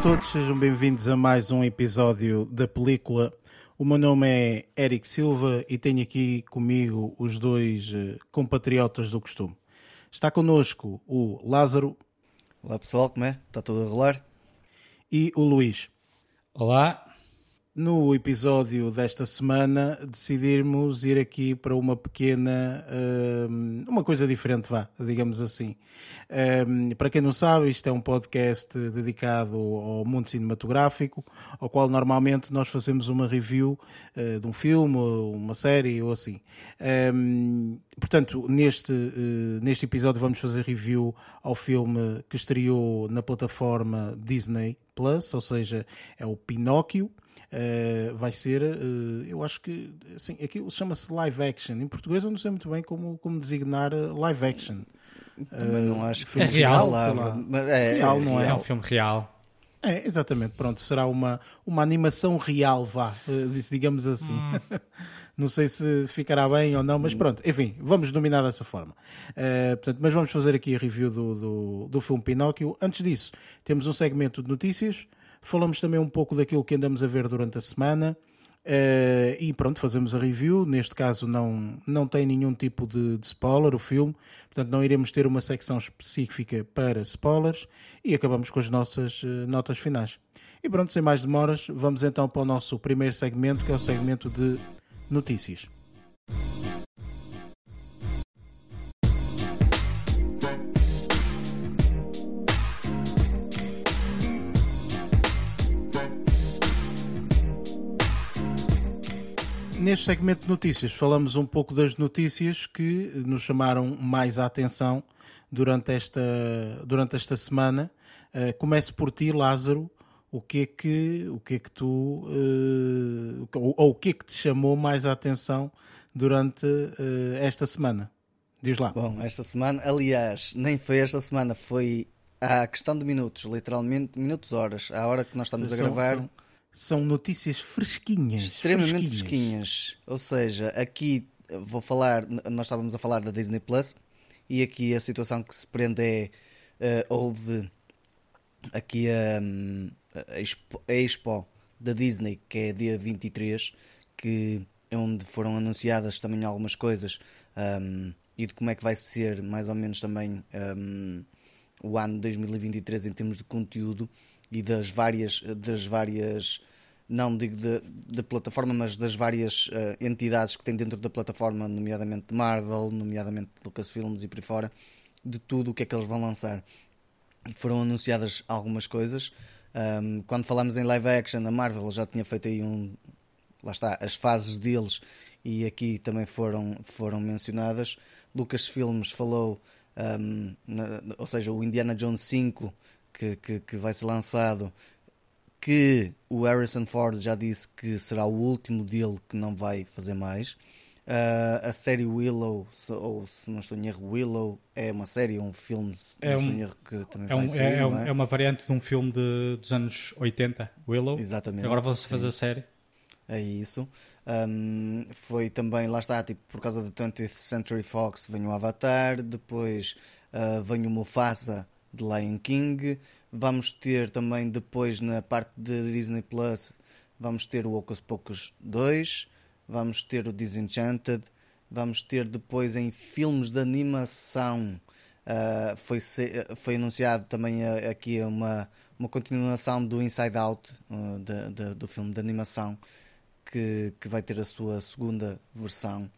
Olá a todos, sejam bem-vindos a mais um episódio da película. O meu nome é Eric Silva e tenho aqui comigo os dois eh, compatriotas do costume. Está connosco o Lázaro Olá pessoal, como é? Está tudo a rolar? e o Luís. Olá, No episódio desta semana decidimos ir aqui para uma pequena, hum, uma coisa diferente, vá, digamos assim. Hum, para quem não sabe, isto é um podcast dedicado ao mundo cinematográfico, ao qual normalmente nós fazemos uma review eh, de um filme, uma série ou assim. Hum, portanto, neste, eh, neste episódio vamos fazer review ao filme que estreou na plataforma Disney Plus, ou seja, é o Pinóquio. Uh, vai ser, uh, eu acho que assim, aquilo chama-se live action. Em português eu não sei muito bem como, como designar uh, live action. Também não acho que é real, mas é, Real, não é um filme real. É, exatamente, pronto, será uma, uma animação real, vá, digamos assim. não sei se ficará bem ou não, mas pronto, enfim, vamos dominar dessa forma. Uh, portanto, mas vamos fazer aqui a review do, do, do filme Pinóquio. Antes disso, temos um segmento de notícias, falamos também um pouco daquilo que andamos a ver durante a semana. Uh, e pronto, fazemos a review. Neste caso, não, não tem nenhum tipo de, de spoiler o filme, portanto, não iremos ter uma secção específica para spoilers e acabamos com as nossas uh, notas finais. E pronto, sem mais demoras, vamos então para o nosso primeiro segmento, que é o segmento de notícias. Neste segmento de notícias, falamos um pouco das notícias que nos chamaram mais a atenção durante esta, durante esta semana. Uh, começo por ti, Lázaro. O que é que, o que, é que tu. uh, ou, ou o que é que te chamou mais a atenção durante uh, esta semana? Diz lá. Bom, esta semana, aliás, nem foi esta semana, foi a questão de minutos, literalmente minutos, horas, à hora que nós estamos a São- gravar, São, são notícias fresquinhas. extremamente fresquinhas. fresquinhas. Ou seja, aqui eh, vou falar, nós estávamos a falar da Disney Plus e aqui a situação que se prende é eh, houve aqui a, hum, a Expo, a Expo da Disney, que é dia 23, que é onde foram anunciadas também algumas coisas hum, e de como é que vai ser mais ou menos também hum, o ano de 2023 em termos de conteúdo e das várias, das várias não digo de plataforma, mas das várias eh, entidades que tem dentro da plataforma, nomeadamente Marvel, nomeadamente Lucasfilms e por aí fora, de tudo o que é que eles vão lançar foram anunciadas algumas coisas. Um, quando falamos em live action, a Marvel já tinha feito aí um. Lá está, as fases deles e aqui também foram, foram mencionadas. Lucasfilms falou, um, na- ou seja, o Indiana Jones 5 que, que, que vai ser lançado, que o Harrison Ford já disse que será o último dele que não vai fazer mais. Uh, a série Willow, se- ou se não estou em erro, Willow é uma série, um filme, É um- erro, que também É, vai um- sair, é- é um- é? é uma variante de um filme de- dos anos 80, Willow. Exatamente. Agora vão-se fazer a série. É isso. Um, foi também, lá está, tipo, por causa da 20th Century Fox, vem o Avatar, depois uh, vem o Mufasa de Lion King. Vamos ter também depois na parte de Disney Plus, vamos ter o Hocus Pocus 2, vamos ter o Disenchanted, vamos ter depois em filmes de animação. uh, foi, foi anunciado também uh, aqui uma, uma continuação do Inside Out, uh, de- de- do filme de animação que, que vai ter a sua segunda versão,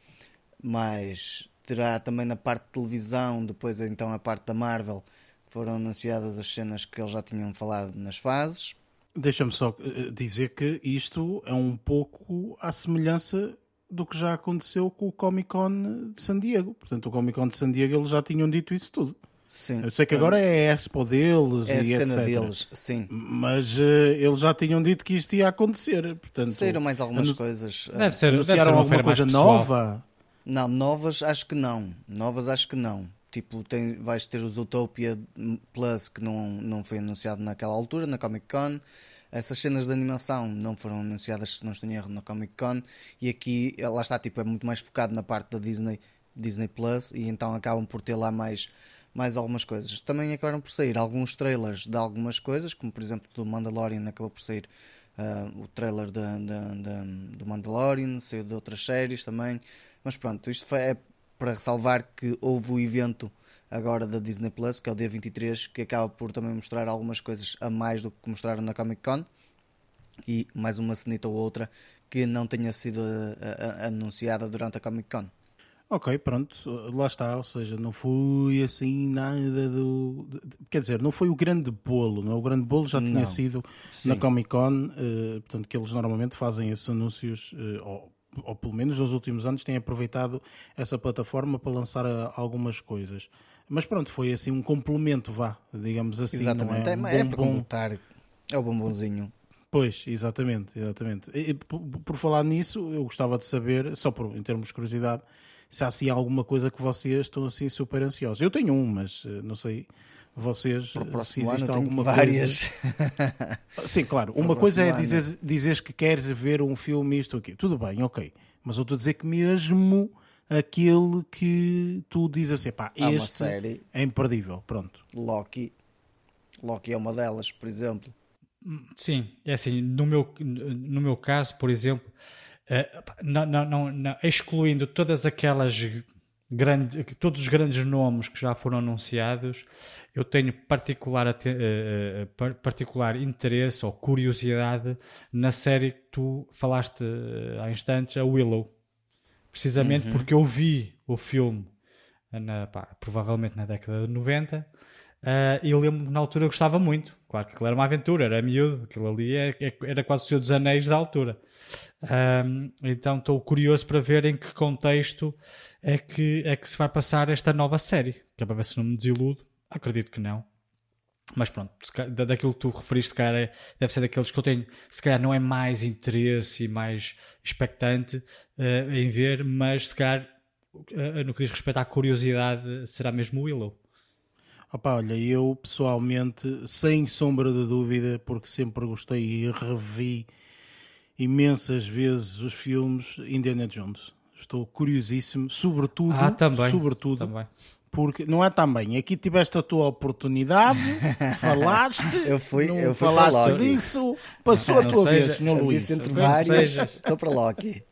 mas terá também na parte de televisão, depois então a parte da Marvel, foram anunciadas as cenas que eles já tinham falado nas fases. Deixa-me só eh, dizer que isto é um pouco à semelhança do que já aconteceu com o Comic Con de San Diego. Portanto, o Comic Con de San Diego eles já tinham dito isso tudo. Sim. Eu sei que agora é a Expo deles é a e cena etc. deles, sim. Mas eh, eles já tinham dito que isto ia acontecer. Portanto, Saíram mais algumas anu- coisas. Deve ser, deve ser alguma coisa nova. Não, novas acho que não. Novas acho que não. Tipo, tem, vais ter os Utopia Plus que não, não foi anunciado naquela altura, na Comic Con. Essas cenas de animação não foram anunciadas, se não estou em erro, na Comic Con. E aqui, lá está, tipo, é muito mais focado na parte da Disney, Disney Plus. E então acabam por ter lá mais, mais algumas coisas. Também acabaram por sair alguns trailers de algumas coisas, como por exemplo do Mandalorian acabou por sair uh, o trailer de, de, de, do Mandalorian, saiu de outras séries também. Mas pronto, isto foi, é para ressalvar que houve o evento agora da Disney Plus, que é o dia 23, que acaba por também mostrar algumas coisas a mais do que mostraram na Comic Con e mais uma cenita ou outra que não tenha sido uh, anunciada durante a Comic Con. Ok, pronto, lá está, ou seja, não foi assim nada do. Quer dizer, não foi o grande bolo, não? É? o grande bolo já tinha não. sido Sim. na Comic Con, portanto, que eles normalmente fazem esses anúncios, ou, ou, pelo menos nos últimos anos têm aproveitado essa plataforma para lançar uh, algumas coisas. Mas pronto, foi assim um complemento, vá, digamos assim. Exatamente, é, um é, é para completar, é o bombonzinho. Pois, exatamente, exatamente. E, por, por, falar nisso, eu gostava de saber, só por, em termos de curiosidade, se há assim alguma coisa que vocês estão assim super ansiosos. Eu tenho um, mas eh, não sei vocês eh, se existe alguma várias. coisa. Sim, claro. Uma coisa é dizer, dizeres que queres ver um filme isto aqui. Tudo bem, ok. Mas eu estou a dizer que mesmo aquele que tu dizes assim, pá, há este é imperdível. Pronto. Loki. Loki é uma delas, por exemplo. Sim, é assim, no meu, no meu caso, por exemplo, uh, não, não, não, excluindo todas aquelas grandes, todos os grandes nomes que já foram anunciados, eu tenho particular, uh, particular interesse ou curiosidade na série que tu falaste há instantes, a Willow. Precisamente uhum. porque eu vi o filme na, pá, provavelmente na década de 90 Uh, e lembro na altura eu gostava muito. Claro que aquilo era uma aventura, era miúdo, aquilo ali é, é, era quase o Senhor dos Anéis da altura. então estou curioso para ver em que contexto é que, é que se vai passar esta nova série. Que é para ver se não me desiludo. Acredito que não. Mas pronto, daquilo que tu referiste, calhar é, deve ser daqueles que eu tenho, se calhar não é mais interesse e mais expectante uh, em ver, mas se calhar uh, no que diz respeito à curiosidade, será mesmo o Willow. Opa, olha, eu pessoalmente, sem sombra de dúvida, porque sempre gostei e revi imensas vezes os filmes Indiana Jones. Estou curiosíssimo, sobretudo, ah, também, sobretudo, também. porque não é também. Aqui tiveste a tua oportunidade, falaste, eu fui, não eu fui falaste disso, passou a tua seja, vez, Sr. Luís. Entre várias, estou para Loki.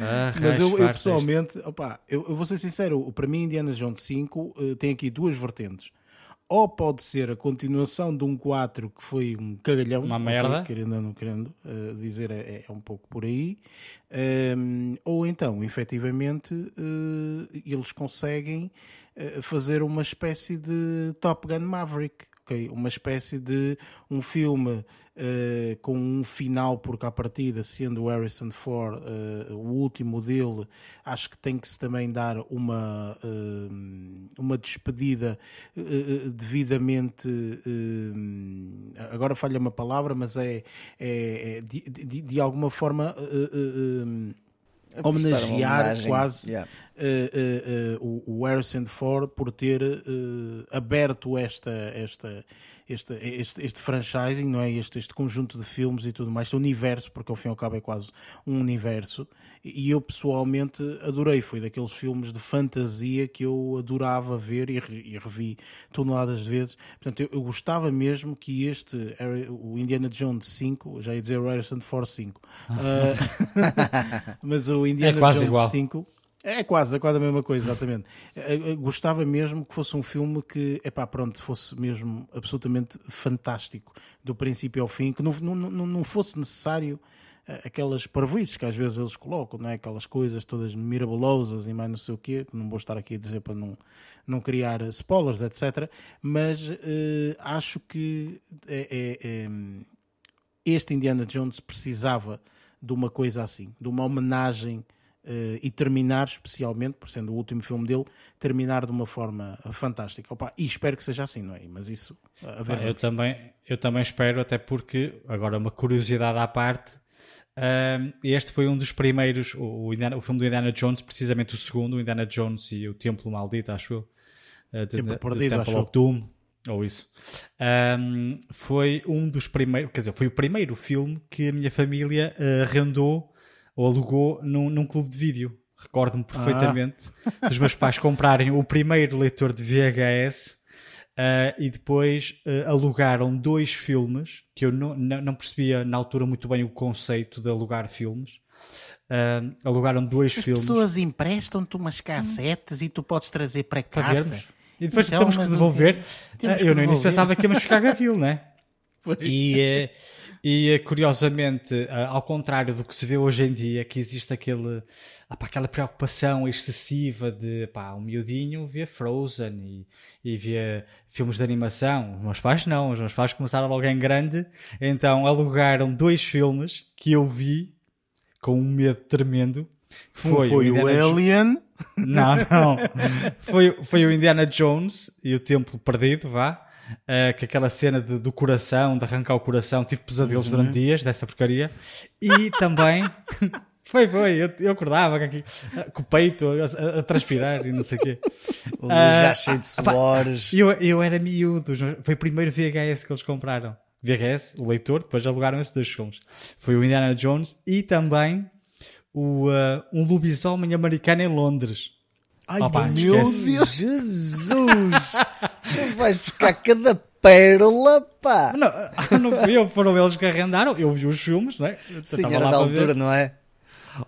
Ah, Mas eu, eu pessoalmente, opa, eu, eu, vou ser sincero, para mim Indiana Jones 5 uh, eh, tem aqui duas vertentes. Ou pode ser a continuação de um 4 que foi um cagalhão, uma merda, querendo ou não querendo uh, dizer, é, é, um pouco por aí. Um, ehm, ou então, efetivamente, uh, eles conseguem fazer uma espécie de Top Gun Maverick, uma espécie de um filme uh, com um final, porque à partida, sendo Harrison Ford uh, o último dele, acho que tem que se também dar uma, uh, uma despedida devidamente. agora falha uma palavra, mas é, é, é de, de, de, alguma forma homenagear quase yeah. uh, uh, uh, o, Harrison Ford por ter aberto esta, esta, este, este, este franchising, não é? Este, este conjunto de filmes e tudo mais, este universo, porque ao fim e ao cabo é quase um universo. E eu pessoalmente adorei, foi daqueles filmes de fantasia que eu adorava ver e, e revi toneladas de vezes. Portanto, eu, eu, gostava mesmo que este, o Indiana Jones 5, já ia dizer o Harrison Ford 5, uh, mas o Indiana é Jones igual. 5 é quase, é quase a mesma coisa, exatamente. Gostava mesmo que fosse um filme que, epá, pronto, fosse mesmo absolutamente fantástico, do princípio ao fim, que não, não, não fosse necessário eh, aquelas parvoices que às vezes eles colocam, não é? Aquelas coisas todas mirabolosas e mais não sei o quê, que não vou estar aqui a dizer para não, não criar spoilers, etc. Mas uh, acho que é, é, é, este Indiana Jones precisava de uma coisa assim, de uma homenagem Uh, e terminar, especialmente, por sendo o último filme dele, terminar de uma forma fantástica. Opa, e espero que seja assim, não é? Mas isso, a ver. Ah, eu, também, eu também espero, até porque, agora uma curiosidade à parte, uh, este foi um dos primeiros, o, o, Indiana, o, filme do Indiana Jones, precisamente o segundo, o Indiana Jones e o Templo Maldito, acho eu. Uh, de, Tempo perdido, Temple of Doom, ou isso. Um, foi um dos primeiros, quer dizer, foi o primeiro filme que a minha família uh, rendou ou alugou num, num clube de vídeo. Recordo-me perfeitamente ah. dos meus pais comprarem o primeiro leitor de VHS uh, e depois uh, alugaram dois filmes que eu não, não, percebia na altura muito bem o conceito de alugar filmes. Uh, alugaram dois As filmes. As pessoas emprestam-te umas cassetes hum. e tu podes trazer para casa. Para vermos. E depois então, temos que devolver. Temos que eu no início pensava que íamos ficar com aquilo, né? E, e curiosamente, ao contrário do que se vê hoje em dia, que existe aquele, apá, aquela preocupação excessiva de pá, um miudinho via Frozen e, e via filmes de animação. Os meus pais não, os meus pais começaram logo em grande, então alugaram dois filmes que eu vi com um medo tremendo. Foi, foi o, o Alien. Não, não. Foi, foi o Indiana Jones e o Templo Perdido, vá uh, que aquela cena de, do coração, de arrancar o coração, tive pesadelos uhum. durante dias dessa porcaria. E também. Foi, foi, eu, eu acordava com, aqui, com o peito a, a, transpirar e não sei o quê. O já uh, cheio de suores. Eu, eu era miúdo, foi o primeiro VHS que eles compraram. VHS, o leitor, depois alugaram esses dois filmes. Foi o Indiana Jones e também o, uh, um lobisomem americano em Londres. Ai, Opa, meu esquece. Deus! Jesus! tu vais buscar cada pérola, pá! Não, não fui eu, foram eles que arrendaram. Eu vi os filmes, não é? Eu Sim, era da altura, ver. não é?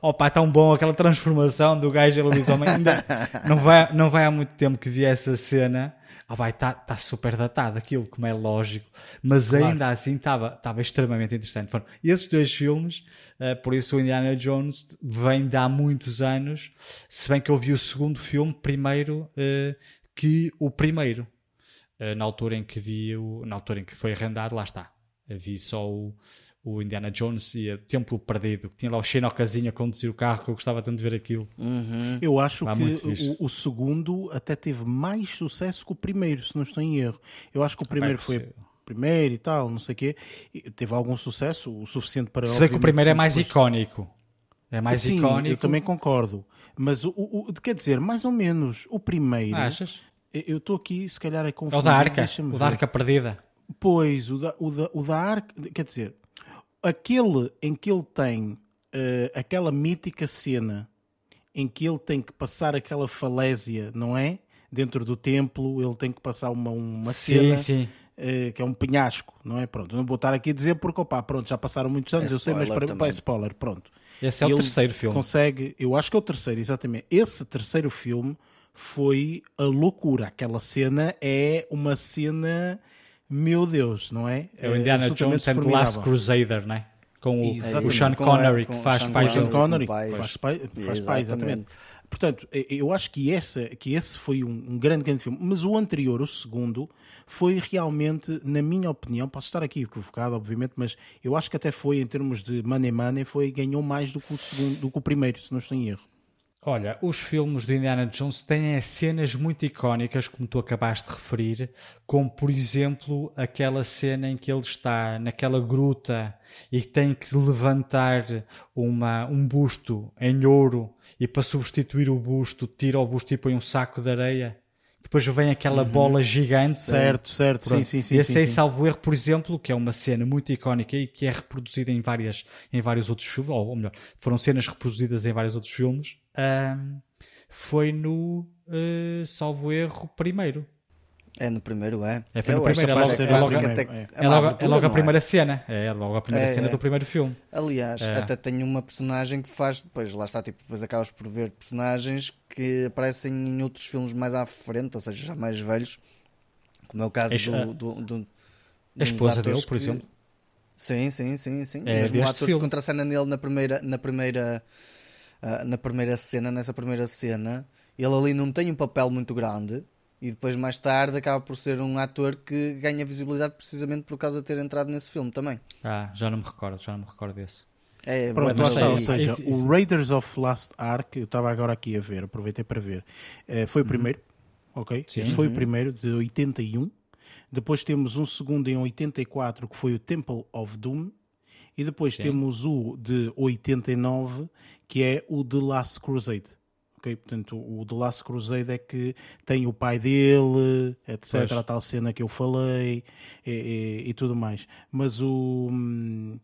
Opa, é tão bom aquela transformação do gajo em lobisomem. Ainda não vai, não vai há muito tempo que vi essa cena ah, vai, está tá super datado aquilo, como é lógico, mas claro. ainda assim estava extremamente interessante. Foram esses dois filmes, uh, por isso o Indiana Jones vem de há muitos anos, se bem que eu vi o segundo filme primeiro uh, que o primeiro. Uh, na altura em que vi o, na altura em que foi arrendado, lá está. Vi só o, o Indiana Jones e o Templo Perdido, que tinha lá o Xenocazinho a conduzir o carro, que eu gostava tanto de ver aquilo. Uhum. Eu acho que o, o, segundo até teve mais sucesso que o primeiro, se não estou em erro. Eu acho que o primeiro foi o primeiro e tal, não sei o quê. Teve algum sucesso, o suficiente para... Se vê que o primeiro é mais depois... icónico. É mais Sim, icónico. eu também concordo. Mas, o, o, quer dizer, mais ou menos, o primeiro... Achas? Eu estou aqui, se calhar, a confundir. É o da Arca, o da Arca Perdida. Pois, o da, o da, o da Arca... Quer dizer aquele em que ele tem uh, aquela mítica cena em que ele tem que passar aquela falésia, não é? Dentro do templo, ele tem que passar uma, uma sim, cena sim. Uh, que é um penhasco, não é? Pronto, não vou estar aqui a dizer porque, opá, pronto, já passaram muitos anos, é eu sei, mas para, para é spoiler, pronto. Esse é o terceiro filme. Consegue, eu acho que é o terceiro, exatamente. Esse terceiro filme foi a loucura. Aquela cena é uma cena meu Deus, não é? É o Indiana Jones and the Last Crusader, não é? Com o, o Sean Connery, que faz pai. Sean Connery, faz pai, faz pai, exatamente. Portanto, eu acho que, essa, que esse foi um, um, grande, grande filme. Mas o anterior, o segundo, foi realmente, na minha opinião, posso estar aqui equivocado, obviamente, mas eu acho que até foi, em termos de money money, foi, ganhou mais do que o, segundo, do que o primeiro, se não estou em erro. Olha, os filmes do Indiana Jones têm cenas muito icónicas, como tu acabaste de referir, como por exemplo aquela cena em que ele está naquela gruta e tem que levantar uma, um busto em ouro e para substituir o busto tira o busto e põe um saco de areia. Depois vem aquela uhum. bola gigante. Certo, certo, sim, sim, sim. Esse sim, aí, salvo erro, por exemplo, que é uma cena muito icónica e que é reproduzida em, várias, em vários outros filmes, ou melhor, foram cenas reproduzidas em vários outros filmes um, foi no, uh, salvo erro, primeiro. É no primeiro, é. É, foi no primeiro, é logo, é logo, é, é logo, é logo a primeira cena. É logo a primeira cena do primeiro filme. Aliás, até tem uma personagem que faz, depois lá está, tipo, depois acabas por ver personagens que aparecem em outros filmes mais à frente, ou seja, já mais velhos, como é o caso do, do, do, A esposa dele, por que... exemplo. Sim, sim, sim, sim. É Mesmo o ator filme. que contracena nele na primeira, na primeira uh, na primeira cena, nessa primeira cena, ele ali não tem um papel muito grande e depois mais tarde acaba por ser um ator que ganha visibilidade precisamente por causa de ter entrado nesse filme também. Ah, já não me recordo, já não me recordo desse. É, Pronto, mas, ou seja, isso, isso. o Raiders of Last Ark, eu estava agora aqui a ver, aproveitei para ver, uh, foi o uhum. primeiro, ok? Sim. Foi uhum. o primeiro, de 81. Depois temos um segundo em 84, que foi o Temple of Doom. E depois Sim. temos o de 89, que é o The Last Crusade. Okay? Portanto, o The Last Crusade é que tem o pai dele, etc. Pois. A tal cena que eu falei e, e, e tudo mais. Mas o um,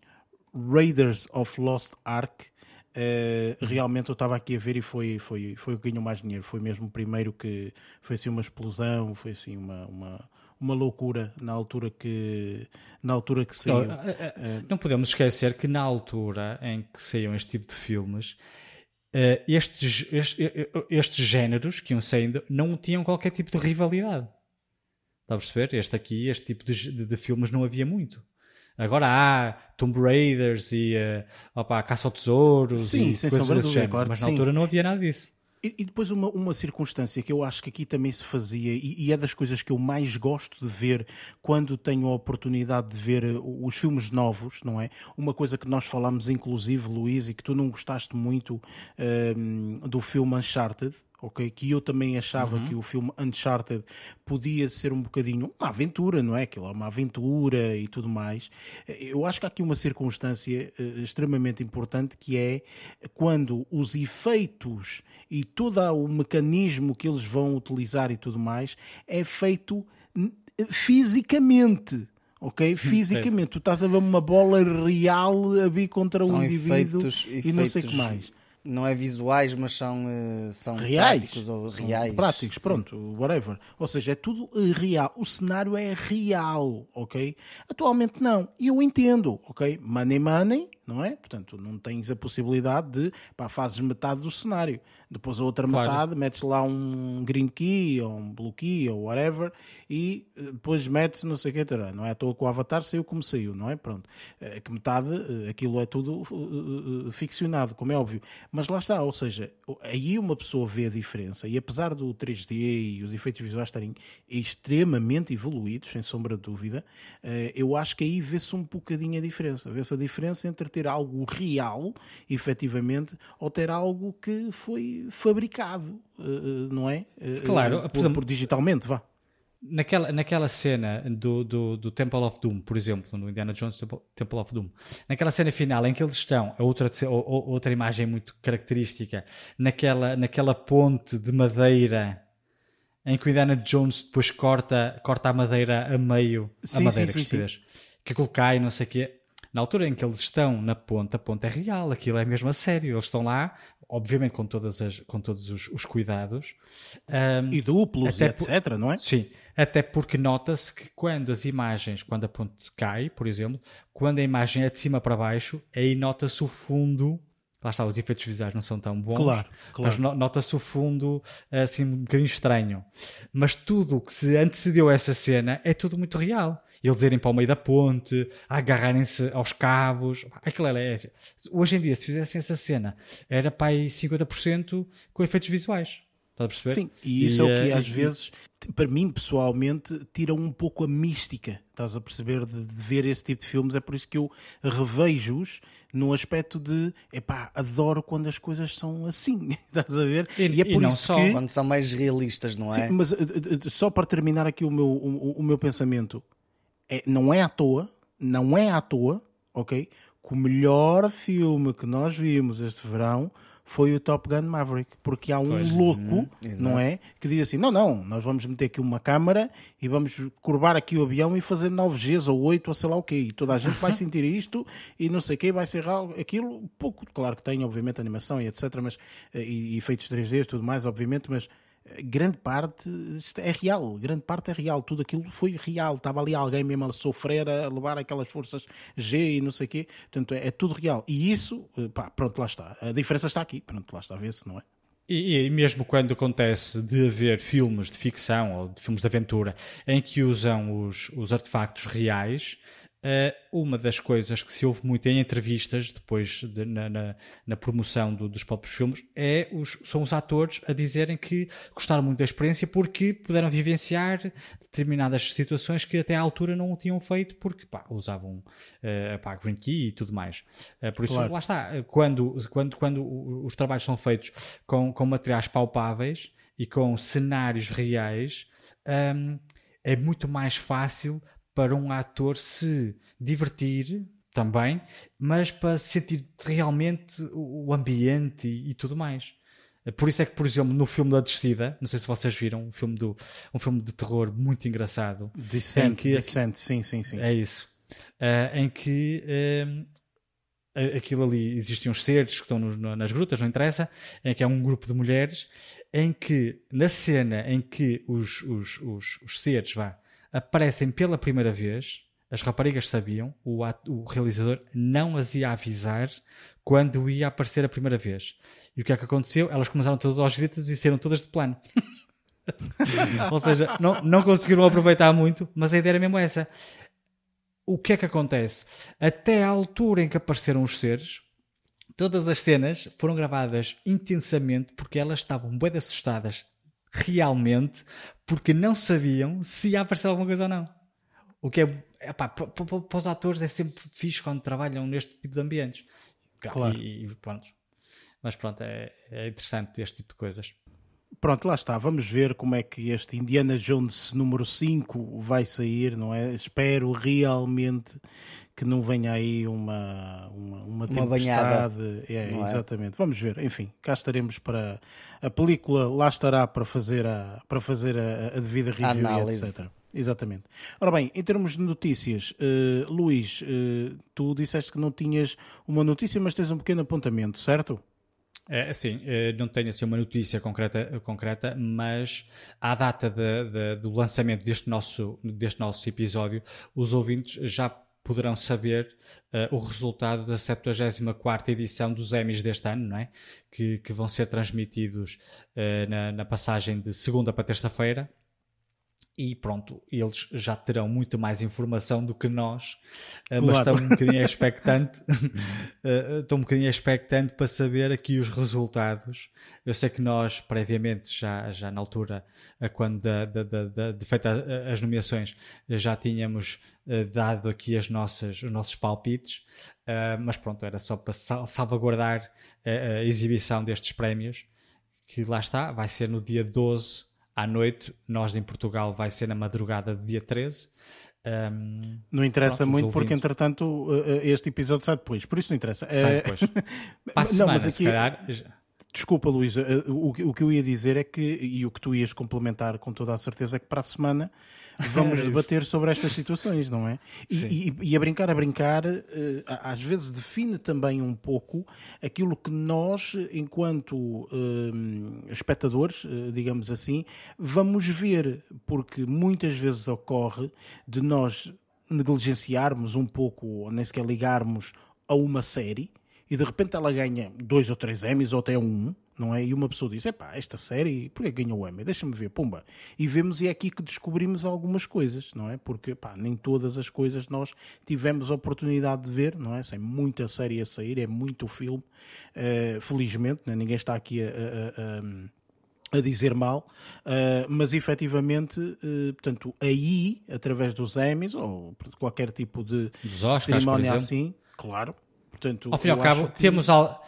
Raiders of Lost Ark Uh, realmente eu estava aqui a ver e foi, foi, foi o que ganhou mais dinheiro. Foi mesmo o primeiro que foi assim uma explosão, foi assim uma, uma, uma loucura na altura que, na altura que saiu. Não, uh, não podemos esquecer que na altura em que saíam este tipo de filmes, estes, estes, estes géneros que iam saindo não tinham qualquer tipo de rivalidade. Está a perceber? Este aqui, este tipo de, de, de filmes não havia muito. Agora há Tomb Raiders e opa, Caça ao Tesouros sim, e sem coisas desse género, claro mas na sim. altura não havia nada disso. E, depois uma, uma circunstância que eu acho que aqui também se fazia, e, e, é das coisas que eu mais gosto de ver quando tenho a oportunidade de ver eh, os filmes novos, não é? Uma coisa que nós falámos, inclusive, Luís, e que tu não gostaste muito um, do filme Uncharted, ok? Que eu também achava uhum. que o filme Uncharted podia ser um bocadinho uma aventura, não é? Aquilo é uma aventura e tudo mais. Eu acho que há aqui uma circunstância uh, extremamente importante que é quando os efeitos e todo o mecanismo que eles vão utilizar e tudo mais é feito fisicamente ok? Fisicamente, tu estás a ver uma bola real a vir contra São um indivíduo efeitos, e efeitos... não sei o que mais não é visuais, mas são, uh, são reais. práticos ou reais. Práticos, pronto, Sim. whatever. Ou seja, é tudo eh, real. O cenário é real, ok? Atualmente não. E eu entendo, ok? Money, money, não é? Portanto, não tens a possibilidade de, pá, fazes metade do cenário. Depois a outra claro. metade, metes lá um green key ou um blue key ou whatever e eh, depois metes não sei o que, não é? À toa que o Avatar saiu como saiu, não é? Pronto. É que metade, aquilo é tudo ficcionado, como é óbvio. Mas lá está, ou seja, aí uma pessoa vê a diferença e apesar do 3D e os efeitos visuais estarem extremamente evoluídos, sem sombra de dúvida, eh, eu acho que aí vê-se um bocadinho a diferença. Vê-se a diferença entre ter algo real, efetivamente, ou ter algo que foi fabricado, eh, eh, não é? Claro, por, por, digitalmente, vá naquela, naquela cena do, do, do, Temple of Doom, por exemplo, no Indiana Jones Temple of Doom, naquela cena final em que eles estão, a outra, a outra imagem muito característica, naquela, naquela ponte de madeira em que o Indiana Jones depois corta, corta a madeira a meio, sim, a madeira sim, que sim, que cai, não sei o quê. Na altura em que eles estão na ponte, a ponte é real, aquilo é mesmo a sério. Eles estão lá, obviamente com, todas as, com todos os, os cuidados. Um, e duplos, e etc, por, não é? Sim, até porque nota-se que quando as imagens, quando a ponte cai, por exemplo, quando a imagem é de cima para baixo, aí nota-se o fundo lá está, os efeitos visuais não são tão bons, claro, claro. mas nota-se o fundo assim um bocadinho estranho. Mas tudo o que se antecedeu a essa cena é tudo muito real eles irem para o meio da ponte, agarrarem-se aos cabos. Aquilo era, é, hoje em dia, se fizessem essa cena, era para aí 50% com efeitos visuais. Estás a perceber? Sim, e isso e, é o que uh, às e... vezes, para mim pessoalmente, tira um pouco a mística. Estás a perceber de, de ver esse tipo de filmes. É por isso que eu revejo-os no aspecto de, epá, adoro quando as coisas são assim. Estás a ver? E, e é por e isso só, que. Quando são mais realistas, não é? Sim, mas uh, uh, só para terminar aqui o meu, o, o meu pensamento é, não é à toa, não é à toa, ok? Que o melhor filme que nós vimos este verão foi o Top Gun Maverick, porque há um pois, louco, hum, não é? Que diz assim: não, não, nós vamos meter aqui uma câmara e vamos curvar aqui o avião e fazer 9 Gs ou 8 ou sei lá o quê. E toda a gente vai sentir isto e não sei o quê, vai ser aquilo. Pouco, claro que tem, obviamente, animação e etc., mas, eh, e, e efeitos 3D e tudo mais, obviamente, mas grande parte é real, grande parte é real, tudo aquilo foi real, estava ali alguém mesmo a sofrer, a levar aquelas forças G e não sei o quê, portanto é, é, tudo real. E isso, pá, pronto, lá está. A diferença está aqui, pronto, lá está, vê-se, não é? E, e, mesmo quando acontece de haver filmes de ficção ou de filmes de aventura em que usam os, os artefactos reais, uma das coisas que se ouve muito em entrevistas, depois de, na, na, na, promoção do, dos próprios filmes, é os, são os atores a dizerem que gostaram muito da experiência porque puderam vivenciar determinadas situações que até à altura não o tinham feito porque pá, usavam uh, pá, Green Key e tudo mais. Uh, por isso, claro. lá está, quando, quando, quando os trabalhos são feitos com, com materiais palpáveis e com cenários reais, um, é muito mais fácil para um ator se divertir também, mas para sentir realmente o ambiente e, e, tudo mais. Por isso é que, por exemplo, no filme da Descida, não sei se vocês viram, um filme, do, um filme de terror muito engraçado. Descent, que, Descent, sim, sim, sim. É isso. Uh, em que uh, aquilo ali existem uns seres que estão no, nas grutas, não interessa, em que é um grupo de mulheres, em que na cena em que os, os, os, os seres vá, aparecem pela primeira vez, as raparigas sabiam, o, o realizador não as ia avisar quando ia aparecer a primeira vez. E o que é que aconteceu? Elas começaram todas aos gritos e saíram todas de plano. Ou seja, não, não conseguiram aproveitar muito, mas a ideia era mesmo essa o que é que acontece? Até à altura em que apareceram os seres, todas as cenas foram gravadas intensamente porque elas estavam bem assustadas realmente porque não sabiam se ia aparecer alguma coisa ou não. O que é, epá, para os atores é sempre fixe quando trabalham neste tipo de ambientes. Claro. E, e pronto. Mas pronto, é, é interessante este tipo de coisas. Pronto, lá está. Vamos ver como é que este Indiana Jones número 5 vai sair, não é? Espero realmente que não venha aí uma, uma, uma tempestade. É, é, exatamente. Vamos ver. Enfim, cá estaremos para. A película lá estará para fazer a, para fazer a, a devida review, Análise. etc. Exatamente. Ora bem, em termos de notícias, uh, Luís, uh, tu disseste que não tinhas uma notícia, mas tens um pequeno apontamento, certo? É, assim, não tenho assim uma notícia concreta, concreta mas à data de, de, do lançamento deste nosso, deste nosso episódio, os ouvintes já poderão saber uh, o resultado da 74 edição dos Emmys deste ano, não é? Que, que vão ser transmitidos uh, na, na passagem de segunda para terça-feira e pronto, eles já terão muito mais informação do que nós, eh, claro. mas estão um bocadinho expectante, estou um bocadinho expectante para saber aqui os resultados. Eu sei que nós, previamente, já, já na altura, eh, quando da, da, da, de feita as nomeações, já tínhamos dado aqui as nossas, os nossos palpites, mas pronto, era só para salvaguardar a, a exibição destes prémios, que lá está, vai ser no dia 12 à noite, nós em Portugal vai ser na madrugada de dia 13. Um, não interessa pronto, muito porque, entretanto, este episódio sai depois, por isso não interessa. Sai depois. Para a semana, não, mas aqui... se calhar Desculpa, Luísa, eh, o, que eu ia dizer é que, e o que tu ias complementar com toda a certeza, é que para a semana vamos é debater sobre estas situações, não é? E, e, e, a brincar, a brincar, eh, às vezes define também um pouco aquilo que nós, enquanto uh, espectadores, digamos assim, vamos ver, porque muitas vezes ocorre de nós negligenciarmos um pouco, ou nem sequer ligarmos a uma série e de repente ela ganha dois ou três Emmys ou até um, não é? E uma pessoa diz: Epá, esta série, porquê ganhou o Emmy? Deixa-me ver, pumba. E vemos, e é aqui que descobrimos algumas coisas, não é? Porque, pá, nem todas as coisas nós tivemos a oportunidade de ver, não é? Sem muita série a sair, é muito filme, uh, felizmente, né? ninguém está aqui a, a, a a dizer mal, uh, mas efetivamente, uh, portanto, aí, através dos Emmys ou qualquer tipo de Oscars, cerimónia assim, claro, Portanto, ao fim e ao cabo, que... temos, al...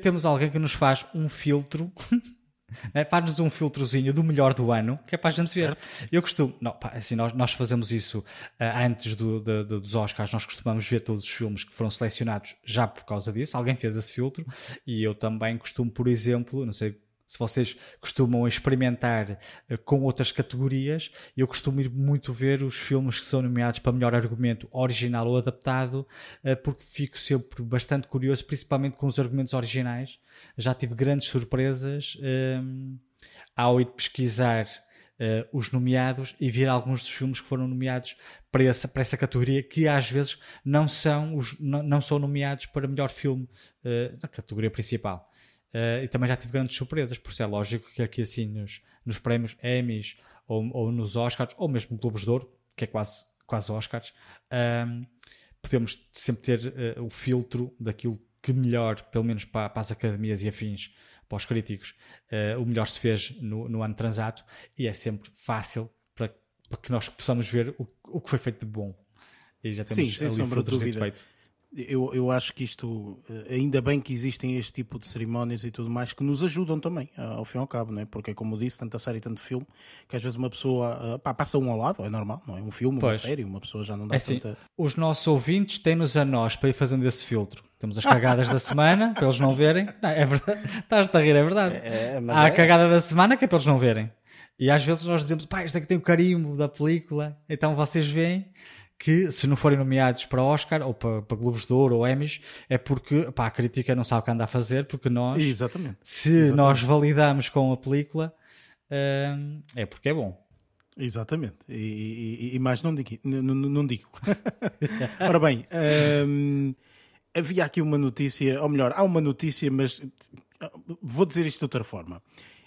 temos alguém que nos faz um filtro. Né? Faz-nos um filtrozinho do melhor do ano, que é para a gente certo. ver. Eu costumo, não, pá, assim, nós, nós fazemos isso uh, antes do, do, do, dos Oscars, nós costumamos ver todos os filmes que foram selecionados já por causa disso. Alguém fez esse filtro e eu também costumo, por exemplo, não sei se vocês costumam experimentar uh, com outras categorias, eu costumo ir muito ver os filmes que são nomeados para melhor argumento original ou adaptado, uh, porque fico sempre bastante curioso, principalmente com os argumentos originais. Já tive grandes surpresas um, ao ir pesquisar Uh, os nomeados e ver alguns dos filmes que foram nomeados para essa, para essa categoria que às vezes não são, os, não, não são nomeados para melhor filme uh, na categoria principal. Uh, e também já tive grandes surpresas, por isso é lógico que aqui assim nos, nos prémios Emmys ou, ou, nos Oscars, ou mesmo Globos de Ouro, que é quase, quase Oscars, ehm, podemos sempre ter uh, o filtro daquilo que melhor, pelo menos para, para as academias e afins, para os críticos, uh, o melhor se fez no, no ano transato e é sempre fácil para, para que nós possamos ver o, o que foi feito de bom. E já temos Sim, ali o filtro feito eu, eu acho que isto, eh, ainda bem que existem este tipo de cerimónias e tudo mais que nos ajudam também, ao fim e ao cabo, não é? Porque, como disse, tanta série e tanto filme, que às vezes uma pessoa eh, pá, passa um ao lado, é normal, não é? Um filme, pois. uma série, uma pessoa já não dá é assim, tanta. Os nossos ouvintes têm-nos a nós para ir fazendo esse filtro. Temos as cagadas da semana, para eles não verem. Não, é verdade. Estás-te a rir, é verdade. É, é Há a é. cagada da semana que é para eles não verem. E às vezes nós dizemos, pá, isto aqui tem o carimbo da película, então vocês veem que se não forem nomeados para Oscar ou para, para Globos de Ouro ou Emmys é porque pá, a crítica não sabe o que anda a fazer porque nós Exatamente. se Exatamente. nós validamos com a película hum, é porque é bom Exatamente. E, e- e mais não digo. Não digo. Ora bem, hum, havia aqui uma notícia, ou melhor, há uma notícia, mas ah, vou dizer isto de outra forma.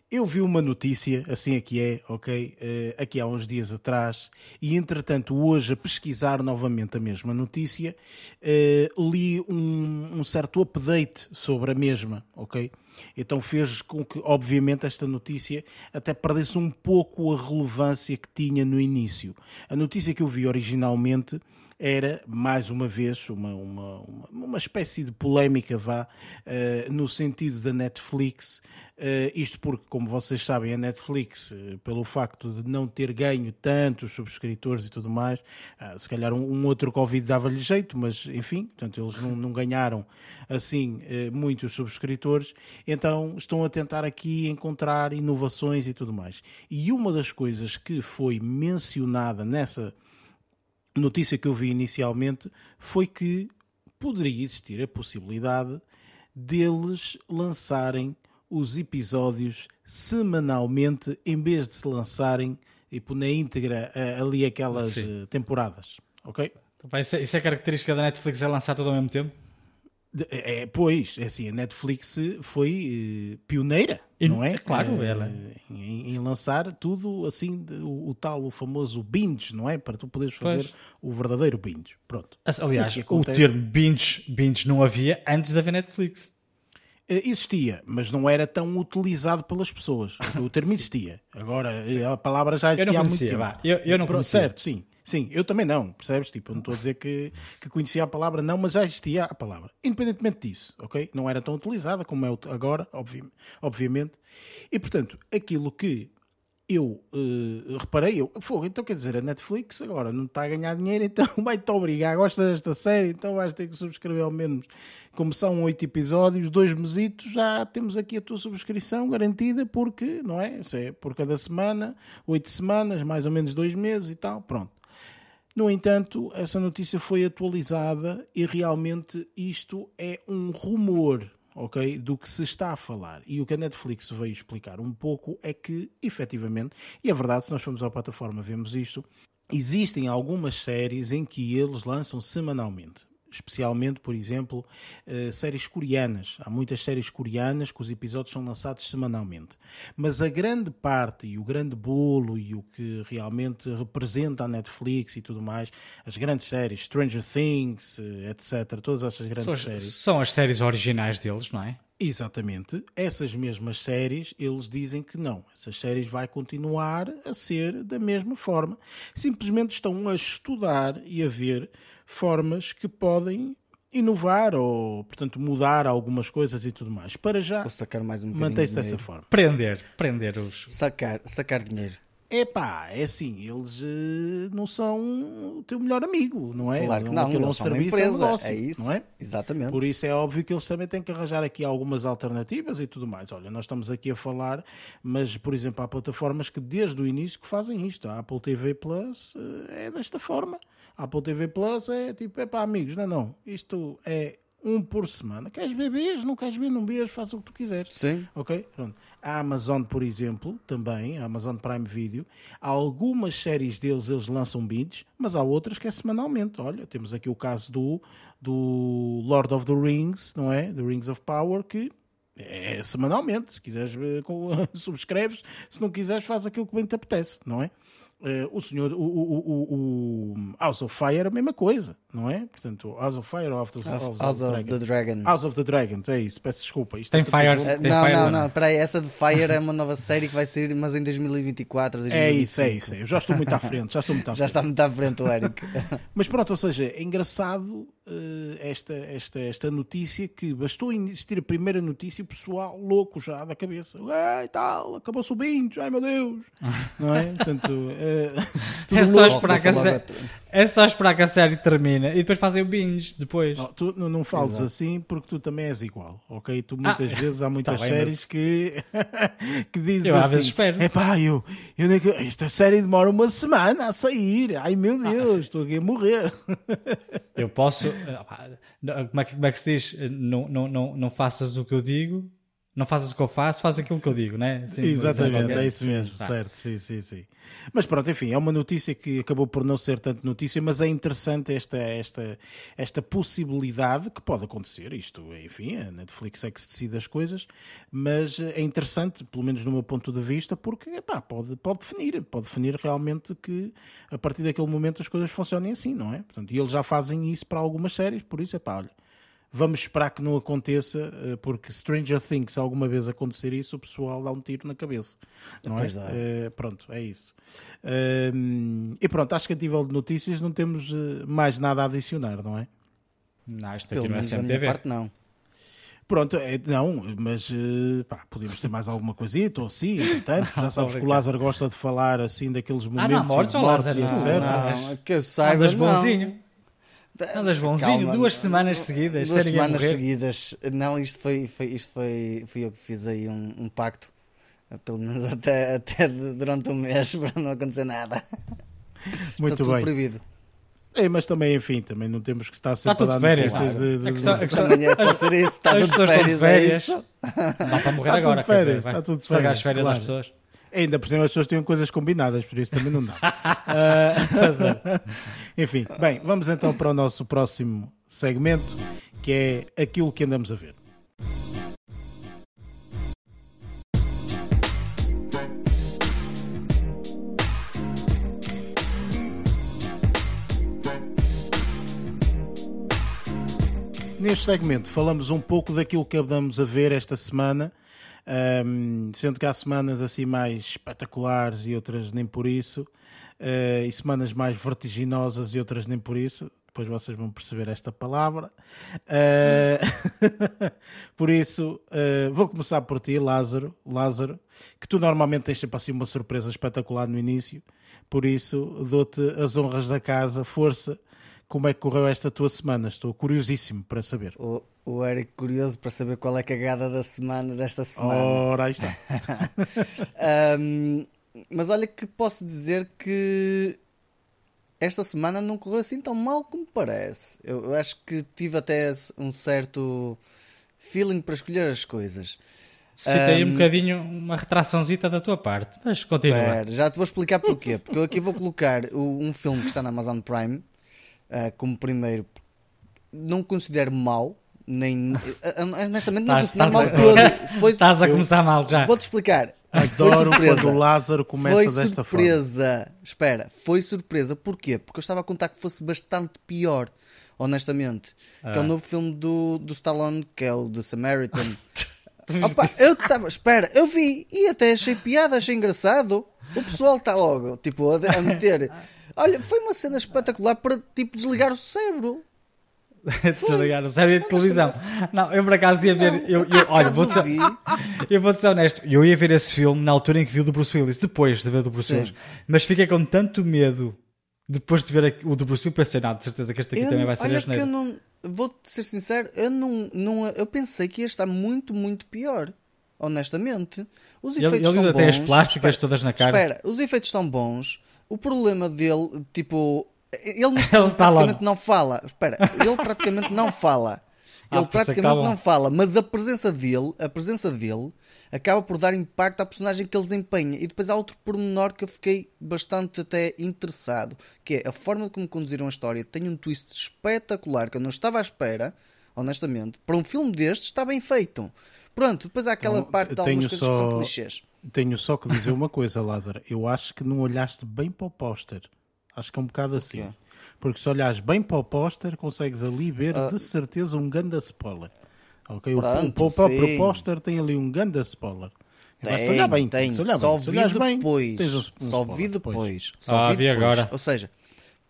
Eu vi uma notícia, assim aqui é, ok, eh, aqui há uns dias atrás, e entretanto hoje a pesquisar novamente a mesma notícia, eh, li um, um certo update sobre a mesma, ok? Então fez com que, obviamente, esta notícia até perdesse um pouco a relevância que tinha no início. A notícia que eu vi originalmente era, mais uma vez, uma, uma, uma, uma espécie de polémica, vá, eh, no sentido da Netflix. eh, isto porque, como vocês sabem, a Netflix, eh, pelo facto de não ter ganho tantos subscritores e tudo mais, ah, se calhar um, um outro Covid dava-lhe jeito, mas enfim, portanto, eles não, não ganharam assim muitos subscritores, então estão a tentar aqui encontrar inovações e tudo mais. E uma das coisas que foi mencionada nessa notícia que eu vi inicialmente foi que poderia existir a possibilidade deles lançarem os episódios semanalmente em vez de se lançarem tipo, na íntegra eh, ali aquelas Sim. eh, temporadas. Ok? Pá, isso, é, isso é característica da Netflix é lançar tudo ao mesmo tempo É, pois, é assim, a Netflix foi eh, pioneira, E- não é? é claro, Eh, ela. Em, em lançar tudo assim, o, o tal, o famoso binge, não é? Para tu poderes fazer Pois. o verdadeiro binge. Pronto. aliás O o termo binge, binge não havia antes da Netflix Eh, Existia, mas não era tão utilizado pelas pessoas. O termo existia. Agora, eh, a palavra já eu existia há muito tempo. vá. Eu, eu não Pronto, conhecia Certo, sim. Sim, eu também não, percebes? Tipo, eu não estou a dizer que, que conhecia a palavra, não, mas já existia a palavra. Independentemente disso, ok? Não era tão utilizada como é agora, obvi obviamente. E, portanto, aquilo que eu eh, reparei, eu, fogo, então quer dizer, a Netflix agora não está a ganhar dinheiro, então vai-te obrigar, gosta desta série, então vais ter que subscrever ao menos, como são oito episódios, dois mesitos, já temos aqui a tua subscrição garantida, porque, não é? Isso é por cada semana, oito semanas, mais ou menos dois meses e tal, pronto. No entanto, essa notícia foi atualizada e realmente isto é um rumor, ok? Do que se está a falar. E o que a Netflix veio explicar um pouco é que, efetivamente, e é verdade, se nós formos à plataforma vemos isto, existem algumas séries em que eles lançam semanalmente. Especialmente, por exemplo, eh, séries coreanas. Há muitas séries coreanas que os episódios são lançados semanalmente. Mas a grande parte e o grande bolo e o que realmente representa a Netflix e tudo mais, as grandes séries, Stranger Things, eh, etc., todas essas grandes são, as- séries. são as séries originais deles não é Exatamente. Essas mesmas séries, eles dizem que não. Essas séries vai continuar a ser da mesma forma. Simplesmente estão a estudar e a ver formas que podem inovar ou, portanto, mudar algumas coisas e tudo mais. Para já, Ou sacar mais um mantém-se de dessa forma. prender prender os Sacar, sacar dinheiro. Epá, é assim, eles eh, não são o teu melhor amigo, não é? Claro que Não, não, é um eles são uma serviço, é um empresa. negócio, É isso. não é? Exatamente. Por isso é óbvio que eles também têm que arranjar aqui algumas alternativas e tudo mais. Olha, nós estamos aqui a falar, mas, por exemplo, há plataformas que desde o início que fazem isto. A Apple TV Plus eh, é desta forma. Apple TV Plus é tipo, é para amigos, não é não. Isto é um por semana. Queres vês, não queres ver, não vês, faz o que tu quiseres. Sim. Ok? Pronto. A Amazon, por exemplo, também, a Amazon Prime Video, há algumas séries deles eles lançam binge, mas há outras que é semanalmente. Olha, temos aqui o caso do, do Lord of the Rings, não é? The Rings of Power, que é semanalmente. Se quiseres, subscreves. Se não quiseres, faz aquilo que bem te apetece, não é? Eh, o senhor, o, o, o, o House of Fire, a mesma coisa, não é? Portanto, House of Fire ou House of, House, House of Dragon? the Dragon. House of the Dragons, é isso, peço desculpa. Isto Tem é Fire- Tem não, Fire não, não? não, peraí, essa de Fire é uma nova série que vai sair, mas em 2024, É 2025. isso, é isso. é. Eu já estou muito à frente, já estou muito à Já frente. está muito à frente o Eric. Mas pronto, ou seja, é engraçado uh, esta, esta, esta notícia que bastou existir a primeira notícia, o pessoal louco já da cabeça. Ai, tal, acabou-se o binge, ai meu Deus. Não é? Portanto, uh, é, só esperar que a é só esperar que a série termine e depois fazem o binge depois. Não, tu não, não fales Exato. assim porque tu também és igual, ok? Tu muitas ah, vezes há muitas tá séries mas... que, que dizem eu, assim, às vezes espero. É pá, eu, eu, esta série demora uma semana a sair. Ai meu ah, Deus, ah, estou aqui a morrer. Eu posso. Eh, como é que, como é que se diz? Não, não, não, não faças o que eu digo, não fazes o que eu faço, faz aquilo que eu digo, né? Sim, Exatamente, é isso mesmo, sim, certo, sim, sim, sim. Mas pronto, enfim, é uma notícia que acabou por não ser tanto notícia, mas é interessante esta, esta, esta possibilidade que pode acontecer. Isto, enfim, a Netflix é que se decide as coisas, mas é interessante, pelo menos no meu ponto de vista, porque epá, pode, pode definir, pode definir realmente que a partir daquele momento as coisas funcionem assim, não é? Portanto, e eles já fazem isso para algumas séries, por isso é pá, olha Vamos esperar que não aconteça, eh, porque Stranger Things, se alguma vez acontecer isso, o pessoal dá um tiro na cabeça. Não é? Uh, pronto, é isso. Uh, e pronto, acho que a nível de notícias não temos eh, mais nada a adicionar, não é? Não, isto aqui Pelo não é sempre parte não. Pronto, é, não, mas pá, podemos ter mais alguma coisinha, estou assim, entretanto, já sabes que o Lázaro gosta de falar assim daqueles momentos ah, não, mortes, mortes, Lázaro, etc. Não, não, que eu saiba, não. bonzinho. Andas bonzinho, Calma, duas semanas seguidas, duas semanas seguidas. Não, isto foi, foi, isto foi, fui eu que fiz aí um, um pacto, pelo menos até, até durante um mês, para não acontecer nada. Muito Está bem. proibido. É, mas também, enfim, também não temos que estar sempre está tudo de férias. Claro. De, de, a questão, a questão, amanhã pode ser isso, está tudo de férias. férias. É Dá para morrer está agora, férias, quer dizer, está tudo de férias, as férias claro. das pessoas. Ainda por cima as pessoas tinham coisas combinadas, por isso também não dá. uh, enfim, bem, vamos então para o nosso próximo segmento, que é aquilo que andamos a ver. Neste segmento falamos um pouco daquilo que andamos a ver esta semana um, sendo que há semanas assim mais espetaculares e outras nem por isso, uh, e semanas mais vertiginosas e outras nem por isso. Depois vocês vão perceber esta palavra. Uh, por isso, uh, vou começar por ti, Lázaro, Lázaro, que tu normalmente tens sempre assim uma surpresa espetacular no início. Por isso, dou-te as honras da casa, força como é que correu esta tua semana. Estou curiosíssimo para saber. O, o Eric curioso para saber qual é a cagada da semana desta semana. Ora, aí está. um, mas olha que posso dizer que esta semana não correu assim tão mal como parece. Eu, eu acho que tive até um certo feeling para escolher as coisas. Citei um, um bocadinho uma retraçãozita da tua parte, mas continua. Pera, já te vou explicar porquê. Porque eu aqui vou colocar um filme que está na Amazon Prime uh, como primeiro. Não considero mau, nem. Uh, honestamente, não considero mal todo. Foi, Estás a começar mal já. Vou-te explicar. Adoro quando o Lázaro começa foi desta surpresa. forma. Espera, foi surpresa. Porquê? Porque eu estava a contar que fosse bastante pior, honestamente. Ah. Que é o novo filme do, do Stallone, que é o The Samaritan. Opa, eu estava, espera, eu vi e até achei piada, achei engraçado. O pessoal está logo, tipo, a, a meter Olha, foi uma cena espetacular para tipo desligar o cérebro. desligar o cérebro de televisão. Não, eu por acaso ia ver. Não, eu, eu, olha, vou ser, eu vou ser honesto. Eu ia ver esse filme na altura em que vi o do Bruce Willis, depois de ver o do Bruce Sim. Willis. Mas fiquei com tanto medo depois de ver o do Bruce Willis. Pensei, não, de certeza que este aqui eu, também vai ser olha que eu não Vou ser sincero, eu, não, não, eu pensei que ia estar muito, muito pior honestamente. Os efeitos ele, ele estão bons. as plásticas espera, todas na cara. Espera, os efeitos estão bons. O problema dele, tipo, ele, ele praticamente não fala. Espera, ele praticamente não fala. Ah, ele ah, praticamente não fala, mas a presença dele, a presença dele acaba por dar impacto à personagem que ele desempenha. E depois há outro pormenor que eu fiquei bastante até interessado, que é a forma como conduziram a história. Tem um twist espetacular que eu não estava à espera, honestamente. Para um filme destes está bem feito. Pronto, depois há aquela então, parte de algumas coisas só... que são clichês. Tenho só que dizer uma coisa, Lázaro. Eu acho que não olhaste bem para o póster. Acho que é um bocado assim. Okay. Porque se olhares bem para o póster, consegues ali ver uh, de certeza um ganda spoiler. Ok? Pronto, o, o próprio póster tem ali um ganda spoiler. Tem, olhar bem, tem. Olhar só bem. vi depois. Um só spoiler, vi depois. Só ah, vi depois. agora. Ou seja,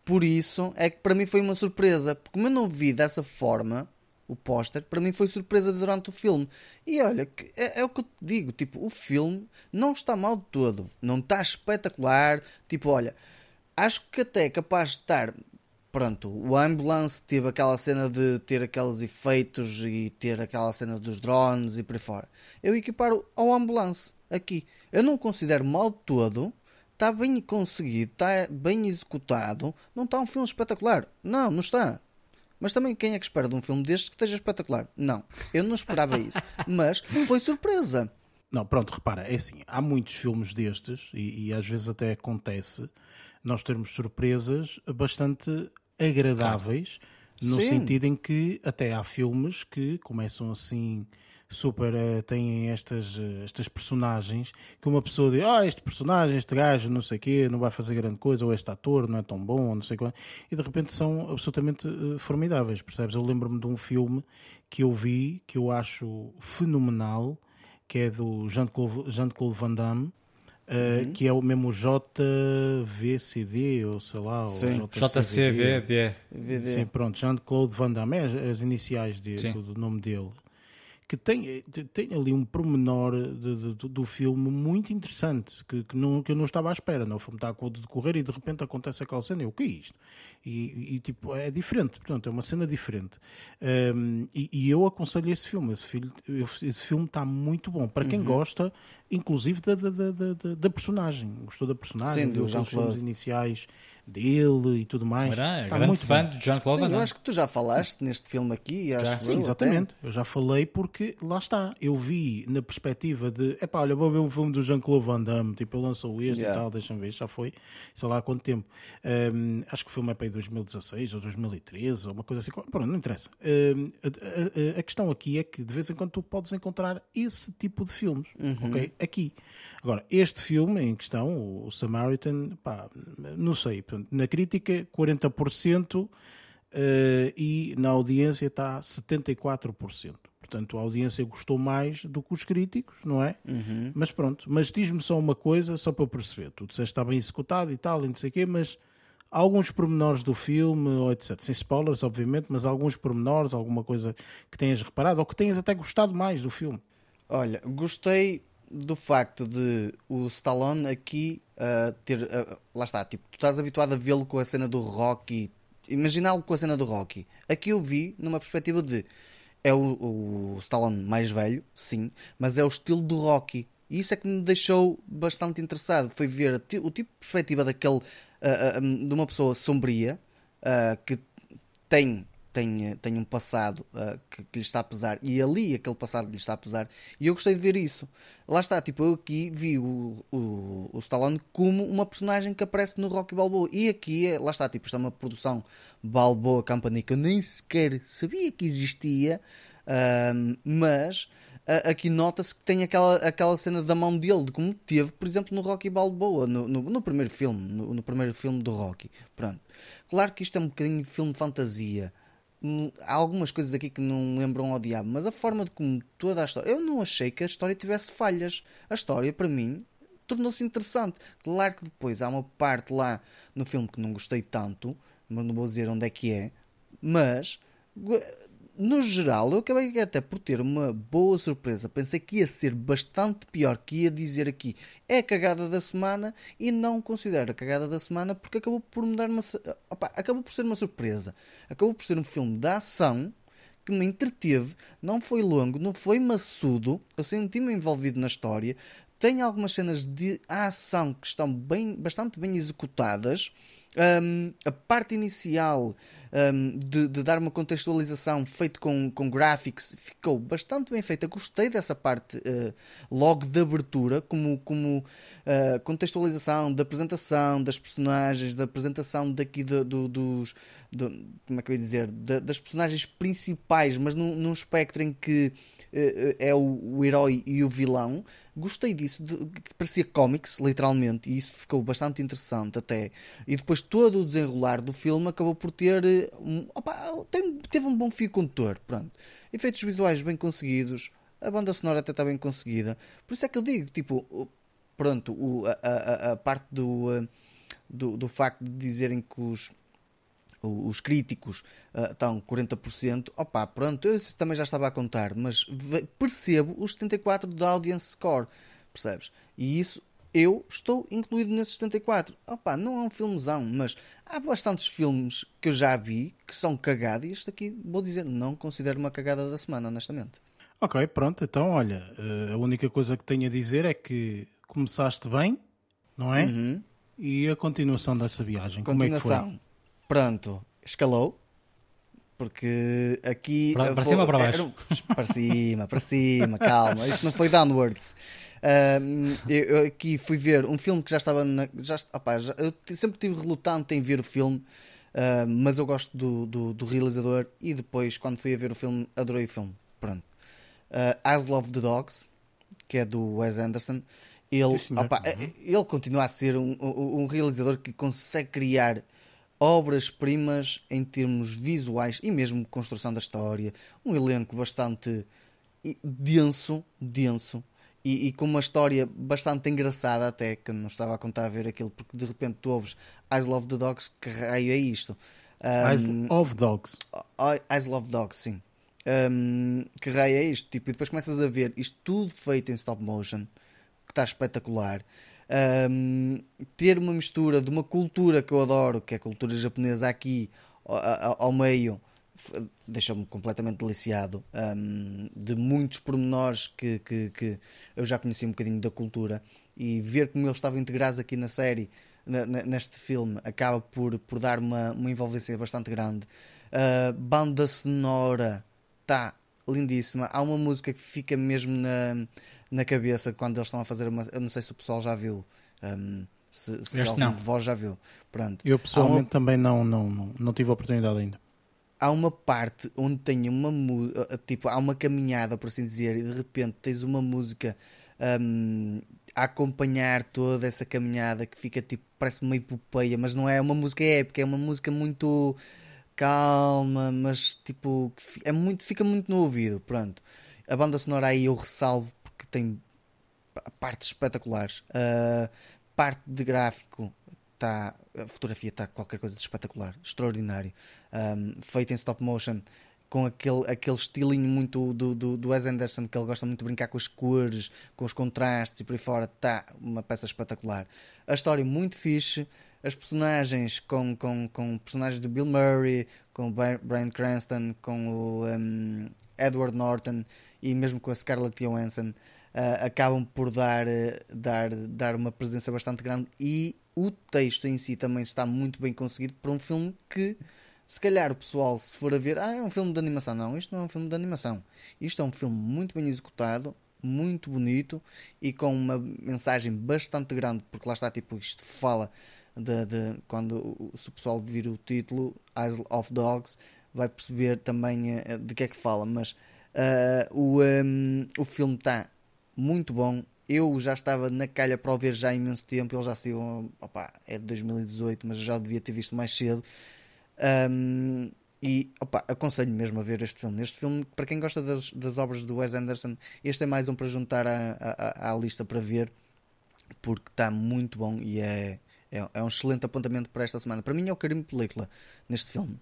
por isso é que para mim foi uma surpresa, porque como eu não vi dessa forma o póster, para mim foi surpresa durante o filme. E olha, é, é, o que eu te digo, tipo, o filme não está mal de todo, não está espetacular, tipo, olha, acho que até é capaz de estar pronto, o Ambulance teve aquela cena de ter aqueles efeitos e ter aquela cena dos drones e por aí fora. Eu equiparo ao Ambulance aqui. Eu não considero mal de todo. Está bem conseguido, está bem executado. Não está um filme espetacular. Não, não está. Mas também quem é que espera de um filme destes que esteja espetacular? Não, eu não esperava isso. Mas foi surpresa. Não, pronto, repara, é assim, há muitos filmes destes e, e às vezes até acontece nós termos surpresas bastante agradáveis, claro. no Sim. sentido em que até há filmes que começam assim super uh, têm estas, uh, estas personagens que uma pessoa diz, ah, este personagem, este gajo, não sei o quê, não vai fazer grande coisa, ou este ator não é tão bom, ou não sei o quê, e de repente são absolutamente uh, formidáveis, percebes? Eu lembro-me de um filme que eu vi, que eu acho fenomenal, que é do Jean-Claude Jean Van Damme, Uh, uhum. que é o mesmo JVCD, ou sei lá, Sim. ou JCVD. Sim, pronto, Jean-Claude Van Damme, é as, as iniciais de, do, do, nome dele que tem, tem ali um promenor de, de, do filme muito interessante que, que, não, que eu não estava à espera. Não? O filme está a decorrer e de repente acontece aquela cena. Eu, o que é isto? E, e, tipo, é diferente, portanto, é uma cena diferente. Um, e, e, eu aconselho esse filme. Esse, filme. esse filme está muito bom. Para quem uhum. gosta, inclusive, da, da, da, da, personagem. Gostou da personagem, Sim, dos filmes iniciais dele e tudo mais. Era, é tá grande muito fã bem. de Jean-Claude Sim, eu acho que tu já falaste neste filme aqui. Já. Sim, eu, exatamente. Até. Eu já falei porque, lá está, eu vi na perspectiva de, epá, olha, vou ver um filme do Jean-Claude Van Damme, tipo, ele lançou este yeah. e tal, deixa-me ver, já foi, sei lá há quanto tempo. Um, acho que o filme é para aí 2016 ou 2013, ou uma coisa assim, pronto, não interessa. Um, a, a, a, questão aqui é que de vez em quando tu podes encontrar esse tipo de filmes, uhum. ok? Aqui. Agora, este filme em questão, o Samaritan, pá, não sei, na crítica 40% uh, eh, e na audiência está 74%. Portanto, a audiência gostou mais do que os críticos, não é? Uhum. Mas pronto, mas diz-me só uma coisa, só para perceber. Tu disseste que está bem executado e tal, e não sei o quê, mas alguns pormenores do filme, ou etc. Sem spoilers, obviamente, mas alguns pormenores, alguma coisa que tenhas reparado, ou que tenhas até gostado mais do filme. Olha, gostei do facto de o Stallone aqui uh, ter. Uh, lá está, tipo, tu estás habituado a vê-lo com a cena do Rocky, imaginá-lo com a cena do Rocky. Aqui eu vi numa perspectiva de. É o, o Stallone mais velho, sim, mas é o estilo do Rocky. E isso é que me deixou bastante interessado. Foi ver o tipo de perspectiva daquele. Uh, de uma pessoa sombria que tem tem, tem um passado uh, que, que, lhe está a pesar e ali aquele passado lhe está a pesar e eu gostei de ver isso. Lá está, tipo, eu aqui vi o, o, o Stallone como uma personagem que aparece no Rocky Balboa e aqui, é, lá está, tipo, isto é uma produção Balboa Company que eu nem sequer sabia que existia, uh, mas aqui nota-se que tem aquela, aquela cena da mão dele, de como teve, por exemplo, no Rocky Balboa, no, no, no primeiro filme, no, no, primeiro filme do Rocky. Pronto. Claro que isto é um bocadinho filme de fantasia, há algumas coisas aqui que não lembram ao diabo, mas a forma de como toda a história. Eu não achei que a história tivesse falhas. A história, para mim, tornou-se interessante. Claro que depois há uma parte lá no filme que não gostei tanto, mas não vou dizer onde é que é, mas no geral, eu acabei até por ter uma boa surpresa. Pensei que ia ser bastante pior, que ia dizer aqui é a cagada da semana e não considero a cagada da semana porque acabou por me dar uma. Opa, acabou por ser uma surpresa. Acabou por ser um filme de ação que me entreteve, não foi longo, não foi maçudo, eu senti-me envolvido na história. Tem algumas cenas de ação que estão bem, bastante bem executadas. Um, a parte inicial um, de, de, dar uma contextualização feito com, com graphics ficou bastante bem feita. Gostei dessa parte uh, logo de abertura, como, como uh, contextualização da apresentação das personagens, da apresentação daqui de, do, dos. De, como é que eu ia dizer? Das personagens principais, mas num, num espectro em que uh, é o, o herói e o vilão. Gostei disso, de, parecia cómics, literalmente, e isso ficou bastante interessante até. E depois todo o desenrolar do filme acabou por ter. Um, opa, tem, teve um bom fio condutor, pronto. Efeitos visuais bem conseguidos, a banda sonora até está bem conseguida. Por isso é que eu digo, tipo, pronto, o, a, a, a, parte do, do, do facto de dizerem que os os críticos uh, estão 40%, opa, pronto, eu também já estava a contar, mas percebo os 74% da audience score, percebes? E isso eu estou incluído nesses 74. Opa, não é um filmezão, mas há bastantes filmes que eu já vi que são cagados e este aqui, vou dizer, não considero uma cagada da semana, honestamente. Ok, pronto, então olha, eh, a única coisa que tenho a dizer é que começaste bem, não é? Uhum. E a continuação dessa viagem, continuação. como é que foi? Pronto, escalou. Porque aqui. Para, para vou, cima ou para baixo? Era, para cima, para cima, calma. Isto não foi downwards. Um, eu, eu, aqui fui ver um filme que já estava. Na, já, opa, já, eu sempre estive relutante em ver o filme, uh, mas eu gosto do, do, do, realizador. E depois, quando fui a ver o filme, adorei o filme. Pronto. Uh, I Love the Dogs, que é do Wes Anderson. Ele, Sim, opa, uhum. ele continua a ser um, um, um realizador que consegue criar obras-primas em termos visuais e mesmo construção da história. Um elenco bastante denso, denso. E, e, com uma história bastante engraçada até, que não estava a contar a ver aquilo, porque de repente tu ouves Eyes Love the Dogs, que raio é isto? Um, Eyes of Dogs. Eyes Love Dogs, sim. Um, que raio é isto? Tipo, e depois começas a ver isto tudo feito em stop motion, que está espetacular um, ter uma mistura de uma cultura que eu adoro, que é a cultura japonesa aqui ao, ao meio, deixa-me completamente deliciado um, de muitos pormenores que, que, que, eu já conheci um bocadinho da cultura e ver como eles estavam integrados aqui na série, neste filme, acaba por, por dar uma, uma envolvência bastante grande. Uh, banda sonora está lindíssima. Há uma música que fica mesmo na, na cabeça quando eles estão a fazer uma. Eu não sei se o pessoal já viu. Um, se, se algum não. de vós já viu. Pronto. Eu pessoalmente uma... também não, não, não, não tive a oportunidade ainda. Há uma parte onde tem uma tipo, há uma caminhada, por assim dizer, e de repente tens uma música um, a acompanhar toda essa caminhada que fica tipo, parece uma epopeia, mas não é uma música épica, é uma música muito calma, mas tipo, é muito, fica muito no ouvido. Pronto. A banda sonora aí eu ressalvo tem partes espetaculares. Uh, parte de gráfico está a fotografia está qualquer coisa de espetacular, extraordinário. Um, feito em stop motion com aquele, aquele estilinho muito do, do, do Wes Anderson que ele gosta muito de brincar com as cores, com os contrastes e por aí fora, está uma peça espetacular. A história muito fixe, as personagens com, com, com personagens do Bill Murray, com o Brian Cranston, com o um, Edward Norton e mesmo com a Scarlett Johansson uh, acabam por dar, uh, dar, dar uma presença bastante grande e o texto em si também está muito bem conseguido para um filme que se calhar o pessoal se for a ver, ah, é um filme de animação. Não, isto não é um filme de animação. Isto é um filme muito bem executado, muito bonito e com uma mensagem bastante grande, porque lá está, tipo, isto fala de, de quando se o pessoal vir o título Eyes of Dogs vai perceber também uh, de que é que fala, mas uh, o, um, o filme está muito bom. Eu já estava na calha para o ver já há imenso tempo. Ele já saiu, opa, é de 2018, mas já devia ter visto mais cedo. Um, e opa, aconselho mesmo a ver este filme. Este filme, para quem gosta das, das obras do Wes Anderson, este é mais um para juntar à, lista para ver, porque está muito bom e é, é, é, um excelente apontamento para esta semana. Para mim é o carimbo película neste filme.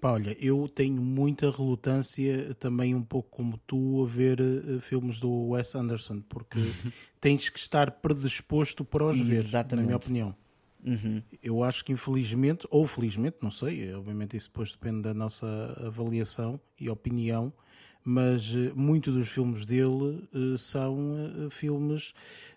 Pá, olha, eu tenho muita relutância também um pouco como tu a ver uh, filmes do Wes Anderson, porque tens que estar predisposto para os ver, na minha opinião. Uhum. Eu acho que infelizmente, ou felizmente, não sei, obviamente isso depois depende da nossa avaliação e opinião, mas uh, muitos dos filmes dele uh, são uh, filmes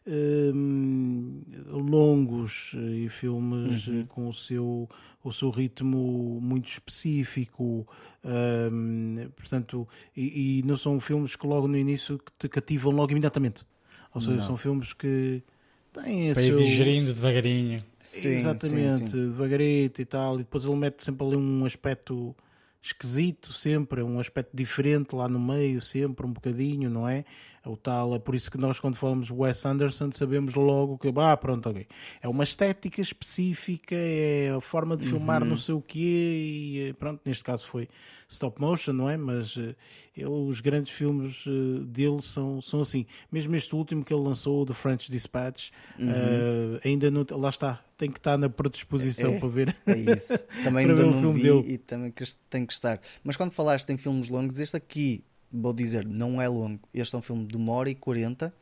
ehm, longos e filmes uhum. com o seu, o seu ritmo muito específico, ehm, portanto, e, e, não são filmes que logo no início te cativam logo imediatamente. Ou seja, não. são filmes que Para seu... ir digerindo devagarinho. Sim, Exatamente, sim, sim. devagarinho e tal, e depois ele mete sempre ali um aspecto esquisito sempre, um aspecto diferente lá no meio, sempre um bocadinho, não é? É? O tal, é por isso que nós quando falamos Wes Anderson sabemos logo que, ah, pronto, ok. É uma estética específica, é a forma de filmar uhum. não sei o quê e pronto, neste caso foi stop motion, não é? Mas uh, ele, os grandes filmes uh, dele são, são assim. Mesmo este último que ele lançou, The French Dispatch, uhum. uh, ainda não. Lá está, tem que estar na predisposição é, para ver. É isso. Também ainda não vi dele. e também tem que estar. Mas quando falaste em filmes longos, este aqui, vou dizer, não é longo. Este é um filme de uma hora e quarenta.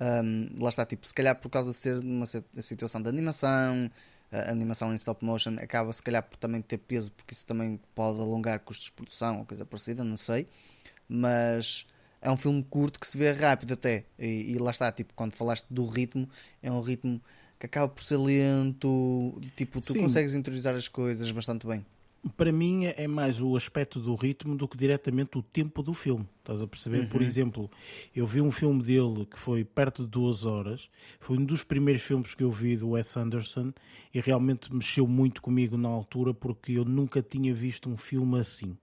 Um, lá está, tipo, se calhar por causa de ser uma situação de animação, animação em stop motion acaba se calhar por também ter peso, porque isso também pode alongar custos de produção ou coisa parecida, não sei. Mas é um filme curto que se vê rápido até. E, e lá está, tipo, quando falaste do ritmo, é um ritmo que acaba por ser lento, tipo, tu Sim. consegues interiorizar as coisas bastante bem para mim é mais o aspecto do ritmo do que diretamente o tempo do filme. Estás a perceber? Uhum. Por exemplo, eu vi um filme dele que foi perto de duas horas. Foi um dos primeiros filmes que eu vi do Wes Anderson e realmente mexeu muito comigo na altura porque eu nunca tinha visto um filme assim.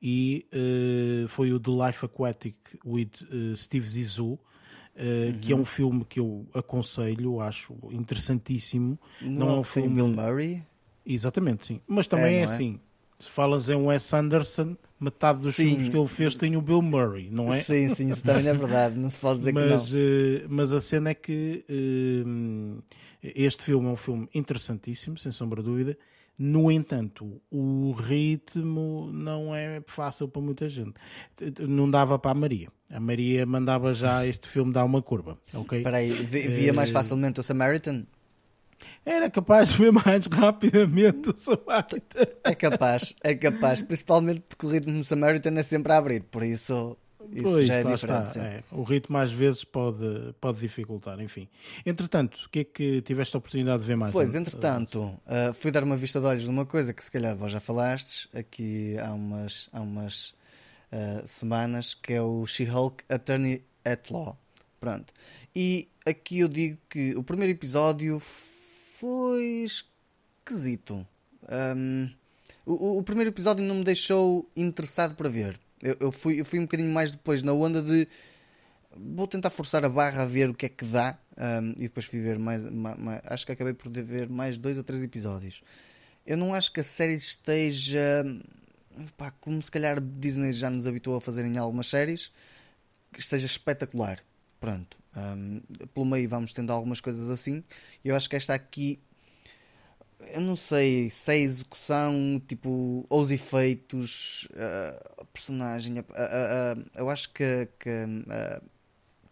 E uh, foi o The Life Aquatic with uh, Steve Zissou. Uh, uhum. que é um filme que eu aconselho, acho interessantíssimo. Não, não é um filme. Bill Murray? Exatamente, sim. Mas também é, é, assim. Se falas em Wes Anderson, metade dos sim. filmes que ele fez tem o Bill Murray, não é? Sim, sim, isso também é verdade. Não se pode dizer mas, que não. Uh, mas a cena é que uh, este filme é um filme interessantíssimo, sem sombra de dúvida. No entanto, o ritmo não é fácil para muita gente. Não dava para a Maria. A Maria mandava já este filme dar uma curva, ok? Espera aí, via mais eh, facilmente o Samaritan? Era capaz de ver mais rapidamente o Samaritan. É capaz, é capaz. Principalmente porque o ritmo do Samaritan é sempre a abrir, por isso. Isso pois, já é diferente. É. O ritmo às vezes pode, pode dificultar, enfim. Entretanto, o que é que tiveste a oportunidade de ver mais? Pois, entretanto, uh, fui dar uma vista de olhos numa coisa que se calhar vós já falastes aqui há umas, há umas uh, semanas, que é o She-Hulk Attorney at Law. Pronto. E aqui eu digo que o primeiro episódio foi esquisito. Um, o, o, primeiro episódio não me deixou interessado para ver. Eu, eu, fui, eu fui um bocadinho mais depois na onda de vou tentar forçar a barra a ver o que é que dá um, e depois fui ver mais, mais, mais, acho que acabei por ver mais dois ou três episódios. Eu não acho que a série esteja pá, como se calhar Disney já nos habituou a fazer em algumas séries, que esteja espetacular. Pronto. Um, pelo meio vamos tendo algumas coisas assim. Eu acho que esta aqui, eu não sei se é a execução, tipo, os efeitos, a personagem. Eu acho que, que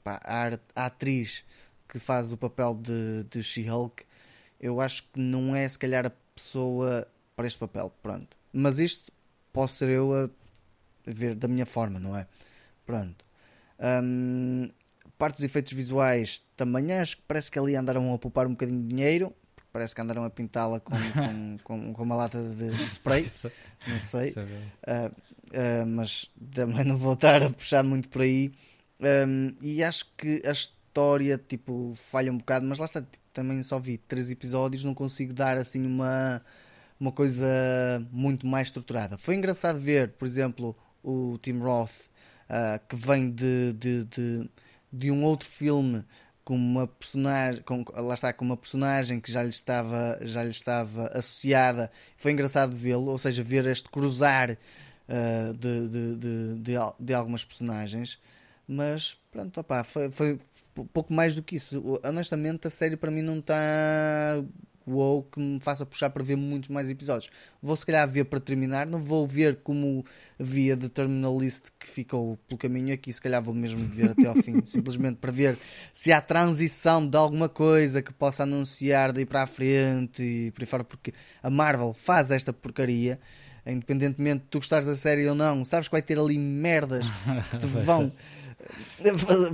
pá, a, atriz que faz o papel de, de She-Hulk, eu acho que não é se calhar a pessoa para este papel. Pronto. Mas isto posso ser eu a ver da minha forma, não é? Pronto. Um, parte dos efeitos visuais também acho que parece que ali andaram a poupar um bocadinho de dinheiro. Parece que andaram a pintá-la com, com, com, com, uma lata de, de spray. não sei. Uh, uh, mas também não vou estar a puxar muito por aí. Um, e acho que a história tipo, falha um bocado, mas lá está. Tipo, também só vi três episódios, não consigo dar assim uma, uma coisa muito mais estruturada. Foi engraçado ver, por exemplo, o Tim Roth, uh, que vem de, de, de de um outro filme com uma personagem, com, lá está, com uma personagem que já lhe estava, já lhe estava associada. Foi engraçado vê-lo, ou seja, ver este cruzar uh, de, de, de, de, algumas personagens. Mas pronto, opá, foi, foi pouco mais do que isso. Honestamente, a série para mim não está WoW que me faça puxar para ver muitos mais episódios. Vou se calhar ver para terminar, não vou ver como via de Terminal List que ficou pelo caminho aqui, se calhar vou mesmo ver até ao fim, simplesmente para ver se há transição de alguma coisa que possa anunciar daí para a frente e por aí fora, porque a Marvel faz esta porcaria. Independentemente de tu gostares da série ou não, sabes que vai ter ali merdas que te vão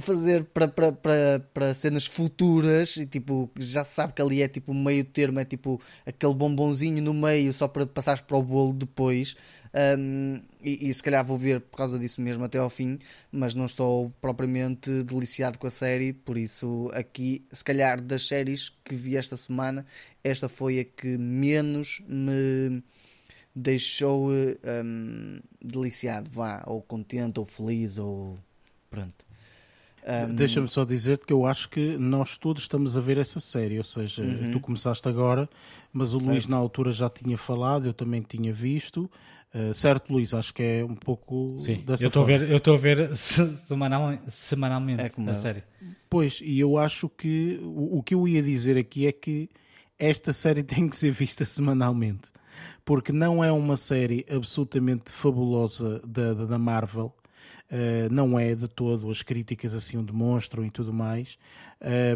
fazer para, para, para, cenas futuras e tipo, já se sabe que ali é tipo meio termo, é tipo aquele bombonzinho no meio só para passares para o bolo depois. Um, e, e, se calhar vou ver por causa disso mesmo até ao fim, mas não estou propriamente deliciado com a série, por isso aqui, se calhar das séries que vi esta semana, esta foi a que menos me deixou um, deliciado, vá, ou contente, ou feliz, ou Pronto. Um... Deixa-me só dizer-te que eu acho que nós todos estamos a ver essa série, ou seja, uhum. tu começaste agora, mas o certo. Luís na altura já tinha falado, eu também tinha visto. Uh, certo, Luís? Acho que é um pouco Sim, dessa eu estou a ver, eu estou a ver semanal, semanalmente É como a eu. série. Pois, e eu acho que o, o que eu ia dizer aqui é que esta série tem que ser vista semanalmente, porque não é uma série absolutamente fabulosa da, da, da Marvel. Uh, não é de todo, as críticas assim o demonstram e tudo mais.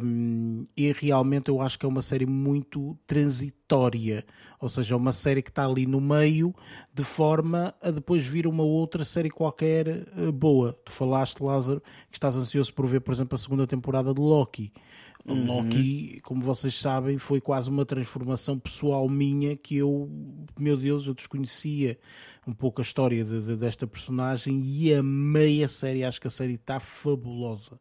Um, e realmente eu acho que é uma série muito transitória, ou seja, é uma série que está ali no meio, de forma a depois vir uma outra série qualquer uh, boa. Tu falaste, Lázaro, que estás ansioso por ver, por exemplo, a segunda temporada de Loki. Uhum. Loki, como vocês sabem, foi quase uma transformação pessoal minha que eu, meu Deus, eu desconhecia um pouco a história de, de, desta personagem e amei a série. Acho que a série está fabulosa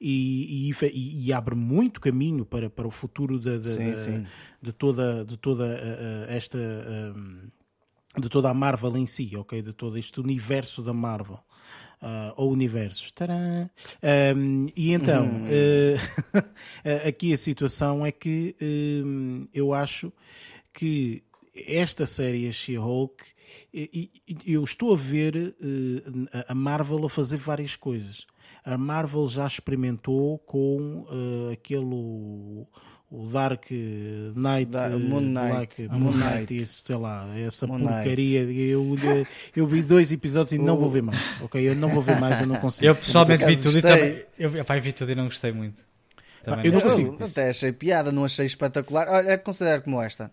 e, e, e, abre muito caminho para, para o futuro de, de, Sim, sim. de toda, de toda uh, esta. de toda a Marvel em si, ok? De todo este universo da Marvel. Uh, ou universos. Um, e então, Uhum. uh, aqui a situação é que um, eu acho que esta série, a She-Hulk, eu estou a ver uh, a Marvel a fazer várias coisas. A Marvel já experimentou com aquele o Dark Knight, Da, Moon Knight, like, Moon Knight. Isso, sei lá, essa Moon porcaria. Eu, eu vi dois episódios e não vou ver mais, ok? Eu não vou ver mais, eu não consigo. Eu pessoalmente vi tudo e também. Eu, pá, vi tudo e não gostei muito. Também eu não Eu consigo. até achei piada, não achei espetacular. Olha, considero como esta.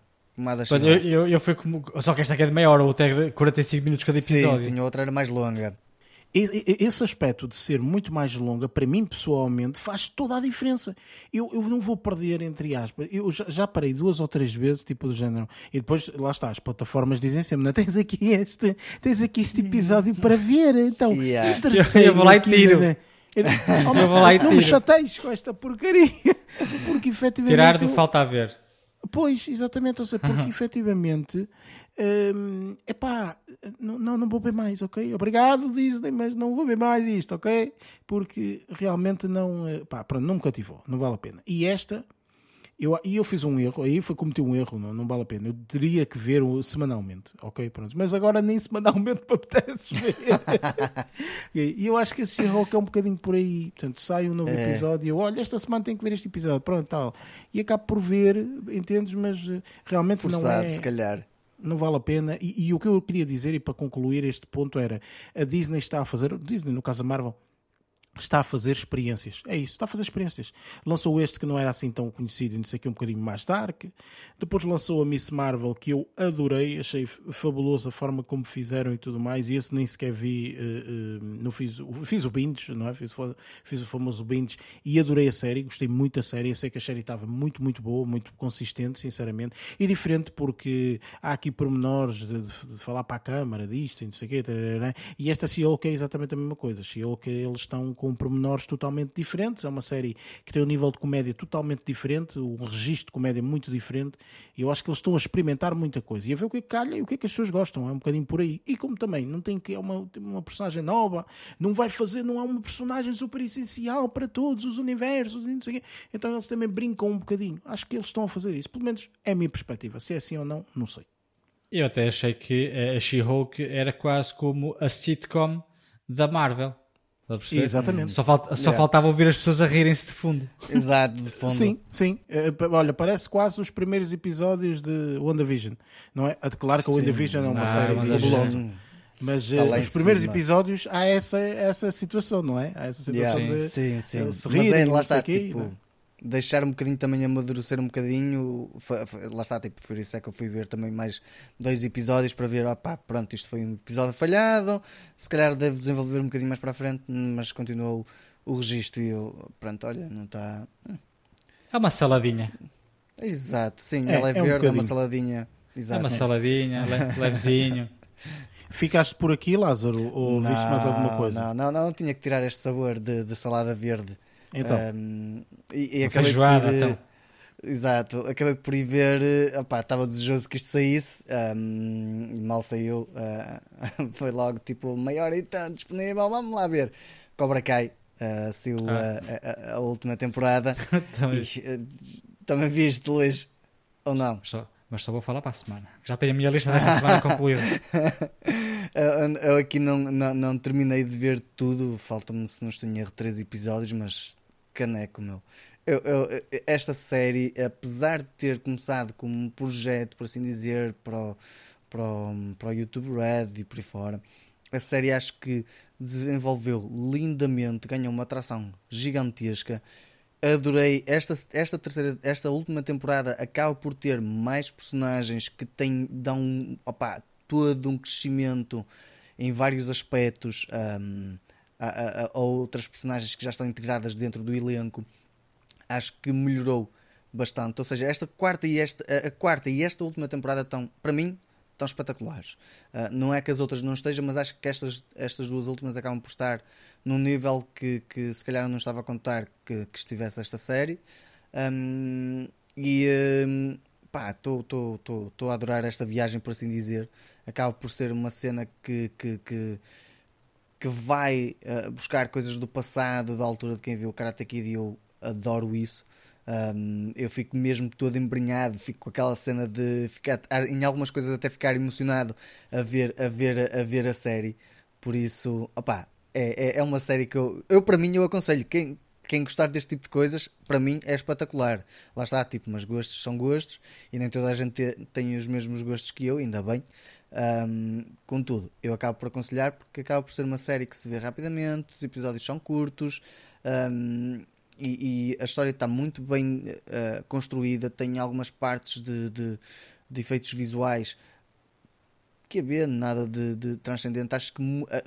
Eu, eu, eu fui como. Só que esta aqui é de meia hora, ou até 45 minutos cada episódio. Sim, sim, a outra era mais longa. Esse aspecto de ser muito mais longa, para mim pessoalmente, faz toda a diferença. Eu, eu não vou perder, entre aspas. Eu já, já parei duas ou três vezes, tipo do género. E depois, lá está, as plataformas dizem sempre: não, tens aqui este, tens aqui este episódio para ver. Então, Yeah. Eu vou lá e aqui, tiro. né? Eu, oh, Eu vou lá e não me tiro. chateis com esta porcaria, porque efetivamente. Tirar do eu- falta a ver. Pois, exatamente, ou seja, porque efetivamente, hum, epá, não, não, não vou ver mais, ok? Obrigado, Disney, mas não vou ver mais isto, ok? Porque realmente não, eh, pá, pronto, não me cativou, não vale a pena. E esta, eu, e eu fiz um erro, aí foi cometi um erro, não, não vale a pena. Eu teria que ver o- semanalmente, ok? Pronto, mas agora nem semanalmente me apetece ver. e eu acho que esse rock é um bocadinho por aí. Portanto, sai um novo É. episódio e eu, olha, esta semana tenho que ver este episódio, pronto, tal. E acabo por ver, entendes? Mas eh, realmente não Forçado, é se calhar. Não vale a pena. E, e o que eu queria dizer, e para concluir este ponto, era a Disney está a fazer, Disney, no caso a Marvel, está a fazer experiências. É isso, está a fazer experiências. Lançou este que não era assim tão conhecido, não sei aqui um bocadinho mais dark. Depois lançou a Miss Marvel, que eu adorei, achei f- fabuloso a forma como fizeram e tudo mais. E esse nem sequer vi, eh, eh, não fiz, fiz o binge, não é? Fiz, fiz o famoso binge e adorei a série, gostei muito da série. Eu sei que a série estava muito, muito boa, muito consistente, sinceramente. E diferente porque há aqui pormenores de, de, de falar para a câmara disto e não sei o quê. tarará. E esta She-Hulk é exatamente a mesma coisa. She-Hulk, eles estão com pormenores totalmente diferentes. É uma série que tem um nível de comédia totalmente diferente, um registro de comédia muito diferente. E eu acho que eles estão a experimentar muita coisa e a ver o que é que calha e o que é que as pessoas gostam. É um bocadinho por aí. E como também não tem que é uma, uma personagem nova, não vai fazer, não é uma personagem super essencial para todos os universos e não sei o quê. Então eles também brincam um bocadinho. Acho que eles estão a fazer isso. Pelo menos é a minha perspectiva. Se é assim ou não, não sei. Eu até achei que a She-Hulk era quase como a sitcom da Marvel. Exatamente. Só, falta, só Yeah. faltava ouvir as pessoas a rirem-se de fundo. Exato, de fundo. Sim, sim. Eh, olha, parece quase os primeiros episódios de WandaVision, não é? Claro que a Sim. WandaVision é uma Ah, série fabulosa. Mas eh, Está lá em os primeiros cima. episódios há essa, essa situação, não é? Há essa situação Yeah, de sim, sim. eles se Mas rirem, é, não lá está, o tipo, é? Deixar um bocadinho também amadurecer um bocadinho. fa- fa- Lá está, tipo, por isso é que eu fui ver também mais dois episódios para ver, opá, pronto, isto foi um episódio falhado, se calhar deve desenvolver um bocadinho mais para a frente, mas continuou o registro e eu, pronto, olha, não está. É uma saladinha. Exato, sim, É, ela é, é um verde, é uma saladinha. É Exato. uma saladinha, le- levezinho. Ficaste por aqui, Lázaro, ou viste mais alguma coisa? Não, não, não, tinha que tirar este sabor de, de salada verde. Então, Um, e, e acabei feijoada, por, eh, então. Exato, acabei por ir ver, eh, opá, estava desejoso que isto saísse, um, e mal saiu, eh, foi logo tipo meia hora e tanto disponível, vamos lá ver. Cobra Kai, eh, saiu Ah. a, a- a última temporada, Também. e, também viste Luís, ou não? Só, mas só vou falar para a semana. Já tenho a minha lista desta semana concluída. eu, eu aqui não, não, não, terminei de ver tudo, falta-me, se não estou em erro, três episódios, mas caneco, meu. Eu, eu, esta série, apesar de ter começado como um projeto, por assim dizer, para o, para o, para o YouTube Red e por aí fora, a série acho que desenvolveu lindamente, ganhou uma atração gigantesca. Adorei esta, esta terceira, esta última temporada acaba por ter mais personagens que têm, dão opa, todo um crescimento em vários aspectos um, a, outras personagens que já estão integradas dentro do elenco. Acho que melhorou bastante. Ou seja, esta quarta e esta, a quarta e esta última temporada estão, para mim, estão espetaculares. Uh, não é que as outras não estejam, mas acho que estas, estas duas últimas acabam por estar num nível que, que se calhar não estava a contar que, que estivesse esta série. Um, e um, pá, estou a adorar esta viagem, por assim dizer. Acaba por ser uma cena que, que, que, que vai uh, buscar coisas do passado, da altura de quem viu o Karate Kid, e eu adoro isso. Um, eu fico mesmo todo embrenhado, fico com aquela cena de ficar, em algumas coisas até ficar emocionado a ver a, ver, a, ver a série. Por isso, opá, é, é, é uma série que eu, eu para mim eu aconselho quem, quem gostar deste tipo de coisas, para mim é espetacular. Lá está, tipo, mas gostos são gostos e nem toda a gente tem os mesmos gostos que eu, ainda bem. Um, contudo, eu acabo por aconselhar porque acaba por ser uma série que se vê rapidamente, os episódios são curtos. Um, e, e a história está muito bem uh, construída, tem algumas partes de, de, de, efeitos visuais que haver nada de, de transcendente. Acho que a,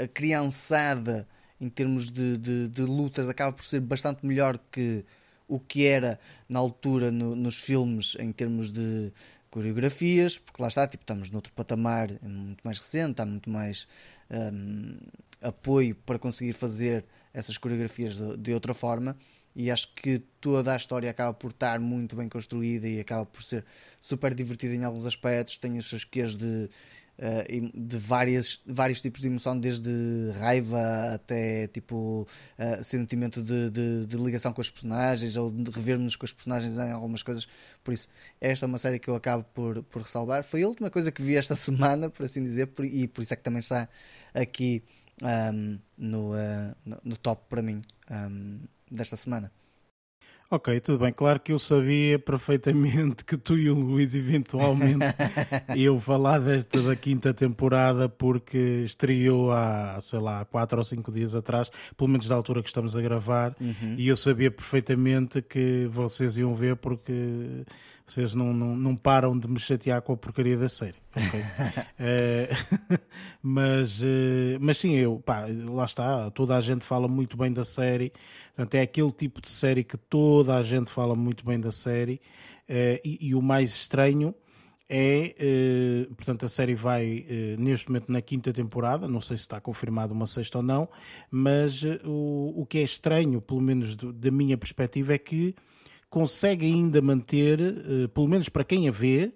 a, a, criançada em termos de, de, de, lutas acaba por ser bastante melhor que o que era na altura no, nos filmes em termos de coreografias, porque lá está, tipo, estamos noutro patamar é muito mais recente, há muito mais um, apoio para conseguir fazer essas coreografias de, de, outra forma e acho que toda a história acaba por estar muito bem construída e acaba por ser super divertida em alguns aspectos, tem os seus quês de, uh, de várias, vários tipos de emoção, desde raiva até tipo uh, sentimento de, de, de, ligação com os personagens ou de rever-nos com os personagens em algumas coisas. Por isso, esta é uma série que eu acabo por, por ressalvar. Foi a última coisa que vi esta semana, por assim dizer, por, e por isso é que também está aqui um, no, uh, no, top para mim um, desta semana. Ok, tudo bem. Claro que eu sabia perfeitamente que tu e o Luís eventualmente iam falar desta da quinta temporada porque estreou há, sei lá, quatro ou cinco dias atrás, pelo menos da altura que estamos a gravar, uhum. e eu sabia perfeitamente que vocês iam ver porque vocês não, não, não param de me chatear com a porcaria da série. Okay? é, mas, eh, mas sim, eu, pá, lá está, toda a gente fala muito bem da série. Portanto, é aquele tipo de série que toda a gente fala muito bem da série. É, e, e, o mais estranho é, é, portanto, a série vai neste momento na quinta temporada, não sei se está confirmado uma sexta ou não, mas o, o que é estranho, pelo menos do, da minha perspectiva, é que consegue ainda manter, uh, pelo menos para quem a vê,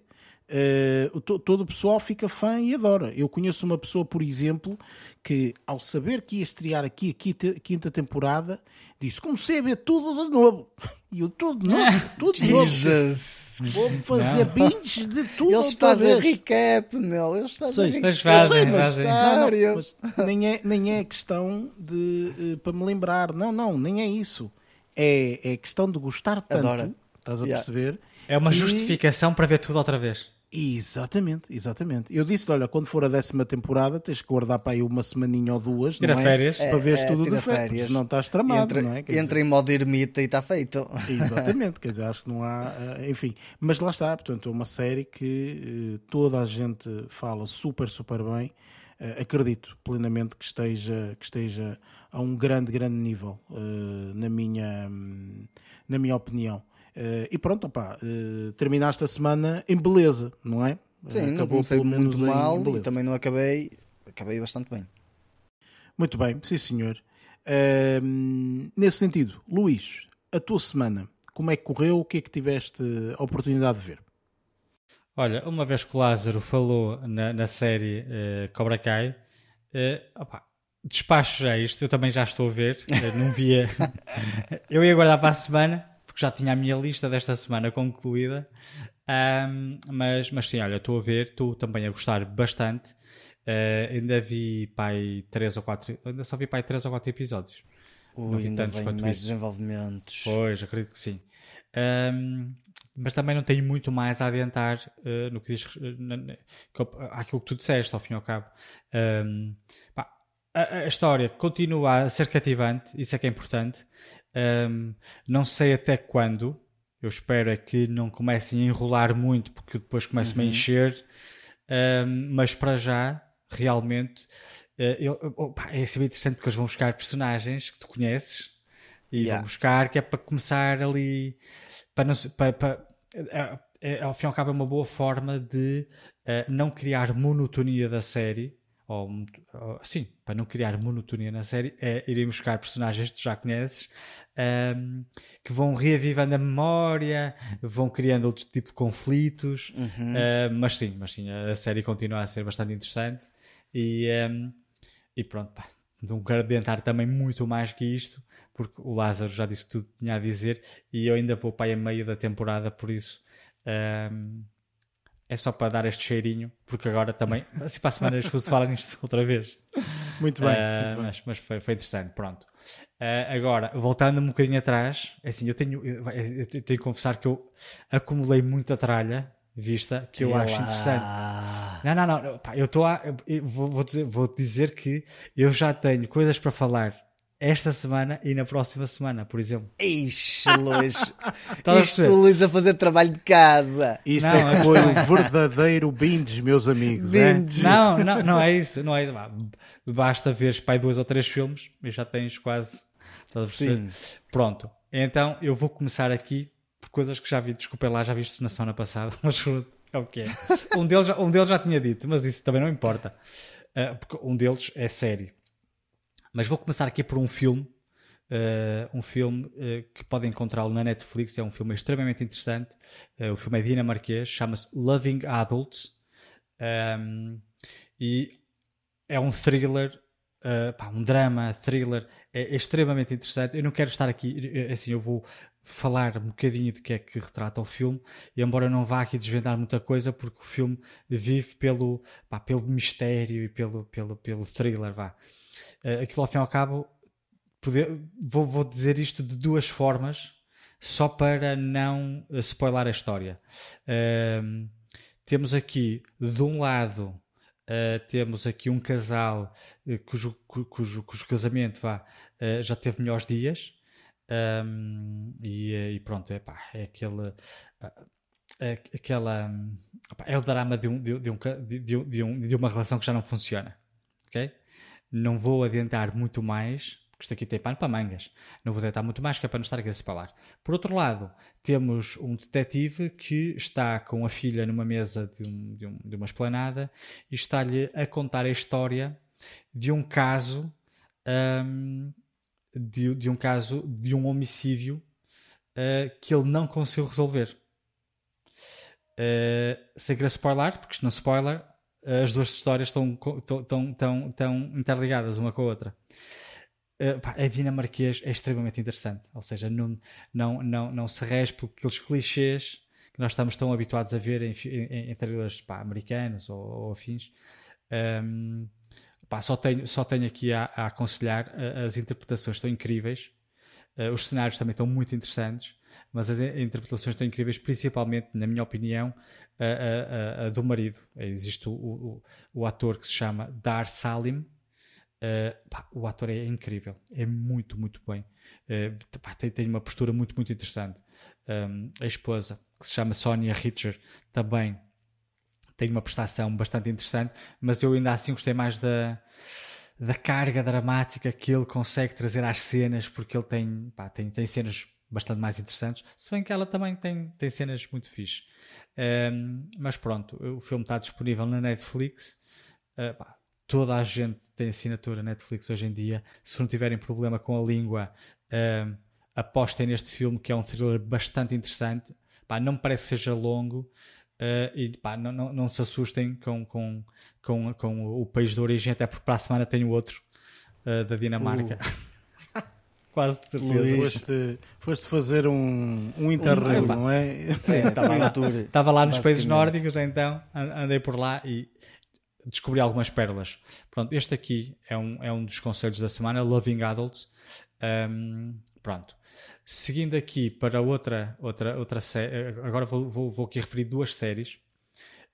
uh, todo o pessoal fica fã e adora. Eu conheço uma pessoa, por exemplo, que ao saber que ia estrear aqui a quinta temporada, disse: comecei a ver tudo de novo. E eu tudo de novo, tudo de novo. Vou fazer binge de tudo. Eles fazem recap, meu. Eles fazem recap. Eles fazem, sei, mas, não, não, mas nem, é, nem é questão de, uh, para me lembrar. Não, não, nem é isso é, é questão de gostar tanto, Adora. estás a yeah. perceber? É uma justificação para ver tudo outra vez. Exatamente, exatamente. Eu disse, olha, quando for a décima temporada, tens que guardar para aí uma semaninha ou duas, tira não é? férias. Para ver é, tudo de férias. não estás tramado, entra, não é? Quer entra dizer... em modo ermita e está feito. Exatamente, quer dizer, acho que não há, eh, enfim. Mas lá está, portanto, é uma série que uh, toda a gente fala super, super bem. Uh, acredito plenamente que esteja, que esteja a um grande, grande nível, uh, na, minha, na minha opinião. Uh, e pronto, opa, uh, terminaste a semana em beleza, não é? Sim, Acabou não comecei muito mal e também não acabei, acabei bastante bem. Muito bem, sim senhor. nesse sentido, Luís, a tua semana, como é que correu? O que é que tiveste a oportunidade de ver? Olha, uma vez que o Lázaro falou na, na série Cobra Kai, opa, despacho já isto, eu também já estou a ver, não via. eu ia guardar para a semana, porque já tinha a minha lista desta semana concluída. Um, mas, mas sim, olha, estou a ver, estou também a gostar bastante. Uh, ainda vi pai 3 ou 4, ainda só vi pai 3 ou 4 episódios. Ui, ainda vem mais isso. desenvolvimentos. Pois, acredito que sim. Um, mas também não tenho muito mais a adiantar uh, no que diz uh, àquilo que tu disseste, ao fim e ao cabo. Um, a, a, história continua a ser cativante, isso é que é importante. Um, não sei até quando. Eu espero é que não comecem a enrolar muito, porque depois começam uhum. a encher. Um, mas para já, realmente, uh, eu, opa, é assim interessante porque eles vão buscar personagens que tu conheces e yeah. vão buscar que é para começar ali para não para, para é, é, ao fim e ao cabo é uma boa forma de uh, não criar monotonia da série ou, ou, sim, para não criar monotonia na série, é irem buscar personagens que tu já conheces um, que vão reavivando a memória, vão criando outro tipo de conflitos, uhum. uh, mas sim, mas sim, a série continua a ser bastante interessante e, um, e pronto, pá, não quero adiantar também muito mais que isto, porque o Lázaro já disse tudo que tinha a dizer e eu ainda vou para a meio da temporada, por isso. Um, é só para dar este cheirinho, porque agora também, assim para a semana, as falar nisto outra vez. Muito bem. Uh, muito mas, mas foi, foi, interessante, pronto. Uh, agora, voltando um bocadinho atrás, é assim, eu tenho, eu, eu tenho que confessar que eu acumulei muita tralha vista que eu acho interessante. Não, não, não, pá, eu estou a. Eu vou, vou, dizer, vou dizer que eu já tenho coisas para falar esta semana e na próxima semana, por exemplo. Ixi, Luís. Isto Luís a fazer trabalho de casa. Isto não, é foi o verdadeiro bindes, meus amigos. Bindes. É? Não, não, não é isso. Não é, basta ver pai dois ou três filmes e já tens quase. Sim. Pronto. Então eu vou começar aqui por coisas que já vi. Desculpem lá, já viste na semana passada, mas é o que é. Um deles, um deles já tinha dito, mas isso também não importa. Uh, porque um deles é sério mas vou começar aqui por um filme. Uh, um filme uh, que podem encontrá-lo na Netflix. É um filme extremamente interessante. Uh, o filme é dinamarquês, chama-se Loving Adults. Um, ehm, e é um thriller, pá, um drama, thriller. É, extremamente interessante. Eu não quero estar aqui, assim, eu vou falar um bocadinho de que é que retrata o filme, e embora não vá aqui desvendar muita coisa, porque o filme vive pelo, pá, pelo mistério e pelo, pelo, pelo thriller, vá. Uh, aquilo ao fim e ao cabo, poder, vou, vou dizer isto de duas formas, só para não spoiler a história. Uh, temos aqui, de um lado, uh, temos aqui um casal uh, cujo, cujo, cujo, casamento vá, já teve melhores dias. Um, e, e, pronto, é, pá, é aquele. É, aquela. é o drama de, um, de, de, um, de, de, um, de uma relação que já não funciona. Ok? Não vou adiantar muito mais, porque isto aqui tem pano para mangas. Não vou adiantar muito mais, que é para não estar aqui a separar. Por outro lado, temos um detetive que está com a filha numa mesa de, um, de, um, de uma esplanada e está-lhe a contar a história de um caso um, de, de, um caso de um homicídio uh, que ele não conseguiu resolver. Uh, sem querer spoiler, porque isto não é spoiler, as duas histórias estão, estão, estão, estão interligadas uma com a outra. Uh, é dinamarquês, é extremamente interessante. Ou seja, não, não, não, não se rege por aqueles clichês que nós estamos tão habituados a ver em, em, em pá, americanos ou, ou afins. Um, pá, só, tenho, só tenho aqui a, a aconselhar. As interpretações estão incríveis. Uh, os cenários também estão muito interessantes mas as interpretações estão incríveis, principalmente, na minha opinião, a, a, a do marido. Existe o, o, o, ator que se chama Dar Salim. Uh, pá, o ator é incrível, é muito, muito bem. Uh, pá, tem, tem, uma postura muito, muito interessante. Um, a esposa, que se chama Sonia Richer, também tem uma prestação bastante interessante, mas eu ainda assim gostei mais da, da carga dramática que ele consegue trazer às cenas, porque ele tem, pá, tem, tem cenas bastante mais interessantes, se bem que ela também tem, tem cenas muito fixe. Um, mas pronto, o filme está disponível na Netflix. Uh, pá, toda a gente tem assinatura Netflix hoje em dia. Se não tiverem problema com a língua, um, apostem neste filme que é um thriller bastante interessante. Pá, não me parece que seja longo. Uh, e pá, não, não, não, se assustem com, com, com, com o país de origem, até porque para a semana tenho outro uh, da Dinamarca. Uh. quase de certeza. Foste, foste fazer um, um interrail, não é? Estava lá, estava lá nos países nórdicos, então an- andei por lá e descobri algumas pérolas. Pronto, este aqui é um, é um dos conselhos da semana, Loving Adults. Ahm, pronto. Seguindo aqui para outra, outra, outra série, agora vou, vou, vou aqui referir duas séries.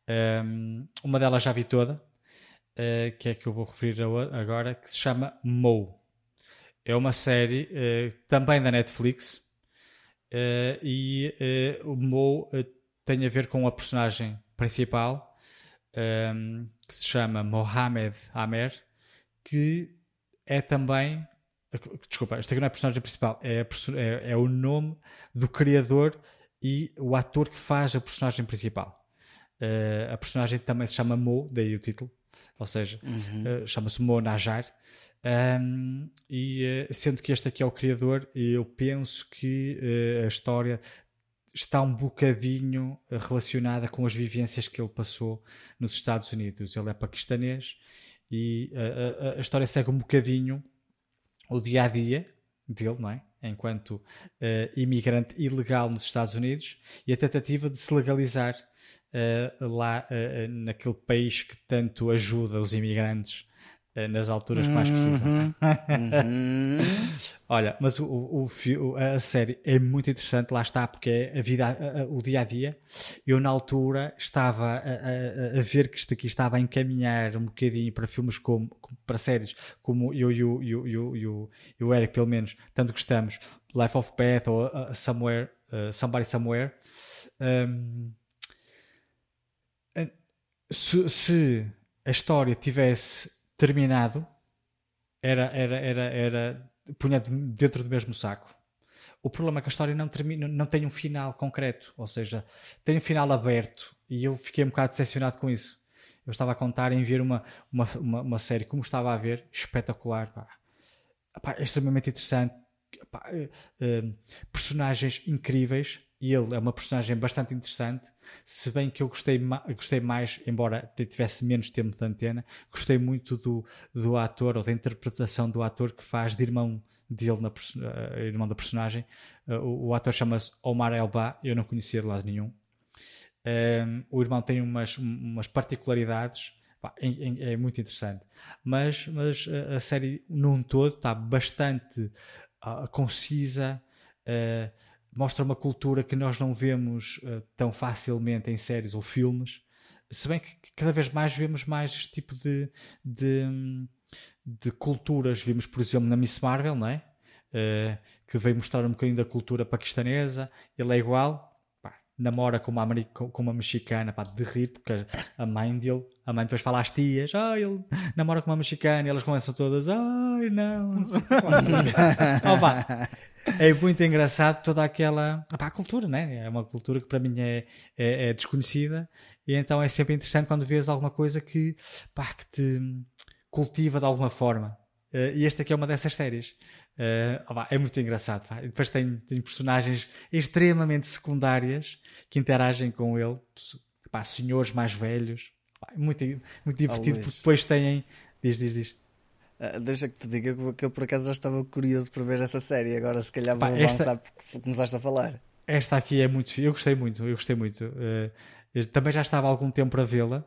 Ahm, uma delas já vi toda, eh, que é que eu vou referir agora, que se chama Mo. É uma série eh, também da Netflix eh, e eh, o Mo tem a ver com a personagem principal ehm, que se chama Mohamed Amer, que é também. Desculpa, este aqui não é a personagem principal, é, a é- é o nome do criador e o ator que faz a personagem principal. A personagem também se chama Mo, daí o título, ou seja, eh, chama-se Mo Najar. Um, e eh, sendo que este aqui é o criador, eu penso que eh, a história está um bocadinho relacionada com as vivências que ele passou nos Estados Unidos. Ele é paquistanês e eh, a, a- a história segue um bocadinho o dia a dia dele, não é? Enquanto eh, imigrante ilegal nos Estados Unidos e a tentativa de se legalizar eh, lá naquele país que tanto ajuda os imigrantes nas alturas que mais precisam. Uhum. Olha, mas o, o, o a série é muito interessante, lá está, porque é a vida, a- a- o dia a dia. Eu, na altura, estava a, a- ver que isto aqui estava a encaminhar um bocadinho para filmes como, para séries, como eu o, e o Eric, pelo menos, tanto gostamos, Life of Beth ou uh, Somewhere, uh, Somebody Somewhere. Um, se, se a história tivesse terminado, era, era, era, era punha de- dentro do mesmo saco. O problema é que a história não, termina, não tem um final concreto, ou seja, tem um final aberto e eu fiquei um bocado decepcionado com isso. Eu estava a contar em ver uma, uma, uma, uma série como estava a ver, espetacular, pá. Pá, extremamente interessante, pá, eh, eh, personagens incríveis. E ele é uma personagem bastante interessante, se bem que eu gostei, ma- gostei mais, embora tivesse menos tempo de antena, gostei muito do, do ator ou da interpretação do ator que faz de irmão dele, na, eh, irmão da personagem. Eh, o, o ator chama-se Omar Elba, eu não conhecia de lado nenhum. Um, o irmão tem umas, umas particularidades, é, muito interessante. Mas, mas a, a série num todo está bastante ah, concisa, ah, mostra uma cultura que nós não vemos ah, tão facilmente em séries ou filmes. Se bem que cada vez mais vemos mais este tipo de, de, de culturas. Vimos, por exemplo, na Miss Marvel, não é? Eh, que veio mostrar um bocadinho da cultura paquistanesa. Ele é igual, namora com uma, com uma mexicana, pá, de rir, porque a mãe dele, a mãe depois fala às tias, ah, ele namora com uma mexicana, e elas começam todas, ai não, não sei o quê." Oh, vá. É muito engraçado toda aquela pá, a cultura, né? É uma cultura que para mim é, é, é desconhecida e então é sempre interessante quando vês alguma coisa que, pá, que te cultiva de alguma forma. Eh, e esta aqui é uma dessas séries. Oh, pá, é muito engraçado. pá. Depois tem, tem personagens extremamente secundárias que interagem com ele, pá, senhores mais velhos. Pá, é muito, muito divertido Luís. porque depois têm. Diz, diz, diz. Ah, Deixa que te diga que eu por acaso já estava curioso para ver essa série. Agora se calhar vou esta- avançar porque começaste a falar. Esta aqui é muito. Eu gostei muito, eu gostei muito. Eh, eu também já estava há algum tempo para vê-la.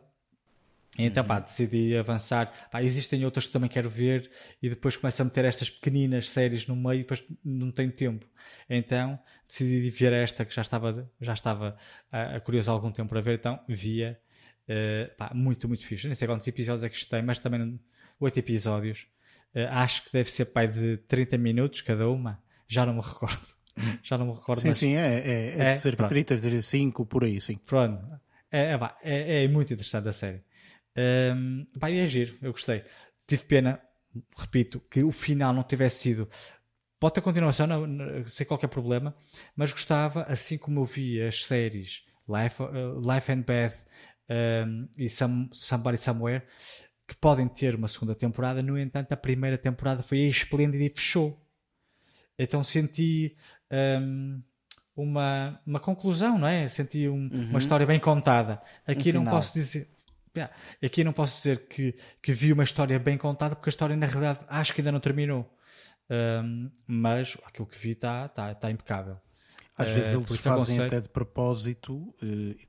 Então, pá, decidi avançar. Pá, existem outras que também quero ver e depois começo a meter estas pequeninas séries no meio e depois não tenho tempo. Então, decidi ver esta que já estava, já estava a, a curioso há algum tempo para ver, então via. Eh, pá, muito, muito fixe. Nem sei quantos episódios é que isto tem, mas também oito episódios. Eh, acho que deve ser pai de 30 minutos cada uma. Já não me recordo. Já não me recordo. Sim, mas- sim, é, é, é É, cerca de 30, 35, por aí, sim. Pronto. É, é, é, é muito interessante a série. Um, pá, e é giro, eu gostei. Tive pena, repito, que o final não tivesse sido. Pode ter continuação, não, não- sem qualquer problema, mas gostava, assim como eu vi as séries Life, uh, Life and Beth um, e Some, Somebody Somewhere, que podem ter uma segunda temporada, no entanto, a primeira temporada foi esplêndida e fechou. Então senti um, uma, uma conclusão, não é? Senti um- uma história bem contada. Aqui Um não final. posso dizer. Yeah. Aqui não posso dizer que, que vi uma história bem contada, porque a história, na realidade, acho que ainda não terminou. um, mas aquilo que vi está tá, tá impecável. Às vezes Uh, eles isso fazem até de propósito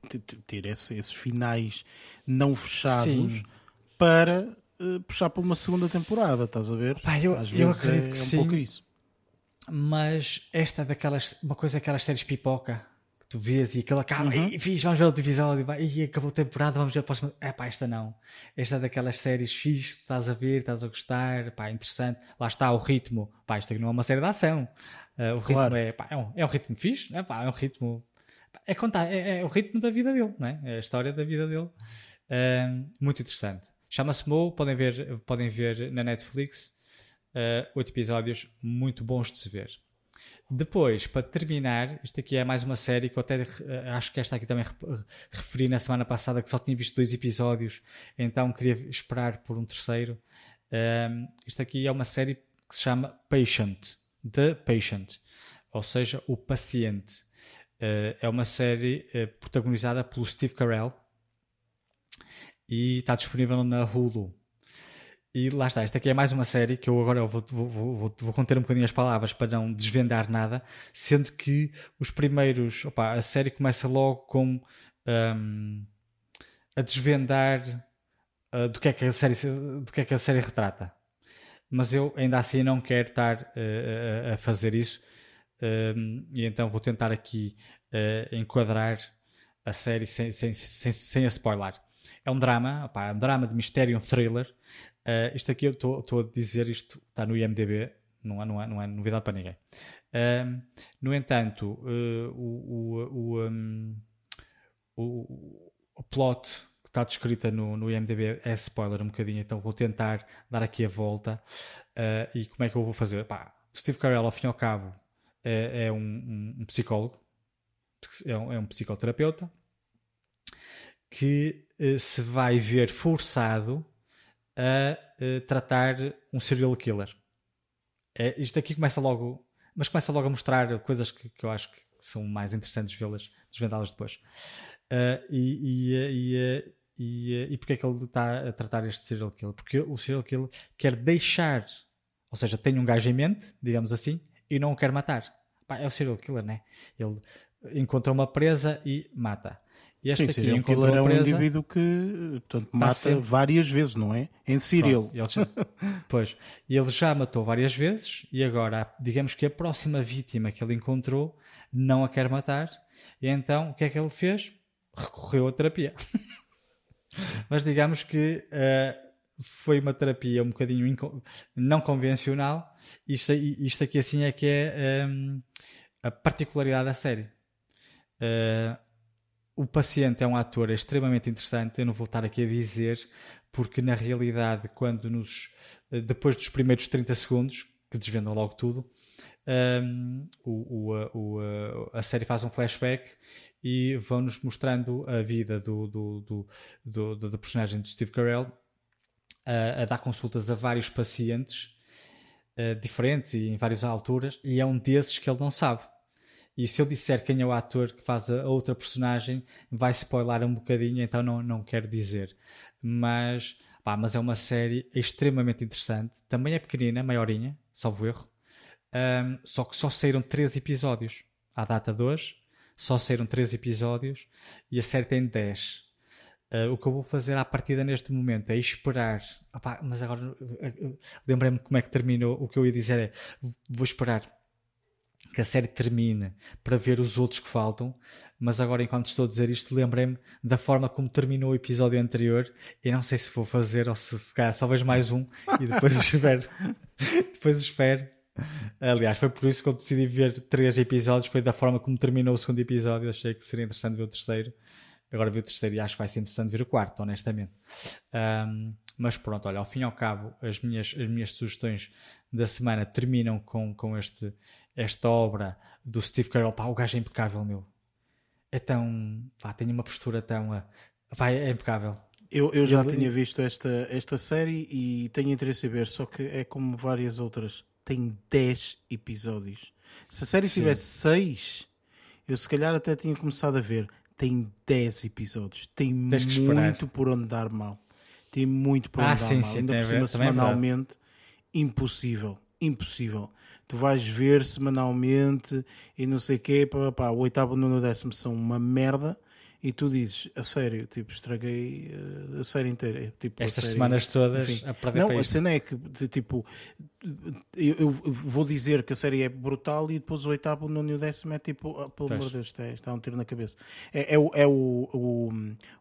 t- ter esse- esses finais não fechados Sim. para eh, puxar para uma segunda temporada, estás a ver? Pá, eu- Às eu vezes acredito é, que é um sim. pouco isso. Mas esta é daquelas, uma coisa daquelas séries pipoca tu vês e aquilo acaba, Uhum. e fiz, vamos ver outro episódio, e acabou a temporada, vamos ver a próxima. É pá, esta não. Esta é daquelas séries fixe, que estás a ver, estás a gostar, pá, interessante. Lá está o ritmo, pá, isto aqui não é uma série de ação. Uh, o ritmo Claro. é, pá, é, um, é um ritmo fixe, é, pá, é um ritmo. É, contar, é, é o ritmo da vida dele, não é? É a história da vida dele. Um, muito interessante. Chama-se Mo, podem ver, podem ver na Netflix. Uh, oito episódios muito bons de se ver. Depois, para terminar, isto aqui é mais uma série que eu até eh, acho que esta aqui também re- referi na semana passada que só tinha visto dois episódios, então queria esperar por um terceiro. Um, isto aqui é uma série que se chama Patient, The Patient, ou seja, o paciente. Uh, é uma série uh, protagonizada pelo Steve Carell e está disponível na Hulu. E lá está, esta aqui é mais uma série que eu agora vou, vou, vou, vou, conter um bocadinho as palavras para não desvendar nada, sendo que os primeiros, opa, a série começa logo com um, a desvendar uh, do, que é que a série, do que é que a série retrata. Mas eu ainda assim não quero estar uh, a- fazer isso, um, e então vou tentar aqui uh, enquadrar a série sem, sem, sem, sem a spoiler. É um drama, opá, é um drama de mistério, um thriller. Uh, isto aqui eu estou a dizer, isto está no IMDB, não é, não é, não é novidade para ninguém. Um, no entanto, uh, o, o, um, o, o plot que está descrita no, no IMDB é spoiler um bocadinho, então vou tentar dar aqui a volta. Uh, e como é que eu vou fazer? Pá, Steve Carell, ao fim e ao cabo, é, é um, um- psicólogo, é um, é um psicoterapeuta, que eh, se vai ver forçado a eh, tratar um serial killer. É, isto aqui começa logo, mas começa logo a mostrar coisas que, que eu acho que são mais interessantes vê-las, desvendá-las depois. Ah, e, e, e, e, e porquê é que ele está a tratar este serial killer? Porque o serial killer quer deixar, ou seja, tem um gajo em mente, digamos assim, e não o quer matar. Pá, é o serial killer, né? Ele encontra uma presa e mata. E este Sim, aqui serial killer é um indivíduo que portanto, mata sempre- várias vezes, não é? Em serial. Pronto, ele já, pois, ele já matou várias vezes e agora, digamos que a próxima vítima que ele encontrou não a quer matar. E então, o que é que ele fez? Recorreu à terapia. Mas digamos que eh, foi uma terapia um bocadinho não convencional. Isto, isto aqui assim é que é ehm, a particularidade da série. Eh, o paciente é um ator extremamente interessante, eu não vou estar aqui a dizer, porque na realidade, quando nos eh, depois dos primeiros 30 segundos, que desvendam logo tudo, um, o, o, a- o, a, série faz um flashback e vão-nos mostrando a vida do, do, do, do, do- do personagem de Steve Carell a, a dar consultas a vários pacientes eh, diferentes e em várias alturas, e é um desses que ele não sabe. E se eu disser quem é o ator que faz a outra personagem, vai spoiler um bocadinho, então não, não quero dizer. Mas, pá, mas é uma série extremamente interessante. Também é pequenina, maiorinha, salvo erro. Ahm, só que só saíram 13 episódios. À data de hoje, só saíram 13 episódios e a série tem 10. Ah, o que eu vou fazer à partida neste momento é esperar. Opá, mas agora ah, ah, lembrei-me como é que terminou. O que eu ia dizer é: vou esperar que a série termine para ver os outros que faltam, mas agora enquanto estou a dizer isto lembrei-me da forma como terminou o episódio anterior e não sei se vou fazer ou se, se calhar só vejo mais um e depois espero depois espero. Aliás foi por isso que eu decidi ver três episódios foi da forma como terminou o segundo episódio achei que seria interessante ver o terceiro. Agora vi o terceiro e acho que vai ser interessante ver o quarto honestamente. Ahm, mas pronto, olha, ao fim e ao cabo, as minhas, as minhas sugestões da semana terminam com, com este, esta obra do Steve Carell. Pá, o gajo é impecável, meu. É tão. Pá, tem uma postura tão. ah, Pá, é impecável. Eu, eu já Ele- tinha visto esta, esta série e tenho interesse em ver, só que é como várias outras. Tem 10 episódios. Se a série Sim. tivesse 6, eu se calhar até tinha começado a ver. Tem 10 episódios. Tem esperar. muito por onde dar mal. Tem muito por Ah, sim, sim, Ainda por cima, é semanalmente, impossível. impossível. Tu vais ver semanalmente e não sei o quê, pá, pá, o oitavo, nono, décimo são uma merda e tu dizes, a sério, tipo, estraguei uh, a série inteira. Tipo, Estas série, semanas todas enfim. a perder Não, para a cena é que, tipo, eu, eu vou dizer que a série é brutal e depois o oitavo, o nono e o décimo é tipo, ah, pelo amor de Deus, está, está um tiro na cabeça. É, é, o, é o, o,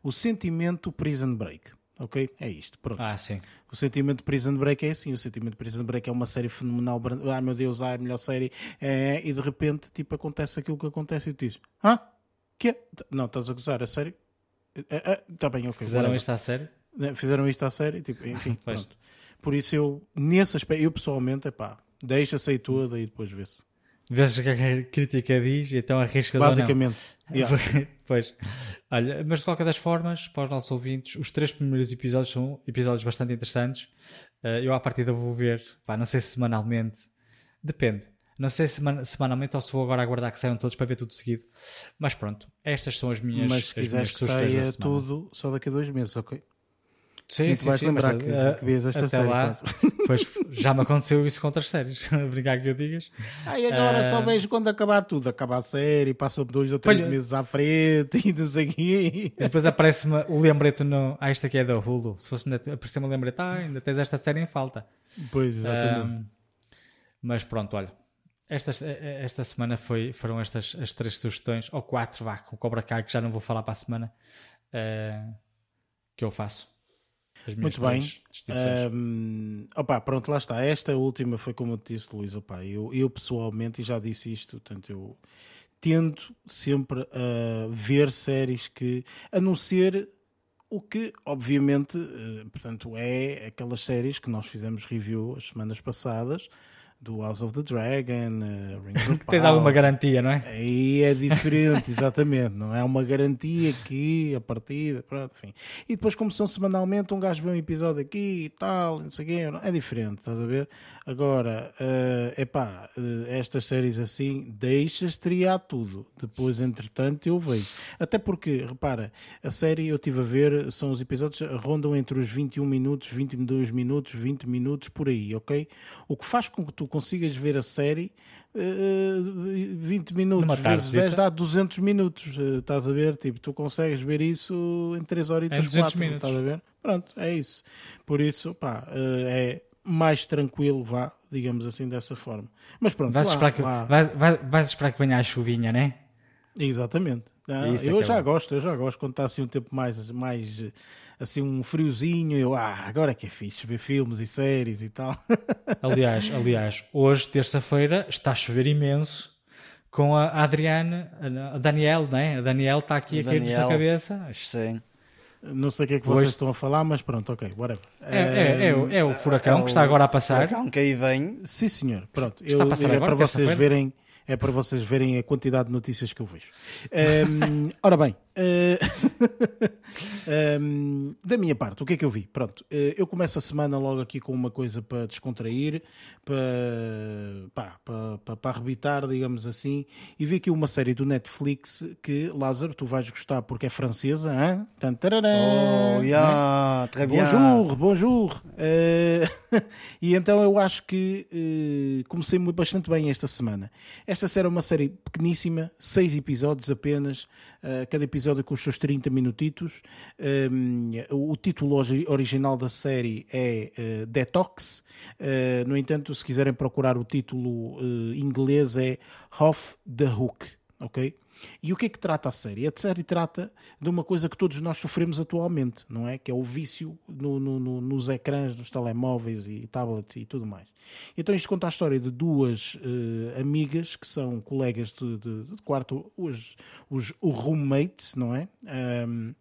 o sentimento Prison Break. Ok? É isto. Pronto. Ah, sim. O sentimento de Prison Break é assim. O sentimento de Prison Break é uma série fenomenal. Ah, meu Deus, ah, é a melhor série. É, e de repente, tipo, acontece aquilo que acontece e tu dizes: Ah, que? Não, estás a gozar, a sério? Está bem, ok. Fizeram isto à série? Fizeram isto à série, tipo, enfim, pronto. Por isso eu, nesse aspecto, eu pessoalmente, é pá, deixa-se aí toda e depois vê-se. Vês o que a crítica diz então arriscas. Basicamente. yeah. pois. Olha, mas de qualquer das formas, para os nossos ouvintes, os três primeiros episódios são episódios bastante interessantes. Eh, eu, à partida, vou ver, pá, não sei se semanalmente, depende. Não sei se seman- semanalmente ou se vou agora aguardar que saiam todos para ver tudo seguido. Mas pronto, estas são as minhas. Mas se quiseres que saia tudo só daqui a dois meses, ok? Sim, E tu sim, vais sim, lembrar que, que vês esta série. lá, pois, já me aconteceu isso com outras séries. Obrigado que eu digas. Ai, agora só Ah. vejo quando acabar tudo. Acaba a série, passa dois ou três Olha- meses à frente e não sei o quê. E depois aparece-me o lembrete no. Ah, isto aqui é da Hulu. Se fosse aparecer-me o lembrete, ah, ainda tens esta série em falta. Pois, exatamente. Ahm, mas pronto, olha. Esta, esta semana foi, foram estas as três sugestões, ou quatro, vá, com o Cobra Kai, que já não vou falar para a semana, eh, que eu faço. As minhas Muito bem. Hum, opa, pronto, lá está. Esta última foi como eu te disse, Luís. Opa, eu, eu pessoalmente, e já disse isto, portanto, eu tento sempre a ver séries que, a não ser o que, obviamente, eh, portanto, é aquelas séries que nós fizemos review as semanas passadas, do House of the Dragon, uh, Rings of Tens Power. alguma garantia, não é? Aí é diferente, exatamente. Não é uma garantia que a partida, pronto, enfim. E depois, como são semanalmente, um gajo vê um episódio aqui e tal, não sei o quê, é diferente, estás a ver? Agora, é epá, eh, estas séries assim, deixas triar tudo. Depois, entretanto, eu vejo. Até porque, repara, a série eu estive a ver, são os episódios, rondam entre os 21 minutos, 22 minutos, 20 minutos, por aí, ok? O que faz com que tu consigas ver a série eh, 20 minutos Numa vezes tardezita. 10 dá 200 minutos, eh, estás a ver? Tipo, tu consegues ver isso em 3 horas e Em 200 4, minutos. estás a ver? Pronto, é isso. Por isso, pá, eh, é mais tranquilo, vá, digamos assim, dessa forma. Mas pronto, Vais lá- esperar, que, lá- vais, vais- vais esperar que venha a chuvinha, não é? Exatamente. Ah, Isso é eu é já bom. gosto, eu já gosto quando está assim um tempo mais, mais eh, assim um friozinho, eu, ah, agora é que é fixe ver filmes e séries e tal. Aliás, aliás, hoje, terça-feira, está a chover imenso com a Adriane, a Daniel, não é? A Daniel está aqui a cair-nos na cabeça. Sim. Não sei o que é que Hoje- vocês estão a falar, mas pronto, ok, whatever. É, é, é, o- é o furacão É que o está agora a passar. Furacão que aí vem. Sim, senhor. Pronto. Está a Eu- passar é agora, para vocês verem. É para vocês verem a quantidade de notícias que eu vejo. Ehm, ora bem, eh, ehm, da minha parte, o que é que eu vi? Pronto, eh, eu começo a semana logo aqui com uma coisa para descontrair, para, pá, para, para, para arrebitar, digamos assim, e vi aqui uma série do Netflix que, Lázaro, tu vais gostar porque é francesa, hein? Tan, tararã, Oh, né? yeah, très bien. Bonjour, bonjour. Eh, e então eu acho que eh, comecei muito, bastante bem esta semana. Esta série é uma série pequeníssima, seis episódios apenas, eh, cada episódio com os seus 30 minutitos. Eh, o título ori- original da série é eh, Detox. Eh, no entanto, se quiserem procurar o título inglês é Off the Hook, ok? E o que é que trata a série? A série trata de uma coisa que todos nós sofremos atualmente, não é? Que é o vício no- no- no- nos ecrãs dos telemóveis e tablets e tudo mais. Então isto conta a história de duas eh, amigas que são colegas de, de- de quarto, os, os, roommates, não é? Ahm,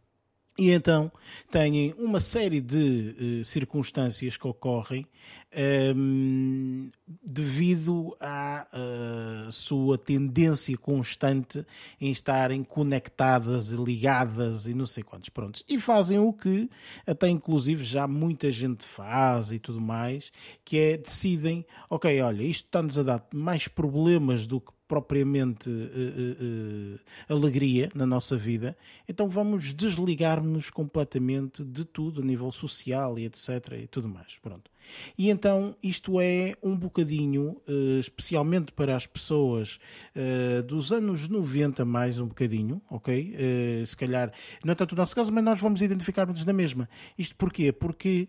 e então têm uma série de eh, circunstâncias que ocorrem ehm, devido à eh, sua tendência constante em estarem conectadas, ligadas e não sei quantos. Prontos. E fazem o que até inclusive já muita gente faz e tudo mais, que é decidem, ok, olha, isto está-nos a dar mais problemas do que propriamente eh, eh, alegria na nossa vida, então vamos desligar-nos completamente de tudo a nível social e etc. e tudo mais. Pronto. E então isto é um bocadinho, uh, especialmente para as pessoas uh, dos anos 90 mais um bocadinho, ok? Uh, se calhar, não é tanto o nosso caso, mas nós vamos identificar-nos na mesma. Isto porquê? Porque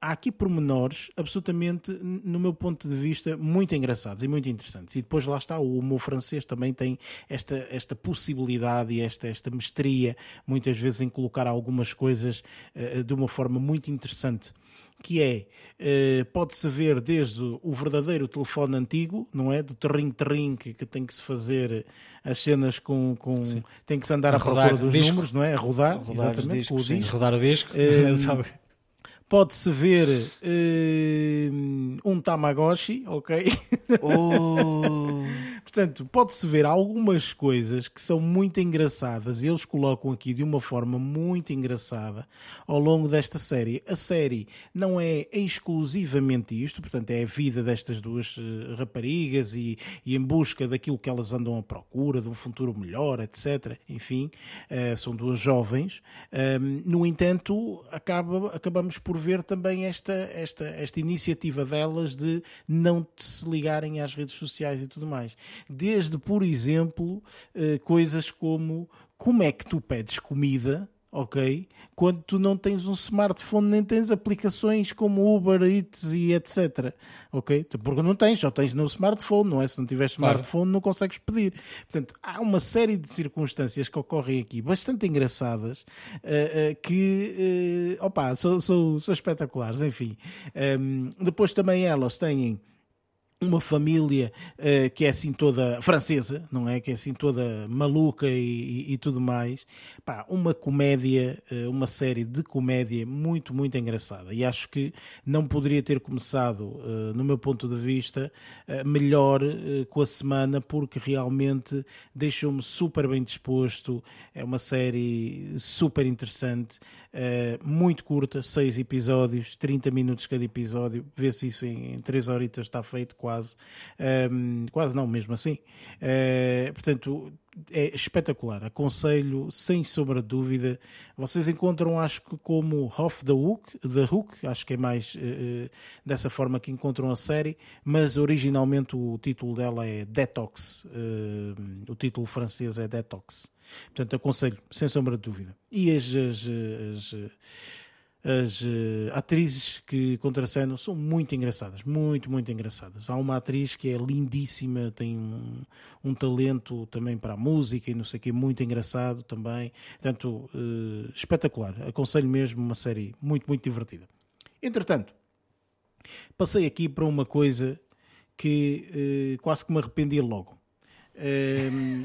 há aqui pormenores absolutamente, no meu ponto de vista, muito engraçados e muito interessantes. E depois lá está, o humor francês também tem esta, esta possibilidade e esta, esta mestria, muitas vezes, em colocar algumas coisas de uma forma muito interessante. Que é, uh, pode-se ver desde o verdadeiro telefone antigo, não é? Do terrim-terrim que, que, tem que se fazer as cenas com. com tem que se andar a à procura dos disco. números, não é? A rodar, rodar exatamente, discos, o disco. Rodar o disco. Uh, pode-se ver uh, um Tamagotchi, ok? Oh. Portanto, pode-se ver algumas coisas que são muito engraçadas e eles colocam aqui de uma forma muito engraçada ao longo desta série. A série não é exclusivamente isto, portanto, é a vida destas duas eh, raparigas e, e em busca daquilo que elas andam à procura, de um futuro melhor, etc. Enfim, uh, são duas jovens. Um, no entanto, acaba, acabamos por ver também esta, esta, esta iniciativa delas de não se ligarem às redes sociais e tudo mais desde, por exemplo, eh, coisas como como é que tu pedes comida, ok? Quando tu não tens um smartphone nem tens aplicações como Uber Eats e etc, ok? Porque não tens, só tens no smartphone, não é? Se não tiveres smartphone claro. não consegues pedir. Portanto, há uma série de circunstâncias que ocorrem aqui bastante engraçadas uh, uh, que, uh, opa, são, são, são espetaculares, enfim. Um, depois também elas têm uma família uh, que é assim toda francesa, não é? Que é assim toda maluca e, e, e tudo mais. Pá, uma comédia, uh, uma série de comédia muito, muito engraçada. E acho que não poderia ter começado, uh, no meu ponto de vista, melhor com a semana, porque realmente deixou-me super bem disposto. É uma série super interessante. Muito curta, 6 episódios, 30 minutos cada episódio, vê-se isso em 3 horitas, está feito quase, um, ehm, quase não, mesmo assim. Uh, portanto, é espetacular. Aconselho, sem sombra de dúvida. Vocês encontram, acho que como Off the Hook, the Hook acho que é mais uh, dessa forma que encontram a série, mas originalmente o título dela é Detox. Uh, o título francês é Detox. Portanto, aconselho, sem sombra de dúvida. E as, as, as as uh, atrizes que contracenam são muito engraçadas, muito, muito engraçadas. Há uma atriz que é lindíssima, tem um, um talento também para a música e não sei o que, muito engraçado também. Portanto, uh, espetacular. Aconselho mesmo uma série muito, muito divertida. Entretanto, passei aqui para uma coisa que uh, quase que me arrependi logo. Um,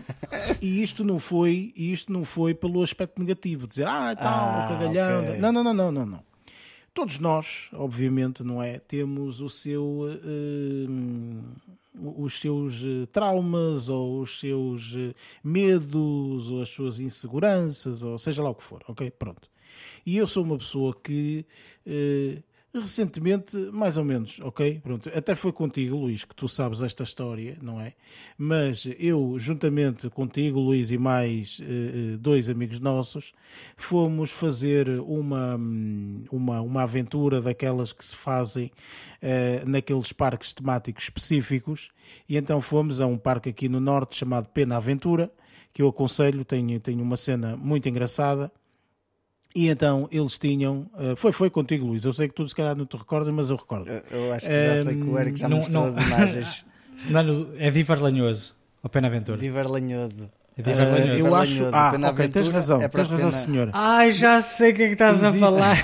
e isto não foi isto não foi pelo aspecto negativo dizer ah tal ah, cagalhão okay. não não não não não não. Todos nós obviamente não é temos o seu uh, os seus eh, traumas ou os seus eh, medos ou as suas inseguranças ou seja lá o que for ok? Pronto. E eu sou uma pessoa que uh, Recentemente, mais ou menos, ok? Pronto, até foi contigo, Luís, que tu sabes esta história, não é? Mas eu, juntamente contigo, Luís, e mais uh, dois amigos nossos, fomos fazer uma, uma, uma aventura daquelas que se fazem uh, naqueles parques temáticos específicos, e então fomos a um parque aqui no Norte chamado Pena Aventura, que eu aconselho, tem, tem uma cena muito engraçada e então eles tinham. Uh, foi, foi contigo, Luís. Eu sei que tu se calhar não te recordas, mas eu recordo. Eu, eu acho que já um, sei que o Eric já não, mostrou não, as imagens. Não, é Vivar Lanhoso, o Pena Aventura. Vivar Lanhoso. É uh, eu acho. Ah, ok, tens razão, é tens razão, pena... senhora. Ai, já sei o que é que estás Existe... a falar.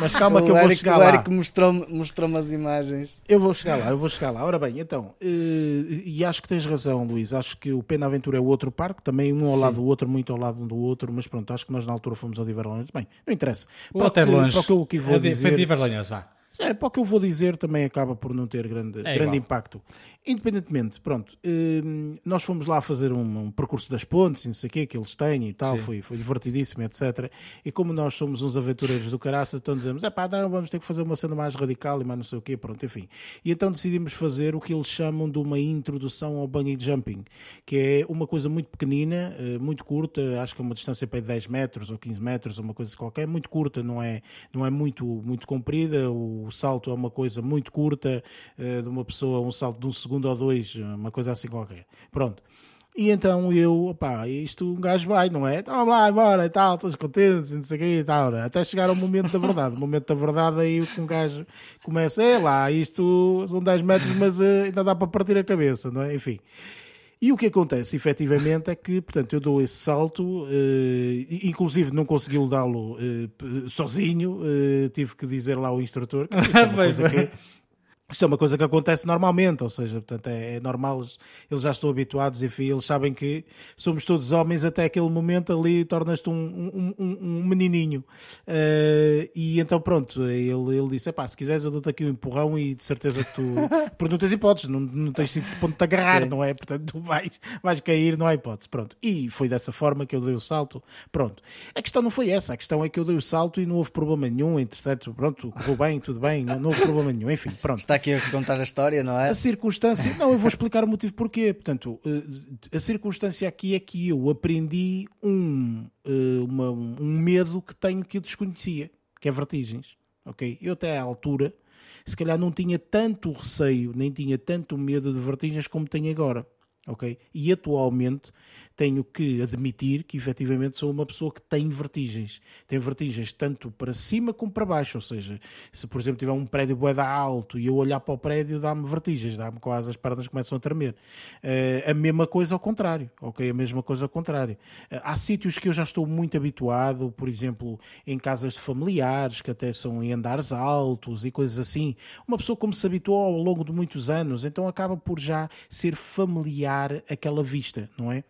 Mas calma que eu vou chegar lá. O Eric mostrou-me mostrou as imagens. Eu vou chegar lá, eu vou chegar lá. Ora bem, então, uh, e acho que tens razão, Luís. Acho que o Pena Aventura é o outro parque, também um ao Sim. lado do outro, muito ao lado um do outro, mas pronto, acho que nós na altura fomos ao Diverlanhos. Bem, não interessa. O para, que, longe. para o que eu vou é, dizer. Foi Diverlanhos, vá. É, para o que eu vou dizer também acaba por não ter grande, é grande impacto. Independentemente, pronto, hum, nós fomos lá fazer um, um, percurso das pontes, não sei o quê, que eles têm e tal, foi, foi divertidíssimo, etc. E como nós somos uns aventureiros do caraça, então dizemos, é pá, não, vamos ter que fazer uma cena mais radical e mais não sei o quê, pronto, enfim. E então decidimos fazer o que eles chamam de uma introdução ao bungee jumping, que é uma coisa muito pequenina, eh, muito curta, acho que é uma distância para 10 metros ou 15 metros, uma coisa qualquer, muito curta, não é, não é muito, muito comprida, o salto é uma coisa muito curta, uh, de uma pessoa, um salto de um segundo ou dois, uma coisa assim qualquer. Pronto. E então eu, opá, isto um gajo vai, não é? Então vamos lá, embora e tal, todos contentes, não sei o quê e tal, né? até chegar ao momento da verdade. O momento da verdade aí um gajo começa, é lá, isto são 10 metros, mas uh, ainda dá para partir a cabeça, não é? Enfim. E o que acontece, efetivamente, é que, portanto, eu dou esse salto, uh, inclusive não consegui dá-lo uh, sozinho, uh, tive que dizer lá ao instrutor que é uma coisa que isto é uma coisa que acontece normalmente, ou seja, portanto, é, é, normal, eles já estão habituados, enfim, eles sabem que somos todos homens até aquele momento ali, tornas-te um, um, um, um, menininho. Uh, e então, pronto, ele, ele disse: pá, se quiseres, eu dou-te aqui um empurrão e de certeza que tu. Porque não tens hipóteses, não, não tens de ponto de agarrar, Sim. não é? Portanto, tu vais, vais cair, não há hipótese. Pronto. E foi dessa forma que eu dei o salto. Pronto. A questão não foi essa, a questão é que eu dei o salto e não houve problema nenhum, entretanto, pronto, correu bem, tudo bem, não, não houve problema nenhum, enfim, pronto. Está aqui a contar a história, não é? A circunstância, não, eu vou explicar o motivo porquê. Portanto, eh, a circunstância aqui é que eu aprendi um, eh, uma, um medo que tenho que eu desconhecia, que é vertigens. Ok? Eu até à altura, se calhar não tinha tanto receio, nem tinha tanto medo de vertigens como tenho agora. Ok? E atualmente tenho que admitir que efetivamente sou uma pessoa que tem vertigens. Tem vertigens tanto para cima como para baixo. Ou seja, se por exemplo tiver um prédio boeda alto e eu olhar para o prédio, dá-me vertigens, dá-me quase as pernas começam a tremer. Uh, a mesma coisa ao contrário. Ok? A mesma coisa ao contrário. Uh, há sítios que eu já estou muito habituado, por exemplo, em casas de familiares, que até são em andares altos e coisas assim. Uma pessoa como se habituou ao longo de muitos anos, então acaba por já ser familiar aquela vista, não é?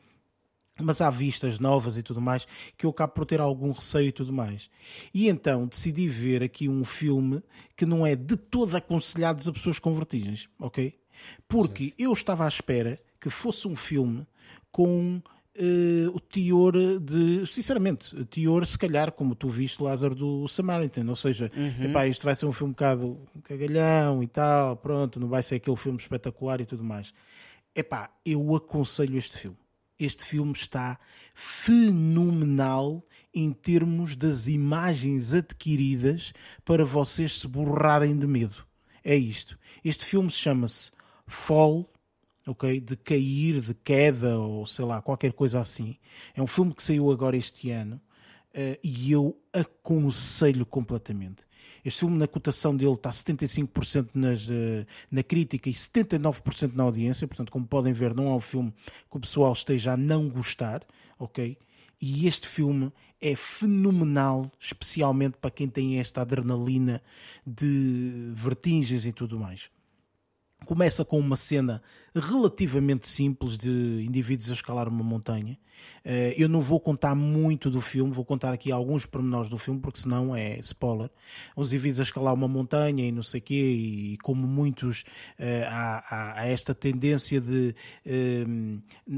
Mas há vistas novas e tudo mais que eu acabo por ter algum receio e tudo mais. E então decidi ver aqui um filme que não é de todo aconselhado a pessoas com vertigens, ok? Porque eu estava à espera que fosse um filme com uh, o teor de, sinceramente, o teor se calhar como tu viste Lázaro do Samaritan, ou seja, uhum. epá, isto vai ser um filme um bocado cagalhão e tal, pronto, não vai ser aquele filme espetacular e tudo mais. Epá, eu aconselho este filme este filme está fenomenal em termos das imagens adquiridas para vocês se borrarem de medo. É isto. Este filme chama-se Fall, ok? De cair, de queda ou sei lá, qualquer coisa assim. É um filme que saiu agora este ano uh, e eu aconselho completamente. Este filme, na cotação dele, está 75% nas, uh, na crítica e 79% na audiência. Portanto, como podem ver, não é um filme que o pessoal esteja a não gostar, ok? E este filme é fenomenal, especialmente para quem tem esta adrenalina de vertigens e tudo mais. Começa com uma cena relativamente simples de indivíduos a escalar uma montanha. Eh, eu não vou contar muito do filme, vou contar aqui alguns pormenores do filme, porque senão é spoiler. Os indivíduos a escalar uma montanha e não sei o quê, e como muitos eh, há, há esta tendência de eh,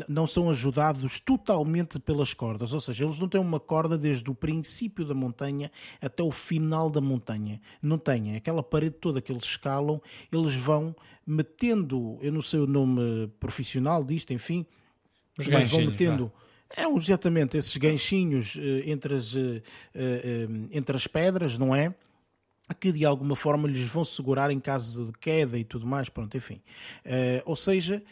não são ajudados totalmente pelas cordas, ou seja, eles não têm uma corda desde o princípio da montanha até o final da montanha. Não têm. Aquela parede toda que eles escalam, eles vão metendo, eu não sei o nome profissional disto, enfim, Os mas vão metendo. É exatamente esses ganchinhos eh, entre as, eh, eh, entre as pedras, não é? Que de alguma forma lhes vão segurar em caso de queda e tudo mais, pronto, enfim. Uh, ou seja,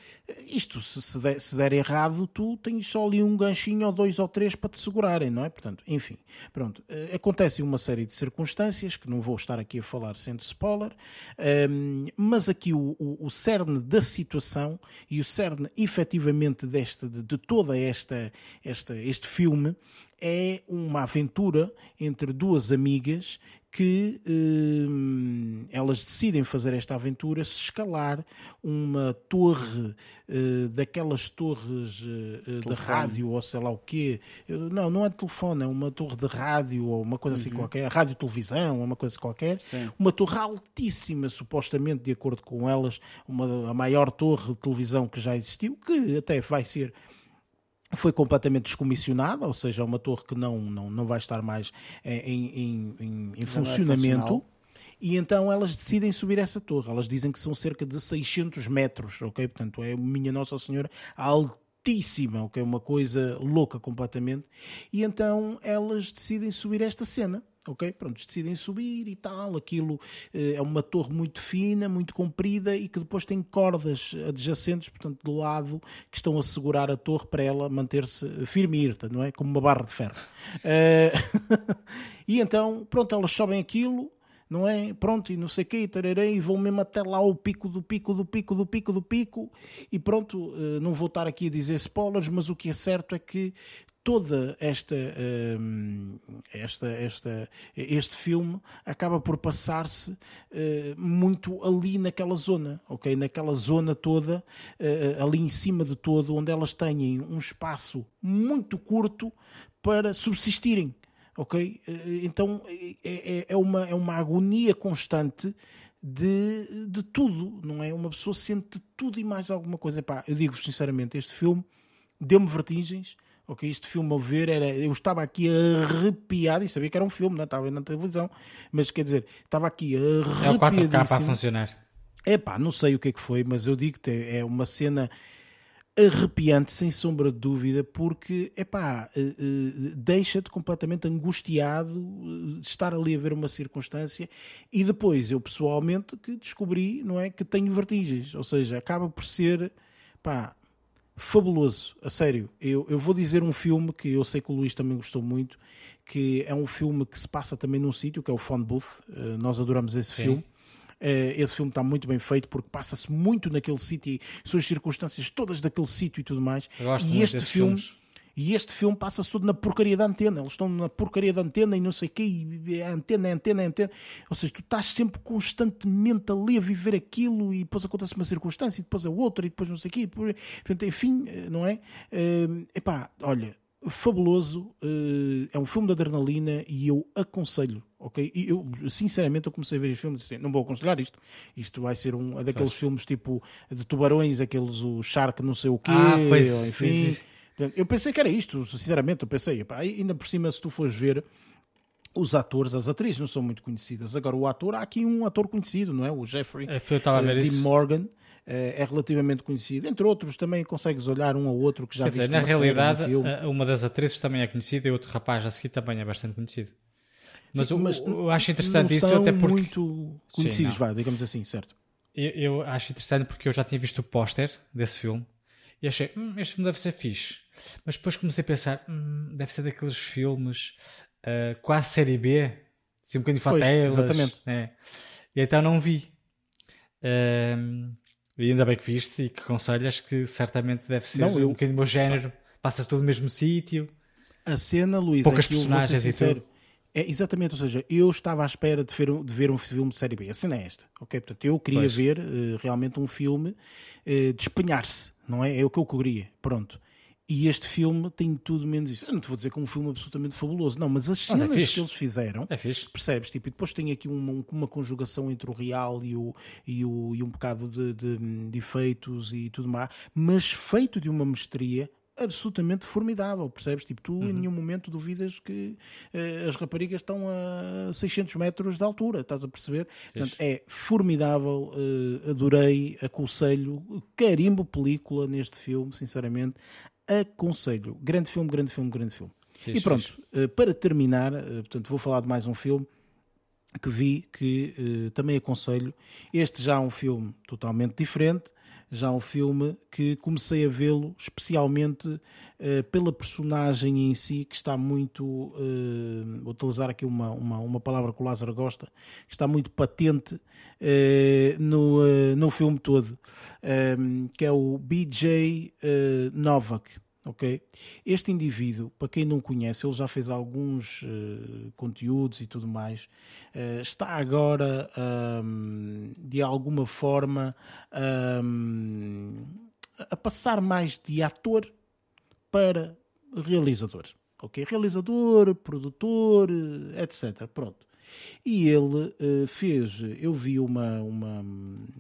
isto se, se, der, se, der, errado, tu tens só ali um ganchinho ou dois ou três para te segurarem, não é? Portanto, enfim, pronto. Uh, acontecem uma série de circunstâncias que não vou estar aqui a falar sendo spoiler, uh, mas aqui o, o, o, cerne da situação e o cerne efetivamente deste, de, de toda esta, esta, este filme é uma aventura entre duas amigas que eh, elas decidem fazer esta aventura se escalar uma torre eh, daquelas torres eh, de rádio ou sei lá o quê. Não, não é de telefone, é uma torre de rádio ou uma coisa assim uhum. qualquer, rádio televisão, uma coisa qualquer. Sim. Uma torre altíssima, supostamente, de acordo com elas, uma, a maior torre de televisão que já existiu, que até vai ser foi completamente descomissionada, ou seja, é uma torre que não, não, não vai estar mais eh, em, em, em, é funcionamento. E então elas decidem subir essa torre. Elas dizem que são cerca de 600 metros, ok? Portanto, é minha Nossa Senhora altíssima, ok? Uma coisa louca completamente. E então elas decidem subir esta cena ok? Pronto, decidem subir e tal, aquilo eh, é uma torre muito fina, muito comprida e que depois tem cordas adjacentes, portanto, de lado, que estão a segurar a torre para ela manter-se firme e irta, não é? Como uma barra de ferro. Eh, e então, pronto, elas sobem aquilo, não é? Pronto, e não sei o quê, tararei, e vão mesmo até lá ao pico do pico do pico do pico do pico, e pronto, eh, não vou estar aqui a dizer spoilers, mas o que é certo é que toda esta, ehm, esta, esta, este filme acaba por passar-se eh, muito ali naquela zona, ok? Naquela zona toda, eh, ali em cima de todo, onde elas têm um espaço muito curto para subsistirem, ok? Eh, então é, é, é, uma, é uma agonia constante de, de tudo, não é? Uma pessoa sente tudo e mais alguma coisa. Epá, eu digo sinceramente, este filme deu-me vertigens Ok, este filme a ver era. Eu estava aqui arrepiado e sabia que era um filme, não é? estava na televisão, mas quer dizer, estava aqui arrepiado. É o 4K para funcionar. É pá, não sei o que é que foi, mas eu digo-te, é uma cena arrepiante, sem sombra de dúvida, porque é pá, eh, eh, deixa-te completamente angustiado de estar ali a ver uma circunstância e depois eu pessoalmente que descobri, não é, que tenho vertigens, ou seja, acaba por ser pá, fabuloso, a sério. Eu, eu vou dizer um filme que eu sei que o Luís também gostou muito, que é um filme que se passa também num sítio, que é o Phone Booth. Uh, nós adoramos esse Sim. filme. Uh, esse filme está muito bem feito porque passa-se muito naquele sítio, são as circunstâncias todas daquele sítio e tudo mais. e este filme. Filmes e este filme passa-se tudo na porcaria da antena. Eles estão na porcaria da antena e não sei o quê, e a antena, a antena, a antena. Ou seja, tu estás sempre constantemente ali a viver aquilo e depois acontece uma circunstância e depois a outra e depois não sei o quê. Portanto, enfim, não é? Uh, epá, olha, fabuloso. Uh, é um filme de adrenalina e eu aconselho, ok? E eu, sinceramente, eu comecei a ver os filmes e disse, não vou aconselhar isto. Isto vai ser um daqueles filmes tipo de tubarões, aqueles, o Shark não sei o quê, ah, pois, enfim... Sim, sim eu pensei que era isto, sinceramente, eu pensei, ainda por cima, se tu fores ver, os atores, as atrizes não são muito conhecidas. Agora, o ator, há aqui um ator conhecido, não é? O Jeffrey é, eu uh, Dean Morgan. Uh, é relativamente conhecido. Entre outros, também consegues olhar um ou outro que já Quer dizer, na realidade, série, uma das atrizes também é conhecida e outro rapaz a seguir também é bastante conhecido. Mas, Sim, mas eu acho interessante isso até porque... muito conhecidos, Sim, vá, digamos assim, certo? Eu, eu, acho interessante porque eu já tinha visto o póster desse filme e achei, hum, este filme deve ser fixe. Mas depois comecei a pensar, hum, deve ser daqueles filmes uh, quase série B, assim um bocadinho fatelas. Exatamente. É. E então não vi. Uh, e ainda bem que viste e que aconselhas que certamente deve ser não, eu... um bocadinho do meu género. Passa-se todo no mesmo sítio. A cena, Luís, poucas personagens e tudo. É, exatamente, ou seja, eu estava à espera de ver, de ver um filme de série B. A cena é esta, ok? Portanto, eu queria pois. ver uh, realmente um filme uh, de espelhar-se, não é? É o que eu queria, pronto. E este filme tem tudo menos isso. Eu não te vou dizer que é um filme absolutamente fabuloso, não, mas as cenas mas é que eles fizeram, é percebes? Tipo, e depois tem aqui uma, uma conjugação entre o real e, o, e, o, e um bocado de, de, de efeitos e tudo mais, mas feito de uma mestria absolutamente formidável, percebes? Tipo, tu uhum. em nenhum momento duvidas que uh, as raparigas estão a 600 metros de altura, estás a perceber? Portanto, é formidável, uh, adorei, aconselho, carimbo película neste filme, sinceramente, aconselho. Grande filme, grande filme, grande filme. Fiz, e pronto, uh, para terminar, portanto, vou falar de mais um filme que vi, que também aconselho. Este já é um filme totalmente diferente, já um filme que comecei a vê-lo especialmente uh, pela personagem em si, que está muito, uh, vou utilizar aqui uma, uma, uma palavra que o Lázaro gosta, que está muito patente uh, no, no filme todo, que é o BJ Novak ok? Este indivíduo, para quem não conhece, ele já fez alguns uh, conteúdos e tudo mais, uh, está agora, um, de alguma forma, um, a passar mais de ator para realizador, ok? Realizador, produtor, etc. Pronto. E ele uh, fez, eu vi uma, uma,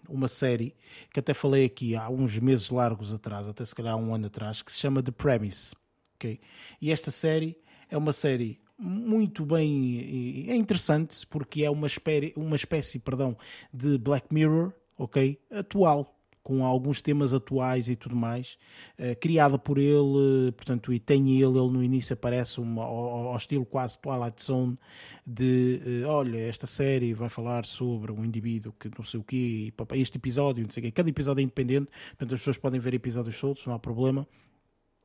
uma série que até falei aqui há uns meses largos atrás, até se calhar um ano atrás, que se chama The Premise. Okay? E esta série é uma série muito bem é interessante porque é uma espécie, uma espécie perdão, de Black Mirror ok atual com alguns temas atuais e tudo mais, uh, criada por ele, portanto, e tem ele, ele no início aparece uma, ao, ao estilo quase Twilight Zone, de uh, olha, esta série vai falar sobre um indivíduo que não sei o quê, este episódio, não sei o quê, cada episódio é independente, portanto as pessoas podem ver episódios soltos, não há problema,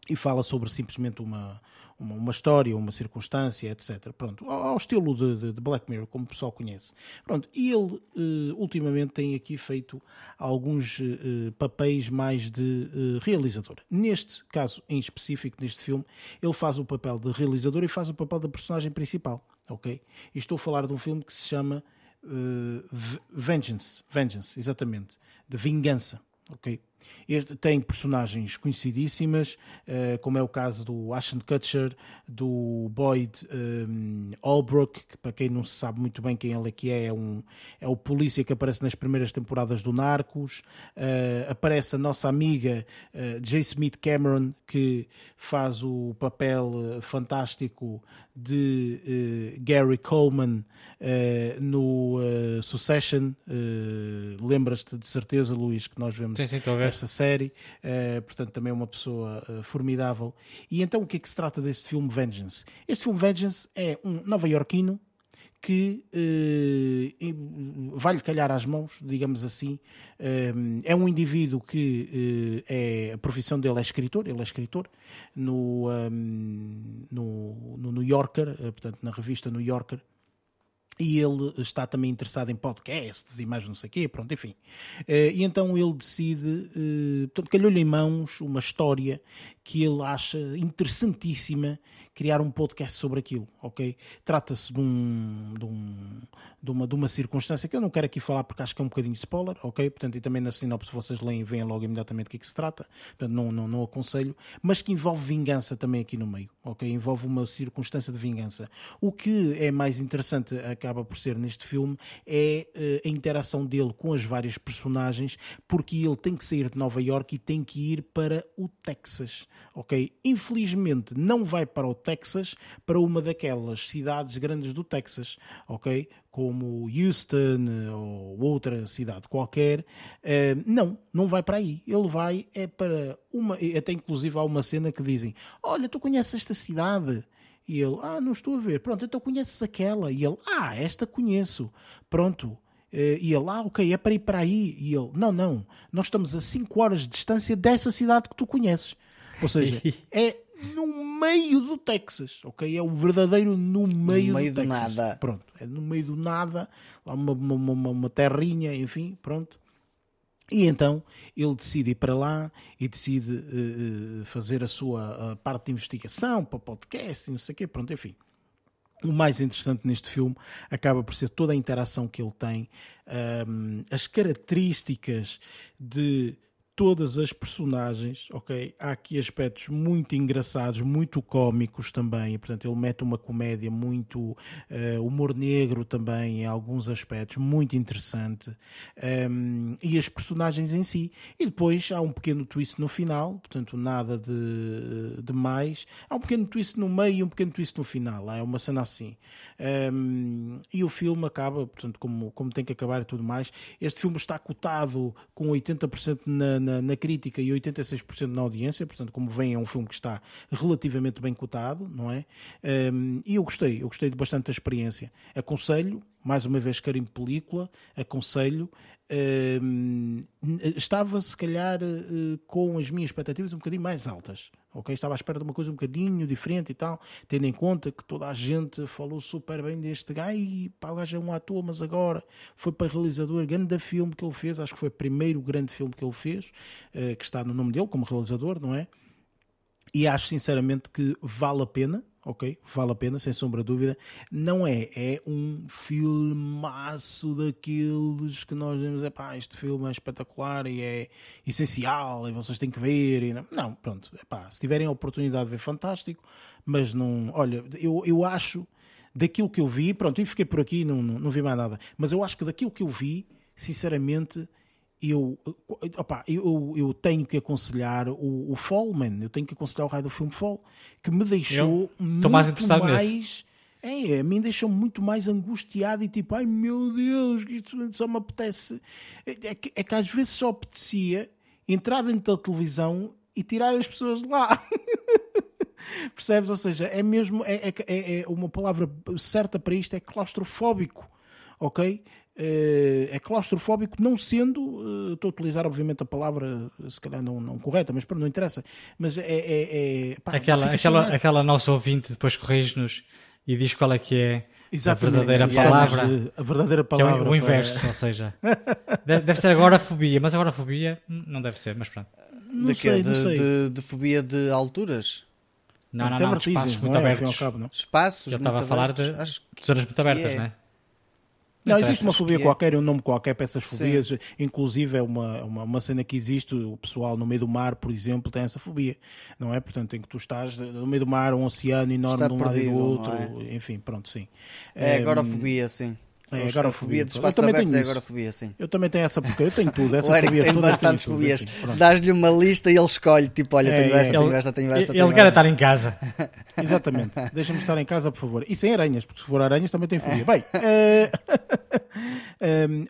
e fala sobre simplesmente uma, uma, uma, história, uma circunstância, etc. Pronto, ao, estilo de, de, de, Black Mirror, como o pessoal conhece. Pronto, e ele uh, ultimamente tem aqui feito alguns uh, papéis mais de uh, realizador. Neste caso em específico, neste filme, ele faz o papel de realizador e faz o papel da personagem principal, ok? E estou a falar de um filme que se chama Vengeance, Vengeance, exatamente, de vingança, ok? Este, tem personagens conhecidíssimas, uh, como é o caso do Ashton Kutcher, do Boyd um, eh, Albrook, que para quem não se sabe muito bem quem ele aqui é, é, um, é o polícia que aparece nas primeiras temporadas do Narcos. Uh, aparece a nossa amiga uh, J. Smith Cameron, que faz o papel fantástico de Gary Coleman no Succession. Lembras-te de certeza, Luís, que nós vemos sim, sim, essa série, uh, portanto também é uma pessoa uh, formidável. E então o que é que se trata deste filme Vengeance? Este filme Vengeance é um nova-iorquino que uh, vai-lhe calhar às mãos, digamos assim. é um indivíduo que é, a profissão dele é escritor, ele é escritor no, um, no, no New Yorker, portanto, na revista New Yorker e ele está também interessado em podcasts e mais não sei o quê, pronto, enfim. Eh, e então ele decide, eh, portanto, calhou-lhe em mãos uma história que ele acha interessantíssima criar um podcast sobre aquilo, ok? Trata-se de, um, de, um, de, uma, de uma circunstância que eu não quero aqui falar porque acho que é um bocadinho spoiler, ok? Portanto, e também na sinopse vocês leem veem logo imediatamente o que é que se trata, portanto, não, não, não aconselho, mas que envolve vingança também aqui no meio, ok? Envolve uma circunstância de vingança. O que é mais interessante, acaba por ser neste filme, é uh, a interação dele com as várias personagens, porque ele tem que sair de Nova York e tem que ir para o Texas, ok? Infelizmente não vai para o Texas, para uma daquelas cidades grandes do Texas, ok? Como Houston eh, ou outra cidade qualquer. Uh, não, não vai para aí. Ele vai é para uma. Até inclusive há uma cena que dizem: Olha, tu conheces esta cidade? E ele, ah, não estou a ver. Pronto, então conheces aquela. E ele, ah, esta conheço. Pronto. Eh, e ele, ah, ok, é para ir para aí. E ele, não, não, nós estamos a 5 horas de distância dessa cidade que tu conheces. Ou seja, é no meio do Texas, ok? É o verdadeiro no meio, no meio do, do Texas. nada. Pronto, é no meio do nada, lá uma, uma, uma, uma terrinha, enfim, pronto. E então ele decide ir para lá e decide uh, fazer a sua uh, parte de investigação para podcast e não sei o quê, pronto, enfim. O mais interessante neste filme acaba por ser toda a interação que ele tem, um, ehm, as características de todas as personagens, ok? Há aqui aspectos muito engraçados, muito cómicos também, portanto ele mete uma comédia muito uh, humor negro também em alguns aspectos, muito interessante, um, e as personagens em si. E depois há um pequeno twist no final, portanto nada de, de mais. Há um pequeno twist no meio e um pequeno twist no final, é uma cena assim. Um, e o filme acaba, portanto, como, como tem que acabar e tudo mais. Este filme está cotado com 80% na na, na crítica e 86% na audiência, portanto, como vem, é um filme que está relativamente bem cotado, não é? Um, e eu gostei, eu gostei de bastante da experiência. Aconselho, mais uma vez, carimbo película, aconselho. Um, estava, se calhar, uh, com as minhas expectativas um bocadinho mais altas. Ok? Estava à espera de uma coisa um bocadinho diferente e tal, tendo em conta que toda a gente falou super bem deste gajo e pá, o gajo é um ator, mas agora foi para realizador, grande filme que ele fez, acho que foi o primeiro grande filme que ele fez, uh, que está no nome dele como realizador, não é? E acho sinceramente que vale a pena, ok? Vale a pena, sem sombra de dúvida. Não é, é um filmaço daqueles que nós vemos, é pá, este filme é espetacular e é essencial e vocês têm que ver. E não, não, pronto, é pá, se tiverem a oportunidade de ver, fantástico, mas não, olha, eu, eu acho daquilo que eu vi, pronto, e fiquei por aqui, não, não, não vi mais nada, mas eu acho que daquilo que eu vi, sinceramente eu, opa, eu, eu tenho que aconselhar o, o Fall, man. Eu tenho que aconselhar o raio do filme Fall, que me deixou muito mais interessado mais. É, a mim deixou muito mais angustiado e tipo, ai meu Deus, que isto só me apetece. É, é, que, é que às vezes só apetecia entrar dentro da televisão e tirar as pessoas de lá. Percebes? Ou seja, é mesmo. É, é, é uma palavra certa para isto, é claustrofóbico. Ok? Eh, é claustrofóbico, não sendo, eh, estou a utilizar obviamente a palavra, se calhar não, não correta, mas não interessa, mas é. é, é pá, aquela, aquela, aquela nossa ouvinte depois corrige-nos e diz qual é que é Exatamente. a verdadeira palavra. A verdadeira palavra. É o, o inverso, para... ou seja, deve ser agorafobia, mas agorafobia não deve ser, mas pronto. Não de, sei, não sei. De, de, fobia de alturas? Não, não, não, não, espaços muito é? abertos. Cabo, espaços Eu estava a falar de zonas muito abertas, é. não é? Não, existe uma fobia é. qualquer, um nome qualquer para essas fobias. Sim. Inclusive, é uma, uma, uma, cena que existe. O pessoal no meio do mar, por exemplo, tem essa fobia, não é? Portanto, em que tu estás no meio do mar, um oceano enorme de um lado e do outro. É? Enfim, pronto, sim. É, agora a fobia, sim. É, agorafobia. De espaços eu também tenho é agorafobia, sim. Eu também tenho essa, porque eu tenho tudo. Essa o Eric fobia tem toda, bastantes fobias. Dás-lhe uma lista e ele escolhe, tipo, olha, é, tenho esta, é, tenho esta, tenho esta. Ele, ele quer estar em casa. Exatamente. Deixa-me estar em casa, por favor. E sem aranhas, porque se for aranhas também tem fobia. Bem, uh...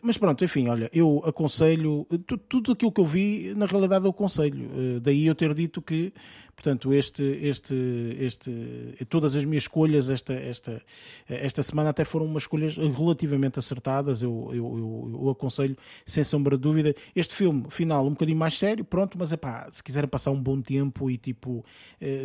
mas pronto, enfim, olha, eu aconselho, tudo aquilo que eu vi, na realidade eu aconselho. Uh, daí eu ter dito que Portanto, este, este, este, todas as minhas escolhas esta, esta, esta semana até foram umas escolhas relativamente acertadas. Eu, eu, eu, eu aconselho, sem sombra de dúvida. Este filme, final, um bocadinho mais sério, pronto, mas é pá, se quiserem passar um bom tempo e tipo eh,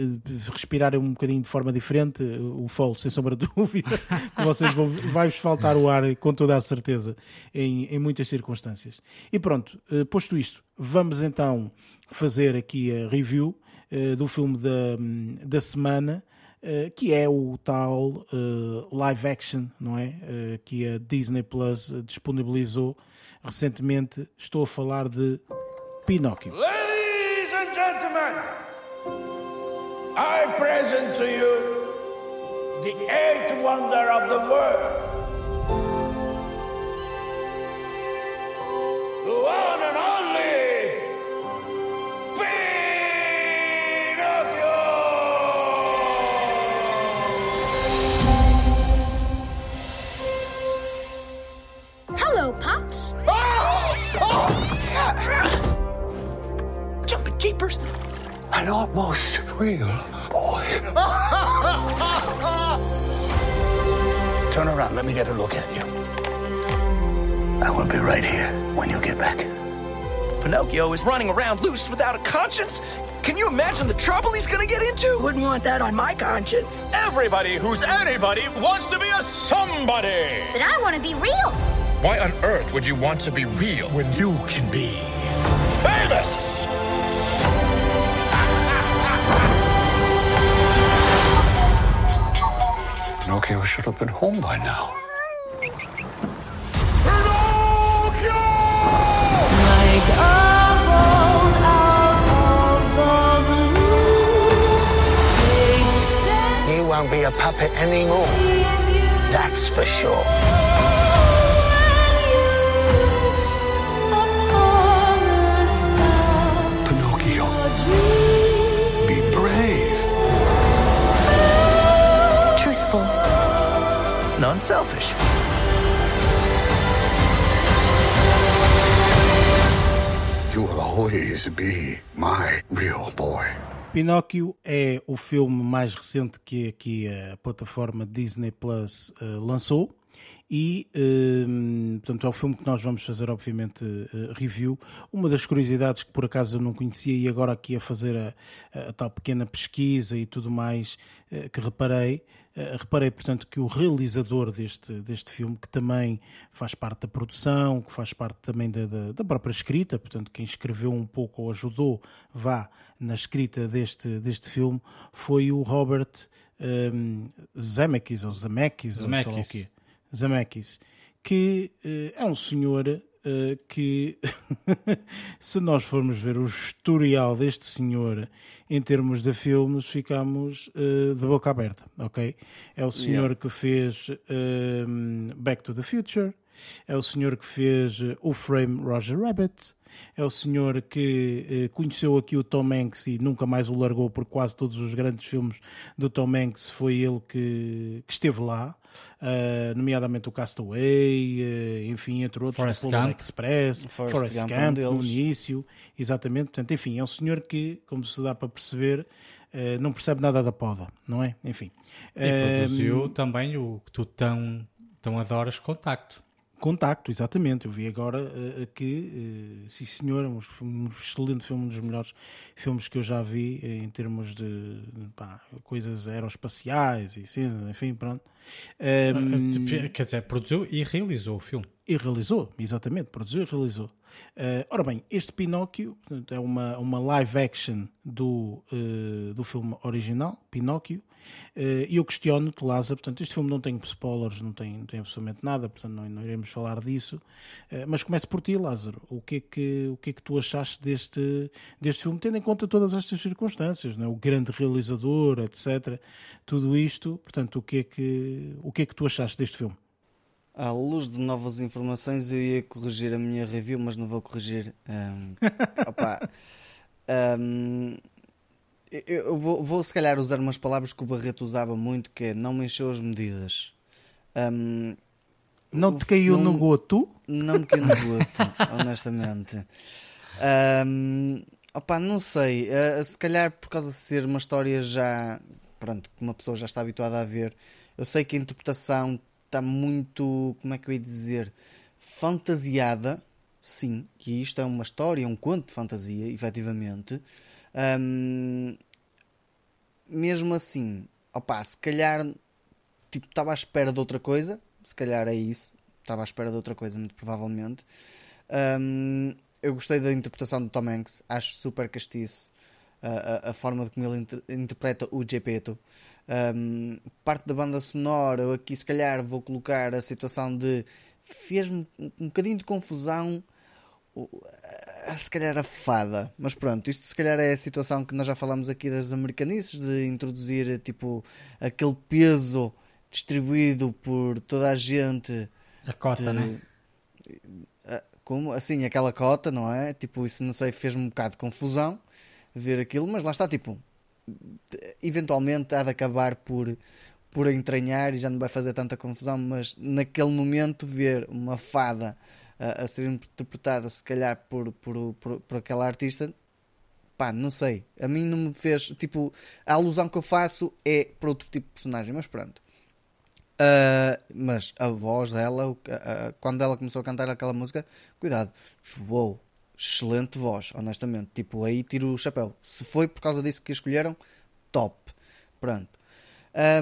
respirarem um bocadinho de forma diferente, o Fall, sem sombra de dúvida, vocês vão, vai-vos faltar o ar com toda a certeza em, em muitas circunstâncias. E pronto, eh, posto isto, vamos então fazer aqui a review do filme da, da semana, uh, que é o tal uh, live action, não é? que a Disney Plus disponibilizou recentemente. Estou a falar de Pinóquio. Ladies and gentlemen, I present to you the eighth wonder of the world. An almost real boy. Turn around. Let me get a look at you. I will be right here when you get back. Pinocchio is running around loose without a conscience? Can you imagine the trouble he's gonna get into? Wouldn't want that on my conscience. Everybody who's anybody wants to be a somebody. But I want to be real. Why on earth would you want to be real when you can be famous? Pinocchio should have been home by now. Pinocchio! Like a bolt out of the blue. You won't be a puppet anymore. That's for sure. Unselfish. You will always be my real boy. Pinóquio é o filme mais recente que aqui a plataforma Disney Plus uh, lançou e uh, portanto é o filme que nós vamos fazer obviamente uh, review uma das curiosidades que por acaso eu não conhecia e agora aqui a fazer a, a, a tal pequena pesquisa e tudo mais uh, que reparei Uh, reparei, portanto, que o realizador deste, deste filme, que também faz parte da produção, que faz parte também da, da, da, própria escrita, portanto, quem escreveu um pouco ou ajudou, vá na escrita deste, deste filme, foi o Robert um, ehm, Zemeckis, ou Zemeckis, ou sei lá o quê. Zemeckis, que uh, é um senhor que, se nós formos ver o historial deste senhor em termos de filmes, ficamos uh, de boca aberta, ok? É o senhor yeah. que fez Back to the Future, é o senhor que fez o Frame Roger Rabbit, É o senhor que eh, conheceu aqui o Tom Hanks e nunca mais o largou por quase todos os grandes filmes do Tom Hanks. Foi ele que, que esteve lá, eh, nomeadamente o Castaway, eh, enfim, entre outros, Forrest o Polar. Express, Forrest Forrest Gump, Gump, um no início, exatamente. Portanto, enfim, é um senhor que, como se dá para perceber, eh, não percebe nada da poda, não é? Enfim. E produziu também o que tu tão, tão adoras, Contacto. Contacto, exatamente. Eu vi agora eh, que, eh, sim senhor, um, um excelente filme, um dos melhores filmes que eu já vi eh, em termos de pá, coisas aeroespaciais e assim, enfim, pronto. Ehm, Quer dizer, produziu e realizou o filme. e realizou, exatamente, produziu e realizou. Eh, ora bem, este Pinóquio é uma, uma live action do, eh, do filme original, Pinóquio, eh, e eu questiono-te, Lázaro, portanto, este filme não tem spoilers, não tem, não tem absolutamente nada, portanto não, não iremos falar disso, mas começo por ti, Lázaro, o que é que, o que, é que tu achaste deste, deste filme, tendo em conta todas estas circunstâncias, não é? o grande realizador, etc., tudo isto, portanto, o que é que, o que, é que tu achaste deste filme? À luz de novas informações, eu ia corrigir a minha review, mas não vou corrigir. Ahm, opá, ahm, eu- vou, vou, se calhar, usar umas palavras que o Barreto usava muito, que é não me encheu as medidas. Ahm, Não te caiu no filme goto? Não me caiu no goto, honestamente. Ahm, opá, não sei. ah, se calhar por causa de ser uma história já. Pronto, que uma pessoa já está habituada a ver. Eu sei que a interpretação está muito. Como é que eu ia dizer? Fantasiada. Sim, que isto é uma história, um conto de fantasia, efetivamente. Ahm, mesmo assim, opá, se calhar tipo, estava à espera de outra coisa. Se calhar é isso. Estava à espera de outra coisa, muito provavelmente. Ahm, eu gostei da interpretação do Tom Hanks. Acho super castiço a, a- forma de como ele inter- interpreta o Gepeto. Ahm, parte da banda sonora, eu aqui se calhar vou colocar a situação de fez-me um um bocadinho de confusão se calhar a fada, mas pronto, isto se calhar é a situação que nós já falamos aqui das americanices, de introduzir tipo aquele peso distribuído por toda a gente A cota, de- né? Como assim aquela cota, não é? Tipo, isso não sei, fez-me um bocado de confusão ver aquilo, mas lá está, tipo, eventualmente há de acabar por por entranhar e já não vai fazer tanta confusão, mas naquele momento ver uma fada a, a ser interpretada se calhar por, por, por, por aquela artista pá, não sei, a mim não me fez tipo, a alusão que eu faço é para outro tipo de personagem, mas pronto. Uh, mas a voz dela, a- a- quando ela começou a cantar aquela música, cuidado, uou, excelente voz, honestamente. Tipo, aí tiro o chapéu. Se foi por causa disso que a escolheram, top. Pronto.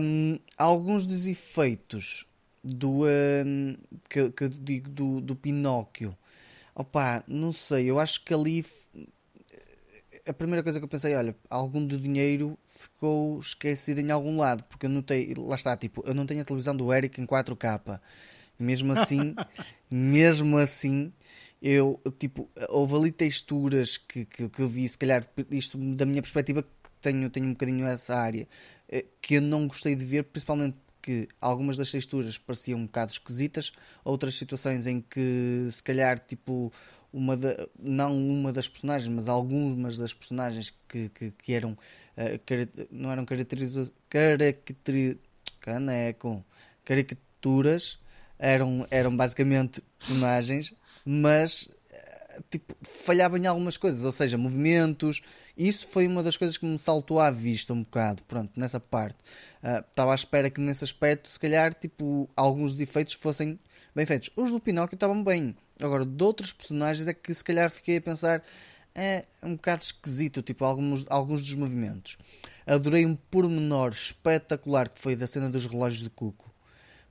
Um, alguns dos efeitos do um, que, que eu digo do, do Pinóquio, opá, não sei, eu acho que ali a primeira coisa que eu pensei, olha, algum do dinheiro ficou esquecido em algum lado, porque eu notei, lá está, tipo, eu não tenho a televisão do Eric em 4K. E mesmo assim, mesmo assim, eu, tipo, houve ali texturas que, que, que eu vi, se calhar, isto da minha perspectiva, que tenho, tenho um bocadinho essa área, eh, que eu não gostei de ver, principalmente que algumas das texturas pareciam um bocado esquisitas, outras situações em que, se calhar, tipo, uma da- não uma das personagens, mas algumas das personagens que, que, que eram eh, não eram caracterizadas caracteri, caneco, caricaturas eram, eram basicamente personagens, mas eh, tipo, falhava em algumas coisas, ou seja, movimentos. Isso foi uma das coisas que me saltou à vista um bocado, pronto, nessa parte. Ah, Estava à espera que nesse aspecto, se calhar, tipo, alguns defeitos fossem bem feitos. Os do Pinóquio estavam bem. Agora, de outros personagens é que se calhar fiquei a pensar é um bocado esquisito, tipo, alguns, alguns dos movimentos. Adorei um pormenor espetacular que foi da cena dos relógios de Cuco.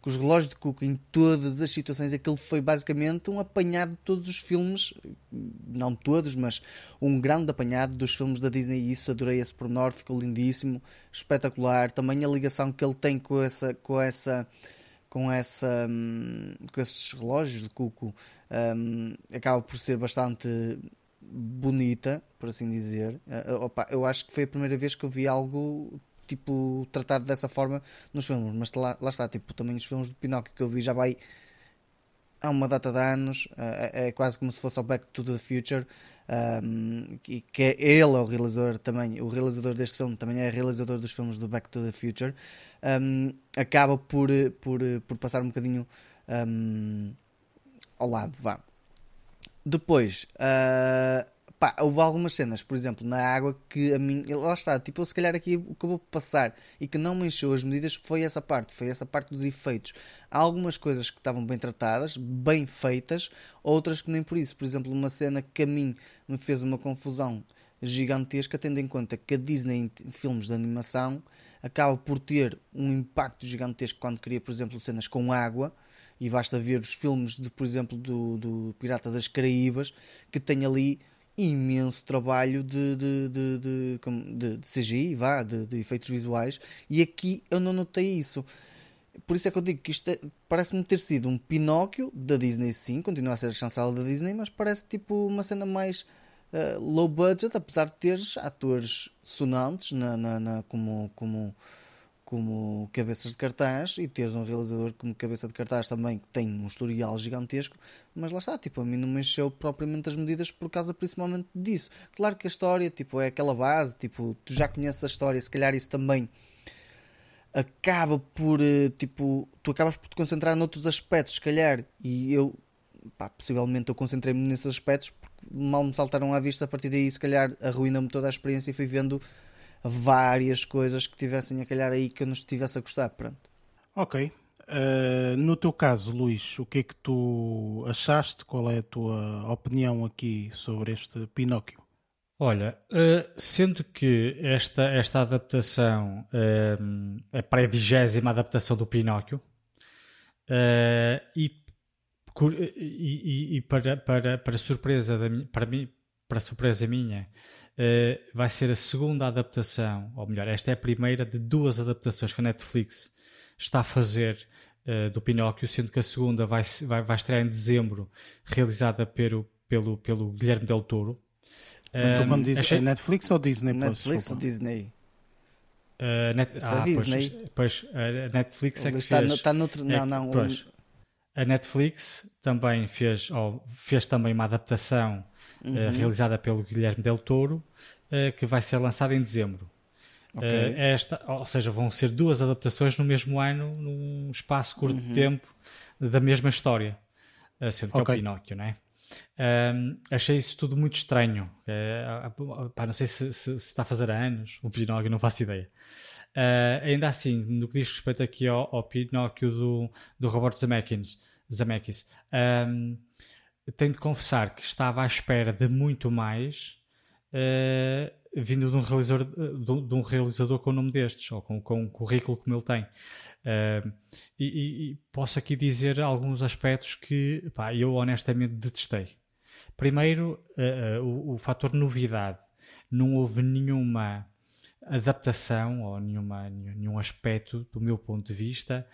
Os relógios de Cuco em todas as situações, aquilo foi basicamente um apanhado de todos os filmes, não todos, mas um grande apanhado dos filmes da Disney. E isso adorei esse pormenor, ficou lindíssimo, espetacular. Também a ligação que ele tem com essa, com essa, com essa, hum, com esses relógios de Cuco, hum, acaba por ser bastante bonita, por assim dizer. Eh, opa, eu acho que foi a primeira vez que eu vi algo tipo tratado dessa forma nos filmes, mas lá, lá está, tipo, também os filmes do Pinóquio que eu vi já vai há uma data de anos, é, é quase como se fosse o Back to the Future, um, que, que é ele é o realizador também, o realizador deste filme também é realizador dos filmes do Back to the Future, um, acaba por, por, por passar um bocadinho um, ao lado, vá. Depois, uh, pá, houve algumas cenas, por exemplo, na água que a mim, lá está, tipo, se calhar aqui o que eu vou passar e que não me encheu as medidas foi essa parte, foi essa parte dos efeitos. Há algumas coisas que estavam bem tratadas, bem feitas, outras que nem por isso. Por exemplo, uma cena que a mim me fez uma confusão gigantesca, tendo em conta que a Disney em filmes de animação acaba por ter um impacto gigantesco quando cria, por exemplo, cenas com água e basta ver os filmes de, por exemplo, do, do Pirata das Caraíbas, que tem ali imenso trabalho de, de, de, de, de CGI, vá, de, efeitos visuais, e aqui eu não notei isso. Por isso é que eu digo que isto é, parece-me ter sido um Pinóquio da Disney, sim, continua a ser a chancela da Disney, mas parece tipo uma cena mais uh, low budget, apesar de teres atores sonantes na, na, na como, como como cabeças de cartaz e teres um realizador como cabeça de cartaz também que tem um historial gigantesco, mas lá está, tipo, a mim não me encheu propriamente as medidas por causa principalmente disso. Claro que a história, tipo, é aquela base, tipo, tu já conheces a história, se calhar isso também acaba por, eh, tipo, tu acabas por te concentrar noutros aspectos, se calhar, e eu, pá, possivelmente eu concentrei-me nesses aspectos porque mal me saltaram à vista, a partir daí se calhar arruina-me toda a experiência e fui vendo várias coisas que tivessem a calhar aí que eu não estivesse a gostar. Pronto. Ok. Uh, no teu caso, Luís, o que é que tu achaste? Qual é a tua opinião aqui sobre este Pinóquio? Olha, uh, sendo que esta, esta adaptação uh, é para a vigésima adaptação do Pinóquio e, e, e, para, para, para surpresa da, para mim, para surpresa minha, uh, vai ser a segunda adaptação, ou melhor, esta é a primeira de duas adaptações que a Netflix está a fazer uh, do Pinóquio, sendo que a segunda vai, vai, vai estrear em dezembro, realizada pelo, pelo, pelo Guilherme Del Toro. Mas tu quando dizes achei... é Netflix ou Disney Plus? Netflix ou Disney? Uh, net... ah, Disney. Pois, pois a Netflix é que está, fez... está noutro... Não, é, não. Pois, a Netflix também fez, ou fez também uma adaptação uhum. uh, realizada pelo Guilherme Del Toro, uh, que vai ser lançada em dezembro. Okay. Uh, esta, ou seja, vão ser duas adaptações no mesmo ano, num espaço curto uhum. de tempo, da mesma história, sendo que okay. é o Pinóquio, não é? Um, achei isso tudo muito estranho. pá, não sei se, se, se, está a fazer anos o Pinóquio, não faço ideia. Uh, ainda assim, no que diz respeito aqui ao, ao Pinóquio do, do Robert Zemeckis, Zemeckis um, tenho de confessar que estava à espera de muito mais uh, vindo de um, realizador, de, de, um realizador com o nome destes, ou com, com um currículo como ele tem. Uh, e, e, posso aqui dizer alguns aspectos que pá, eu honestamente detestei. Primeiro, uh, o, o fator novidade. Não houve nenhuma adaptação ou nenhuma, nenhum aspecto, do meu ponto de vista,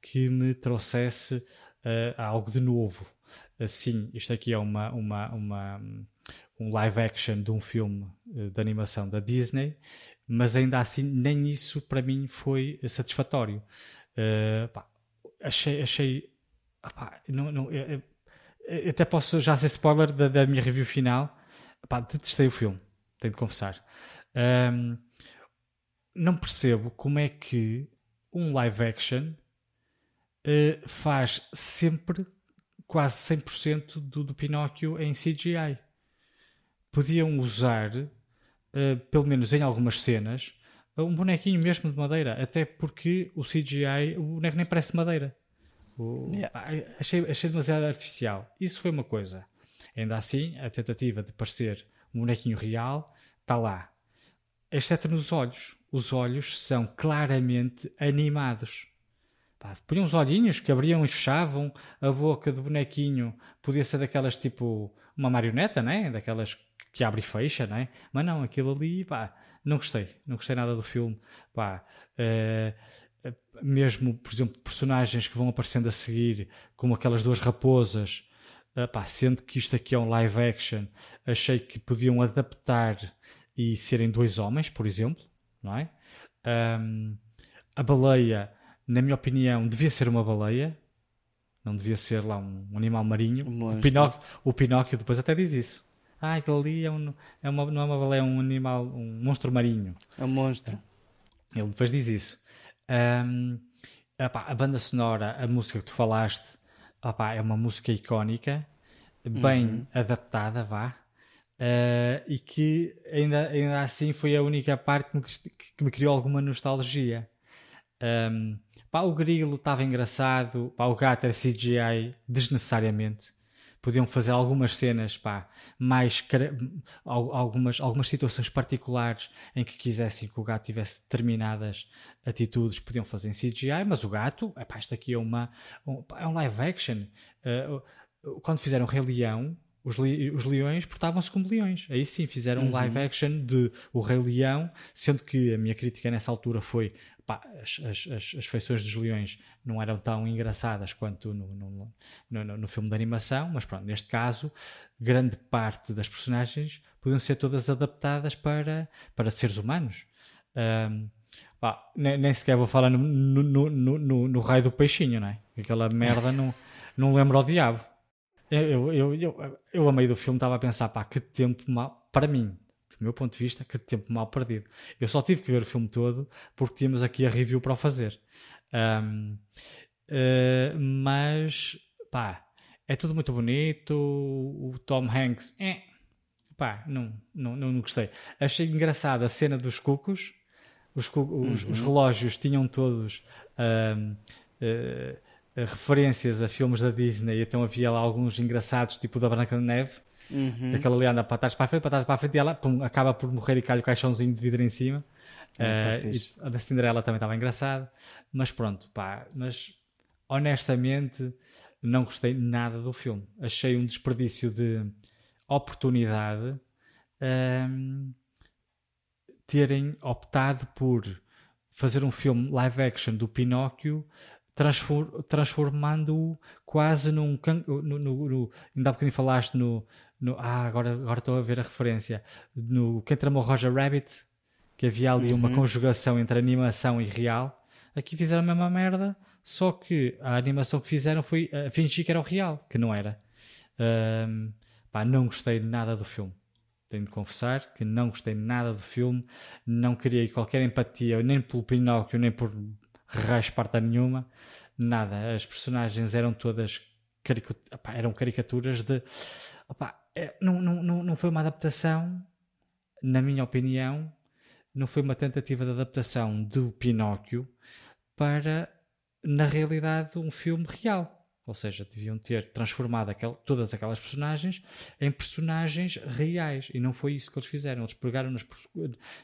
que me trouxesse uh, algo de novo. Sim, isto aqui é uma, uma, uma, um live action de um filme uh, de animação da Disney, mas ainda assim nem isso para mim foi satisfatório. Uh, pá, achei, achei pá, não, não, eu, eu até posso já ser spoiler da, da minha review final. Pá, detestei o filme, tenho de confessar. Um, não percebo como é que um live action uh, faz sempre quase 100% do, do Pinóquio em CGI. Podiam usar, uh, pelo menos em algumas cenas, um bonequinho mesmo de madeira, até porque o CGI, o boneco nem parece madeira. O, yeah. achei, achei demasiado artificial. Isso foi uma coisa. Ainda assim, a tentativa de parecer um bonequinho real está lá. Exceto nos olhos. Os olhos são claramente animados. Pá, punham os olhinhos que abriam e fechavam, a boca do bonequinho podia ser daquelas tipo uma marioneta, né? Daquelas que abre e fecha, né? Mas não, aquilo ali, pá, não gostei, não gostei nada do filme, pá. Uh, mesmo, por exemplo, personagens que vão aparecendo a seguir, como aquelas duas raposas, uh, pá, sendo que isto aqui é um live action, achei que podiam adaptar e serem dois homens, por exemplo, não é? Um, a baleia na minha opinião, devia ser uma baleia. Não devia ser lá um animal marinho. Um o. Pinóquio, o Pinóquio depois até diz isso. Ah, aquilo ali é, um, é uma, não é uma baleia, é um animal, um monstro marinho. É um monstro. Ele depois diz isso. Epá, a banda sonora, a música que tu falaste, opá, é uma música icónica, bem adaptada, vá. Ah, e que ainda, ainda assim foi a única parte que me, que me criou alguma nostalgia. Ahm, pá, o grilo estava engraçado, pá, o gato era CGI desnecessariamente. Podiam fazer algumas cenas, pá, mais algumas, algumas situações particulares em que quisessem que o gato tivesse determinadas atitudes, podiam fazer em CGI, mas o gato, epá, isto aqui é, uma, um, pá, é um live action. O- quando fizeram Rei Leão, os, os leões portavam-se como leões. Aí sim fizeram um live action de O Rei Leão, sendo que a minha crítica nessa altura foi pá, as, as, as, as feições dos leões não eram tão engraçadas quanto no, no, no, no- filme de animação, mas pronto, neste caso, grande parte das personagens podiam ser todas adaptadas para, para seres humanos. Ahm, pá, nem, nem sequer vou falar no, no, no- no raio do peixinho, não é? Aquela merda não, não lembra ao diabo. Eu, eu, eu, eu, a meio do filme estava a pensar, pá, que tempo mal, para mim, do meu ponto de vista, que tempo mal perdido. Eu só tive que ver o filme todo porque tínhamos aqui a review para o fazer. Ahm, eh, mas, pá, é tudo muito bonito. O Tom Hanks, é, pá, não, não, não, não gostei. Achei engraçada a cena dos cucos. Os, cu- os, os relógios tinham todos ahm, eh, eh, referências a filmes da Disney, então havia lá alguns engraçados, tipo o da Branca de Neve. Aquela ali anda para trás para a frente, para trás para a frente e ela pum, acaba por morrer e cai o caixãozinho de vidro em cima. Ah, tá Eh, a da Cinderela também estava engraçado. Mas pronto, pá, mas honestamente não gostei nada do filme. Achei um desperdício de oportunidade ahm, terem optado por fazer um filme live action do Pinóquio transformando-o quase num can- no, no, no, ainda há bocadinho falaste no, no ah, agora, agora estou a ver a referência no Quem Tramou Roger Rabbit que havia ali uma conjugação entre animação e real. Aqui fizeram a mesma merda só que a animação que fizeram foi a fingir que era o real que não era. Ahm, pá, não gostei nada do filme. Tenho de confessar que não gostei nada do filme, não criei qualquer empatia nem pelo Pinóquio, nem por rasparta nenhuma, nada. As personagens eram todas epá, eram caricaturas de. epá, é, não, não, não, não foi uma adaptação, na minha opinião, não foi uma tentativa de adaptação do Pinóquio para, na realidade, um filme real. Ou seja, deviam ter transformado aquel- todas aquelas personagens em personagens reais. E não foi isso que eles fizeram. Eles pegaram nas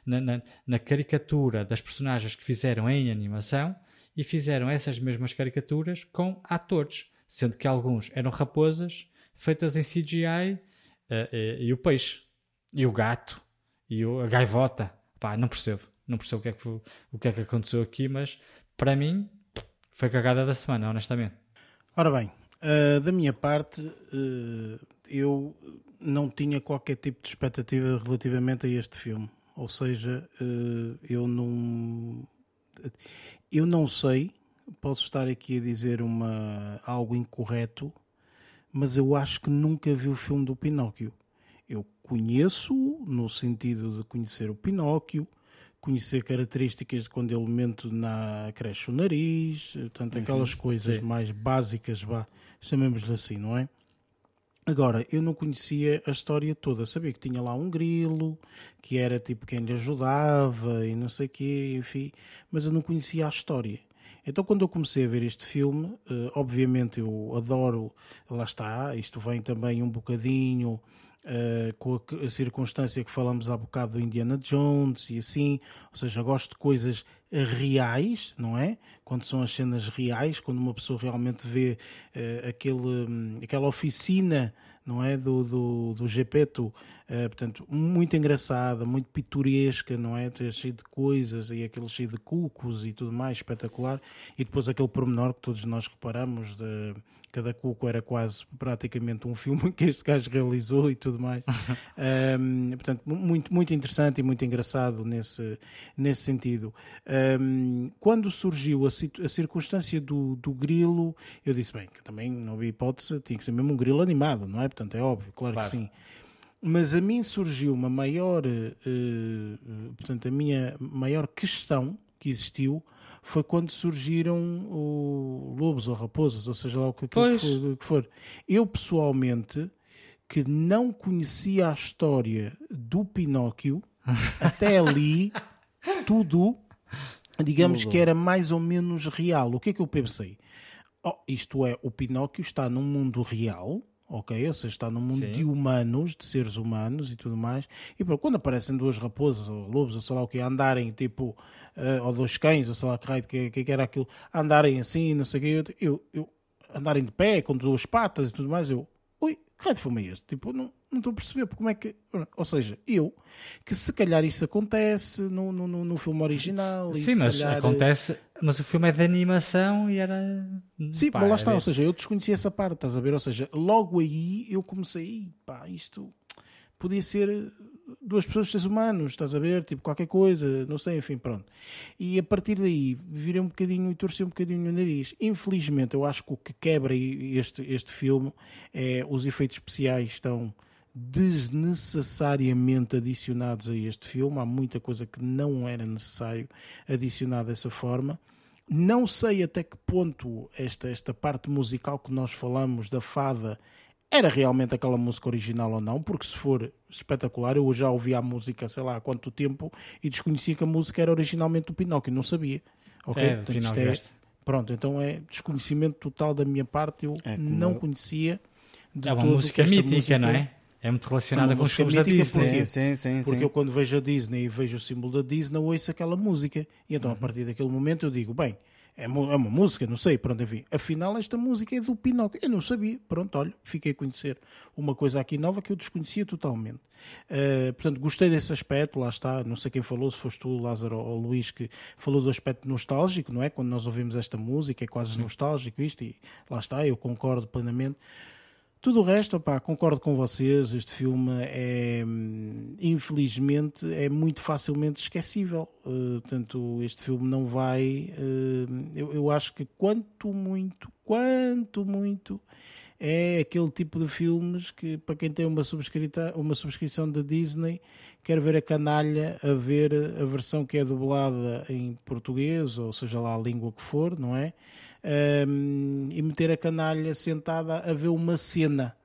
na, na- na caricatura das personagens que fizeram em animação e fizeram essas mesmas caricaturas com atores. Sendo que alguns eram raposas feitas em CGI eh, eh, e o peixe, e o gato, e o- a gaivota. Pá, não percebo. Não percebo o que, é que, o que é que aconteceu aqui, mas para mim foi cagada da semana, honestamente. Ora bem, eh, da minha parte, eh, eu não tinha qualquer tipo de expectativa relativamente a este filme. Ou seja, eh, eu não. Eu não sei, posso estar aqui a dizer uma, algo incorreto, mas eu acho que nunca vi o filme do Pinóquio. Eu conheço no sentido de conhecer o Pinóquio, conhecer características de quando ele mente na cresce o nariz, portanto, aquelas coisas sim. mais básicas, vá, chamemos-lhe assim, não é? Agora, eu não conhecia a história toda. Sabia que tinha lá um grilo, que era tipo quem lhe ajudava e não sei o quê, enfim, mas eu não conhecia a história. Então, quando eu comecei a ver este filme, eh, obviamente eu adoro, lá está, isto vem também um bocadinho eh, com a, circunstância que falamos há bocado do Indiana Jones e assim, ou seja, gosto de coisas reais, não é? Quando são as cenas reais, quando uma pessoa realmente vê eh, aquele, hum, aquela oficina, não é? Do, do, do Gepeto, eh, portanto, muito engraçada, muito pitoresca, não é? Cheio de coisas e aquele cheio de cucos e tudo mais, espetacular. E depois aquele pormenor que todos nós reparamos de cada cuco era quase praticamente um filme que este gajo realizou e tudo mais. Um, portanto, mu- muito, muito interessante e muito engraçado nesse, nesse sentido. Um, quando surgiu a, a circunstância do, do grilo, eu disse, bem, que também não havia hipótese, tinha que ser mesmo um grilo animado, não é? Portanto, é óbvio, claro, Claro. que sim. Mas a mim surgiu uma maior, eh, eh, portanto, a minha maior questão que existiu foi quando surgiram o lobos ou raposas, ou seja lá o que, que, for, que for. Eu pessoalmente que não conhecia a história do Pinóquio, até ali tudo, digamos Mudou. que era mais ou menos real. O que é que eu pensei? Oh, isto é, o Pinóquio está num mundo real, ok? Ou seja, está num mundo Sim. de humanos, de seres humanos e tudo mais. E pronto, quando aparecem duas raposas ou lobos, ou sei lá o que, andarem tipo, eh, ou dois cães, ou sei lá que que, que, era aquilo, andarem assim, não sei o que, eu, eu, eu andarem de pé com duas patas e tudo mais, eu, ui, que raio de filme é este? Tipo, não, não estou a perceber porque como é que. Ou seja, eu, que se calhar isso acontece no, no, no, filme original. e Sim, mas calhar, acontece. Mas o filme é de animação e era. Sim, pá, mas lá está, ou seja, eu desconhecia essa parte, estás a ver? Ou seja, logo aí eu comecei, "Ih, pá, isto podia ser duas pessoas, seres humanos, estás a ver? Tipo, qualquer coisa, não sei, enfim, pronto. E a partir daí virei um bocadinho e torci um bocadinho o nariz. Infelizmente, eu acho que o que quebra este, este filme é os efeitos especiais estão desnecessariamente adicionados a este filme. Há muita coisa que não era necessário adicionar dessa forma. Não sei até que ponto esta, esta parte musical que nós falamos da fada era realmente aquela música original ou não, porque se for espetacular, eu já ouvi a música, sei lá há quanto tempo, e desconhecia que a música era originalmente do Pinóquio, não sabia. Ok? É, Portanto, isto Pinóquio é- este. Pronto, então é desconhecimento total da minha parte, eu É não conhecia de É uma música mítica, música- não é? É muito relacionada com os filmes da Disney. Sim, sim, sim. Porque eu quando vejo a Disney e vejo o símbolo da Disney, ouço aquela música. E então Uhum. a partir daquele momento eu digo, bem, é, é uma música, não sei, pronto, enfim. Afinal esta música é do Pinóquio. Eu não sabia, pronto, olha, fiquei a conhecer uma coisa aqui nova que eu desconhecia totalmente. Uh, portanto, gostei desse aspecto, lá está, não sei quem falou, se foste tu, Lázaro ou Luís, que falou do aspecto nostálgico, não é? Quando nós ouvimos esta música é quase nostálgico isto, e lá está, eu concordo plenamente. Tudo o resto, opá, concordo com vocês. Este filme é, infelizmente, é muito facilmente esquecível. Uh, portanto, este filme não vai. uh, eu, eu acho que quanto muito, quanto muito, é aquele tipo de filmes que, para quem tem uma, uma subscrição da Disney, quer ver a canalha a ver a versão que é dublada em português, ou seja lá a língua que for, não é? Um, e meter a canalha sentada a ver uma cena.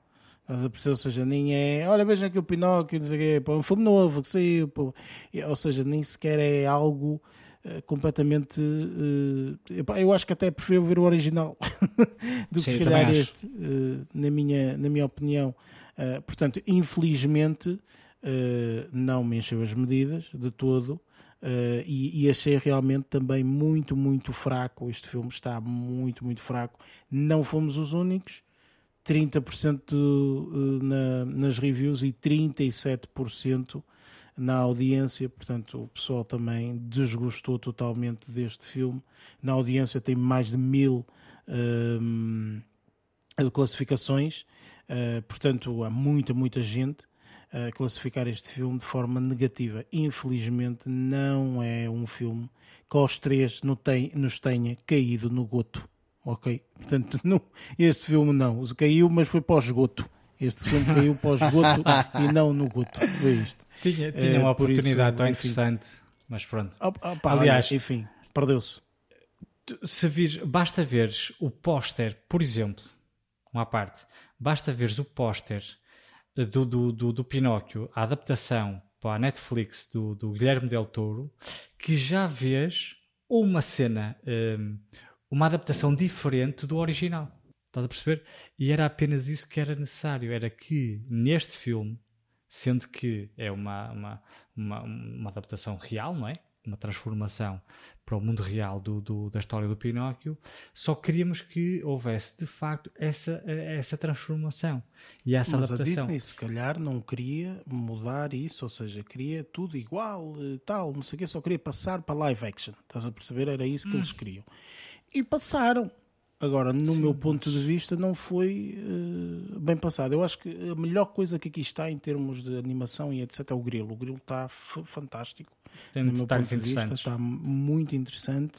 Estás a perceber? Ou seja, nem é. Olha, vejam aqui o Pinóquio, não sei o quê, pô, um filme novo que saiu. pô. Ou seja, nem sequer é algo eh, completamente. eh, eu acho que até prefiro ver o original do que Sim, se calhar este, eh, na, minha, na minha opinião. Portanto, infelizmente, não me encheu as medidas de todo. Eh, e, e achei realmente também muito, muito fraco. Este filme está muito, muito fraco. Não fomos os únicos. 30% eh, na, nas reviews e 37% na audiência, portanto o pessoal também desgostou totalmente deste filme. Na audiência tem mais de mil hum, classificações, eh, portanto há muita, muita gente a classificar este filme de forma negativa. Infelizmente não é um filme que aos três não tem, nos tenha caído no goto. Ok? Portanto, não, este filme não. Caiu, mas foi para o esgoto. Este filme caiu para o esgoto e não no goto. Foi isto. Tinha, tinha Eh, uma por isso, oportunidade tão enfim. interessante, mas pronto. Pá, Aliás- olha, enfim, perdeu-se. se vires, basta veres o póster, por exemplo, uma parte, basta veres o póster do, do, do, do Pinóquio, a adaptação para a Netflix do, do Guilherme Del Toro, que já vês uma cena, hum, uma adaptação diferente do original. Estás a perceber? E era apenas isso que era necessário. Era que neste filme, sendo que é uma, uma, uma, uma adaptação real, não é? Uma transformação para o mundo real do, do- da história do Pinóquio, só queríamos que houvesse de facto essa, essa transformação e essa Mas a adaptação. Disney, se calhar, não queria mudar isso, ou seja, queria tudo igual, eh, tal, não sei o quê, só queria passar para live action. Estás a perceber? Era isso que eles queriam. E passaram. Agora, no meu ponto de vista, não foi eh, bem passado. Eu acho que a melhor coisa que aqui está em termos de animação e etc é o grilo. O grilo está fantástico. Tem no meu ponto de vista, está muito interessante.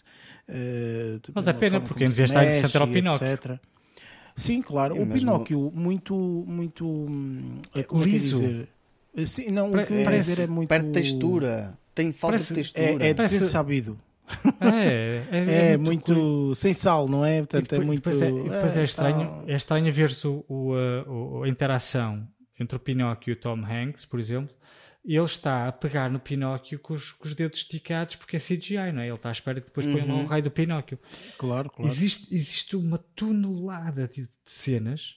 eh, Mas é pena, porque como em vez de estar interessante era o Pinóquio. etc. Sim, claro. E o mesmo- Pinóquio, muito, muito. hum, eh, Como Liso. É que eu ia dizer? Sim, não, Pare- o que eu parece- dizer é muito. Perde textura. Tem falta Parece- de textura. É, é Parece- desabido. É, É, muito, sem sal, não é? Portanto, depois, é muito. depois é, depois é estranho, tal. é estranho ver-se o, o, uh, o- a interação entre o Pinóquio e o Tom Hanks, por exemplo, ele está a pegar no Pinóquio com os, com os dedos esticados porque é CGI, não é? Ele está à espera que depois põe lá o raio do Pinóquio. Claro, claro. Existe, existe uma tonelada de, de cenas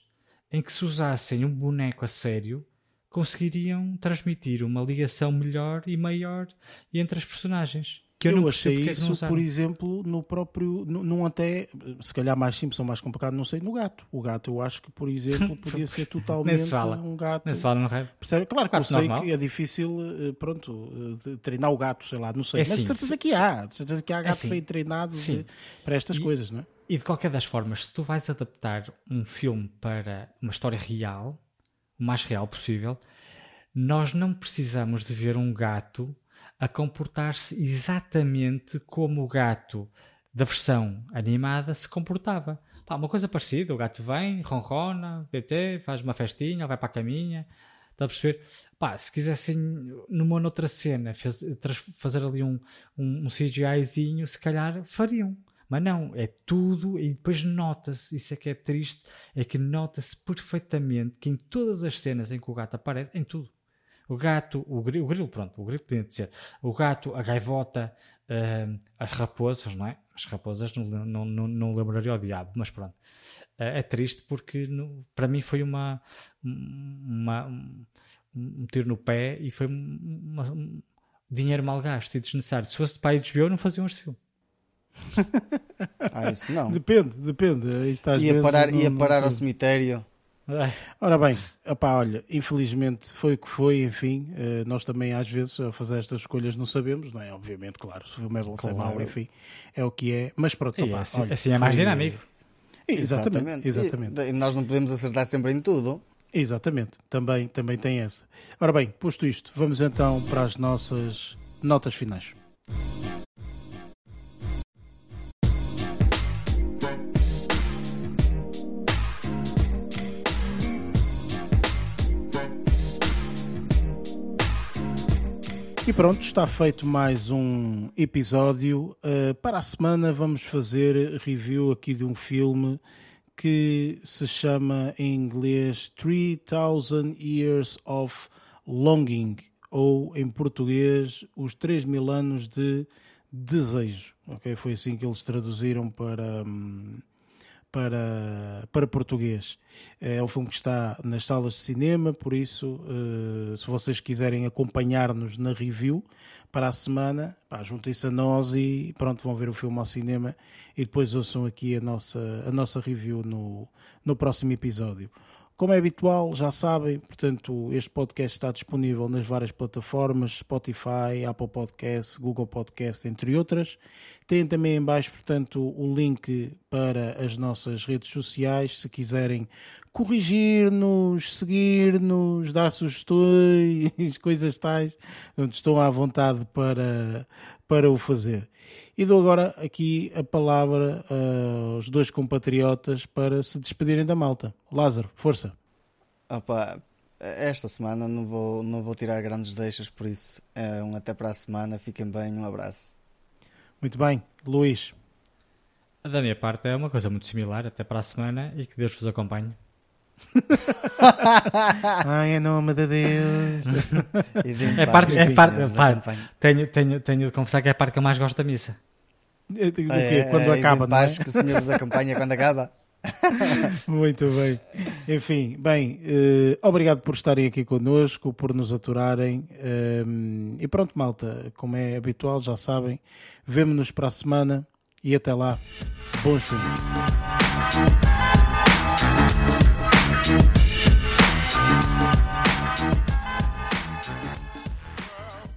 em que se usassem um boneco a sério conseguiriam transmitir uma ligação melhor e maior entre as personagens. Que eu, eu não achei é não isso, usaram. por exemplo, no próprio, num até, se calhar mais simples ou mais complicado, não sei, no gato. O gato, eu acho que, por exemplo, podia ser totalmente um gato. Nem se fala no raio. Percebe? Claro que eu sei normal. que é difícil, eh, pronto, eh, de treinar o gato, sei lá, não sei. É Mas de assim, certeza se- que há, de certeza que há gatos assim, bem treinados sim. eh, para estas E- coisas, não é? E de qualquer das formas, se tu vais adaptar um filme para uma história real, o mais real possível, nós não precisamos de ver um gato a comportar-se exatamente como o gato da versão animada se comportava. Pá, uma coisa parecida, o gato vem, ronrona, BT, faz uma festinha, vai para a caminha, está a perceber? Pá, se quisessem numa outra cena tras- fazer ali um, um, um CGIzinho, se calhar fariam. Mas não, é tudo e depois nota-se, isso é que é triste, é que nota-se perfeitamente que em todas as cenas em que o gato aparece, em tudo. O gato, o grilo, o grilo pronto, o grilo tinha de ser. O gato, a gaivota, hum, as raposas, não é? As raposas não, não, não, não lembraria ao diabo, mas pronto. É, é triste porque no- para mim foi uma, uma- um, um tiro no pé e foi uma- um dinheiro mal gasto e desnecessário. Se fosse para a HBO não faziam este filme. Ah, isso não. Depende, depende. Ia vezes parar, não- ia parar ao cemitério. Ai, Ora bem, opá, olha, infelizmente foi o que foi, enfim, eh, nós também às vezes a fazer estas escolhas não sabemos, não é? Obviamente, claro, se o filme é bom, se é mau, Claro. enfim, é o que é, mas pronto, opá, assim- olha, assim é mais foi- dinâmico. Exatamente, exatamente. E, e nós não podemos acertar sempre em tudo. Exatamente, também, também tem essa. Ora bem, posto isto, vamos então para as nossas notas finais. E pronto, está feito mais um episódio. Uh, para a semana vamos fazer review aqui de um filme que se chama em inglês 3000 Years of Longing, ou em português, Os 3 Mil Anos de Desejo. ok? Foi assim que eles traduziram para, hum, para, para português. É um filme que está nas salas de cinema, por isso, eh, se vocês quiserem acompanhar-nos na review para a semana, juntem-se a nós e pronto, vão ver o filme ao cinema e depois ouçam aqui a nossa, a nossa review no, no próximo episódio. Como é habitual, já sabem, portanto, este podcast está disponível nas várias plataformas, Spotify, Apple Podcast, Google Podcast, entre outras. Tem também em baixo, portanto, o link para as nossas redes sociais, se quiserem corrigir-nos, seguir-nos, dar sugestões, coisas tais, estão à vontade para, para o fazer. E dou agora aqui a palavra aos dois compatriotas para se despedirem da malta. Lázaro, força. Opa, esta semana não vou, não vou tirar grandes deixas, por isso é um até para a semana. Fiquem bem, um abraço. Muito bem, Luís. Da minha parte é uma coisa muito similar, até para a semana e que Deus vos acompanhe. Ai, em nome de Deus. É parte, é parte, pá, acompanhe. tenho, tenho, tenho de confessar que é a parte que eu mais gosto da missa. O quê? É, Quando é, acaba, não é? paz que o Senhor vos acompanha quando acaba. Muito bem. Enfim, bem, eh, obrigado por estarem aqui connosco, por nos aturarem. eh, e pronto, malta, como é habitual, já sabem, vemo-nos para a semana e até lá. Bons filmes.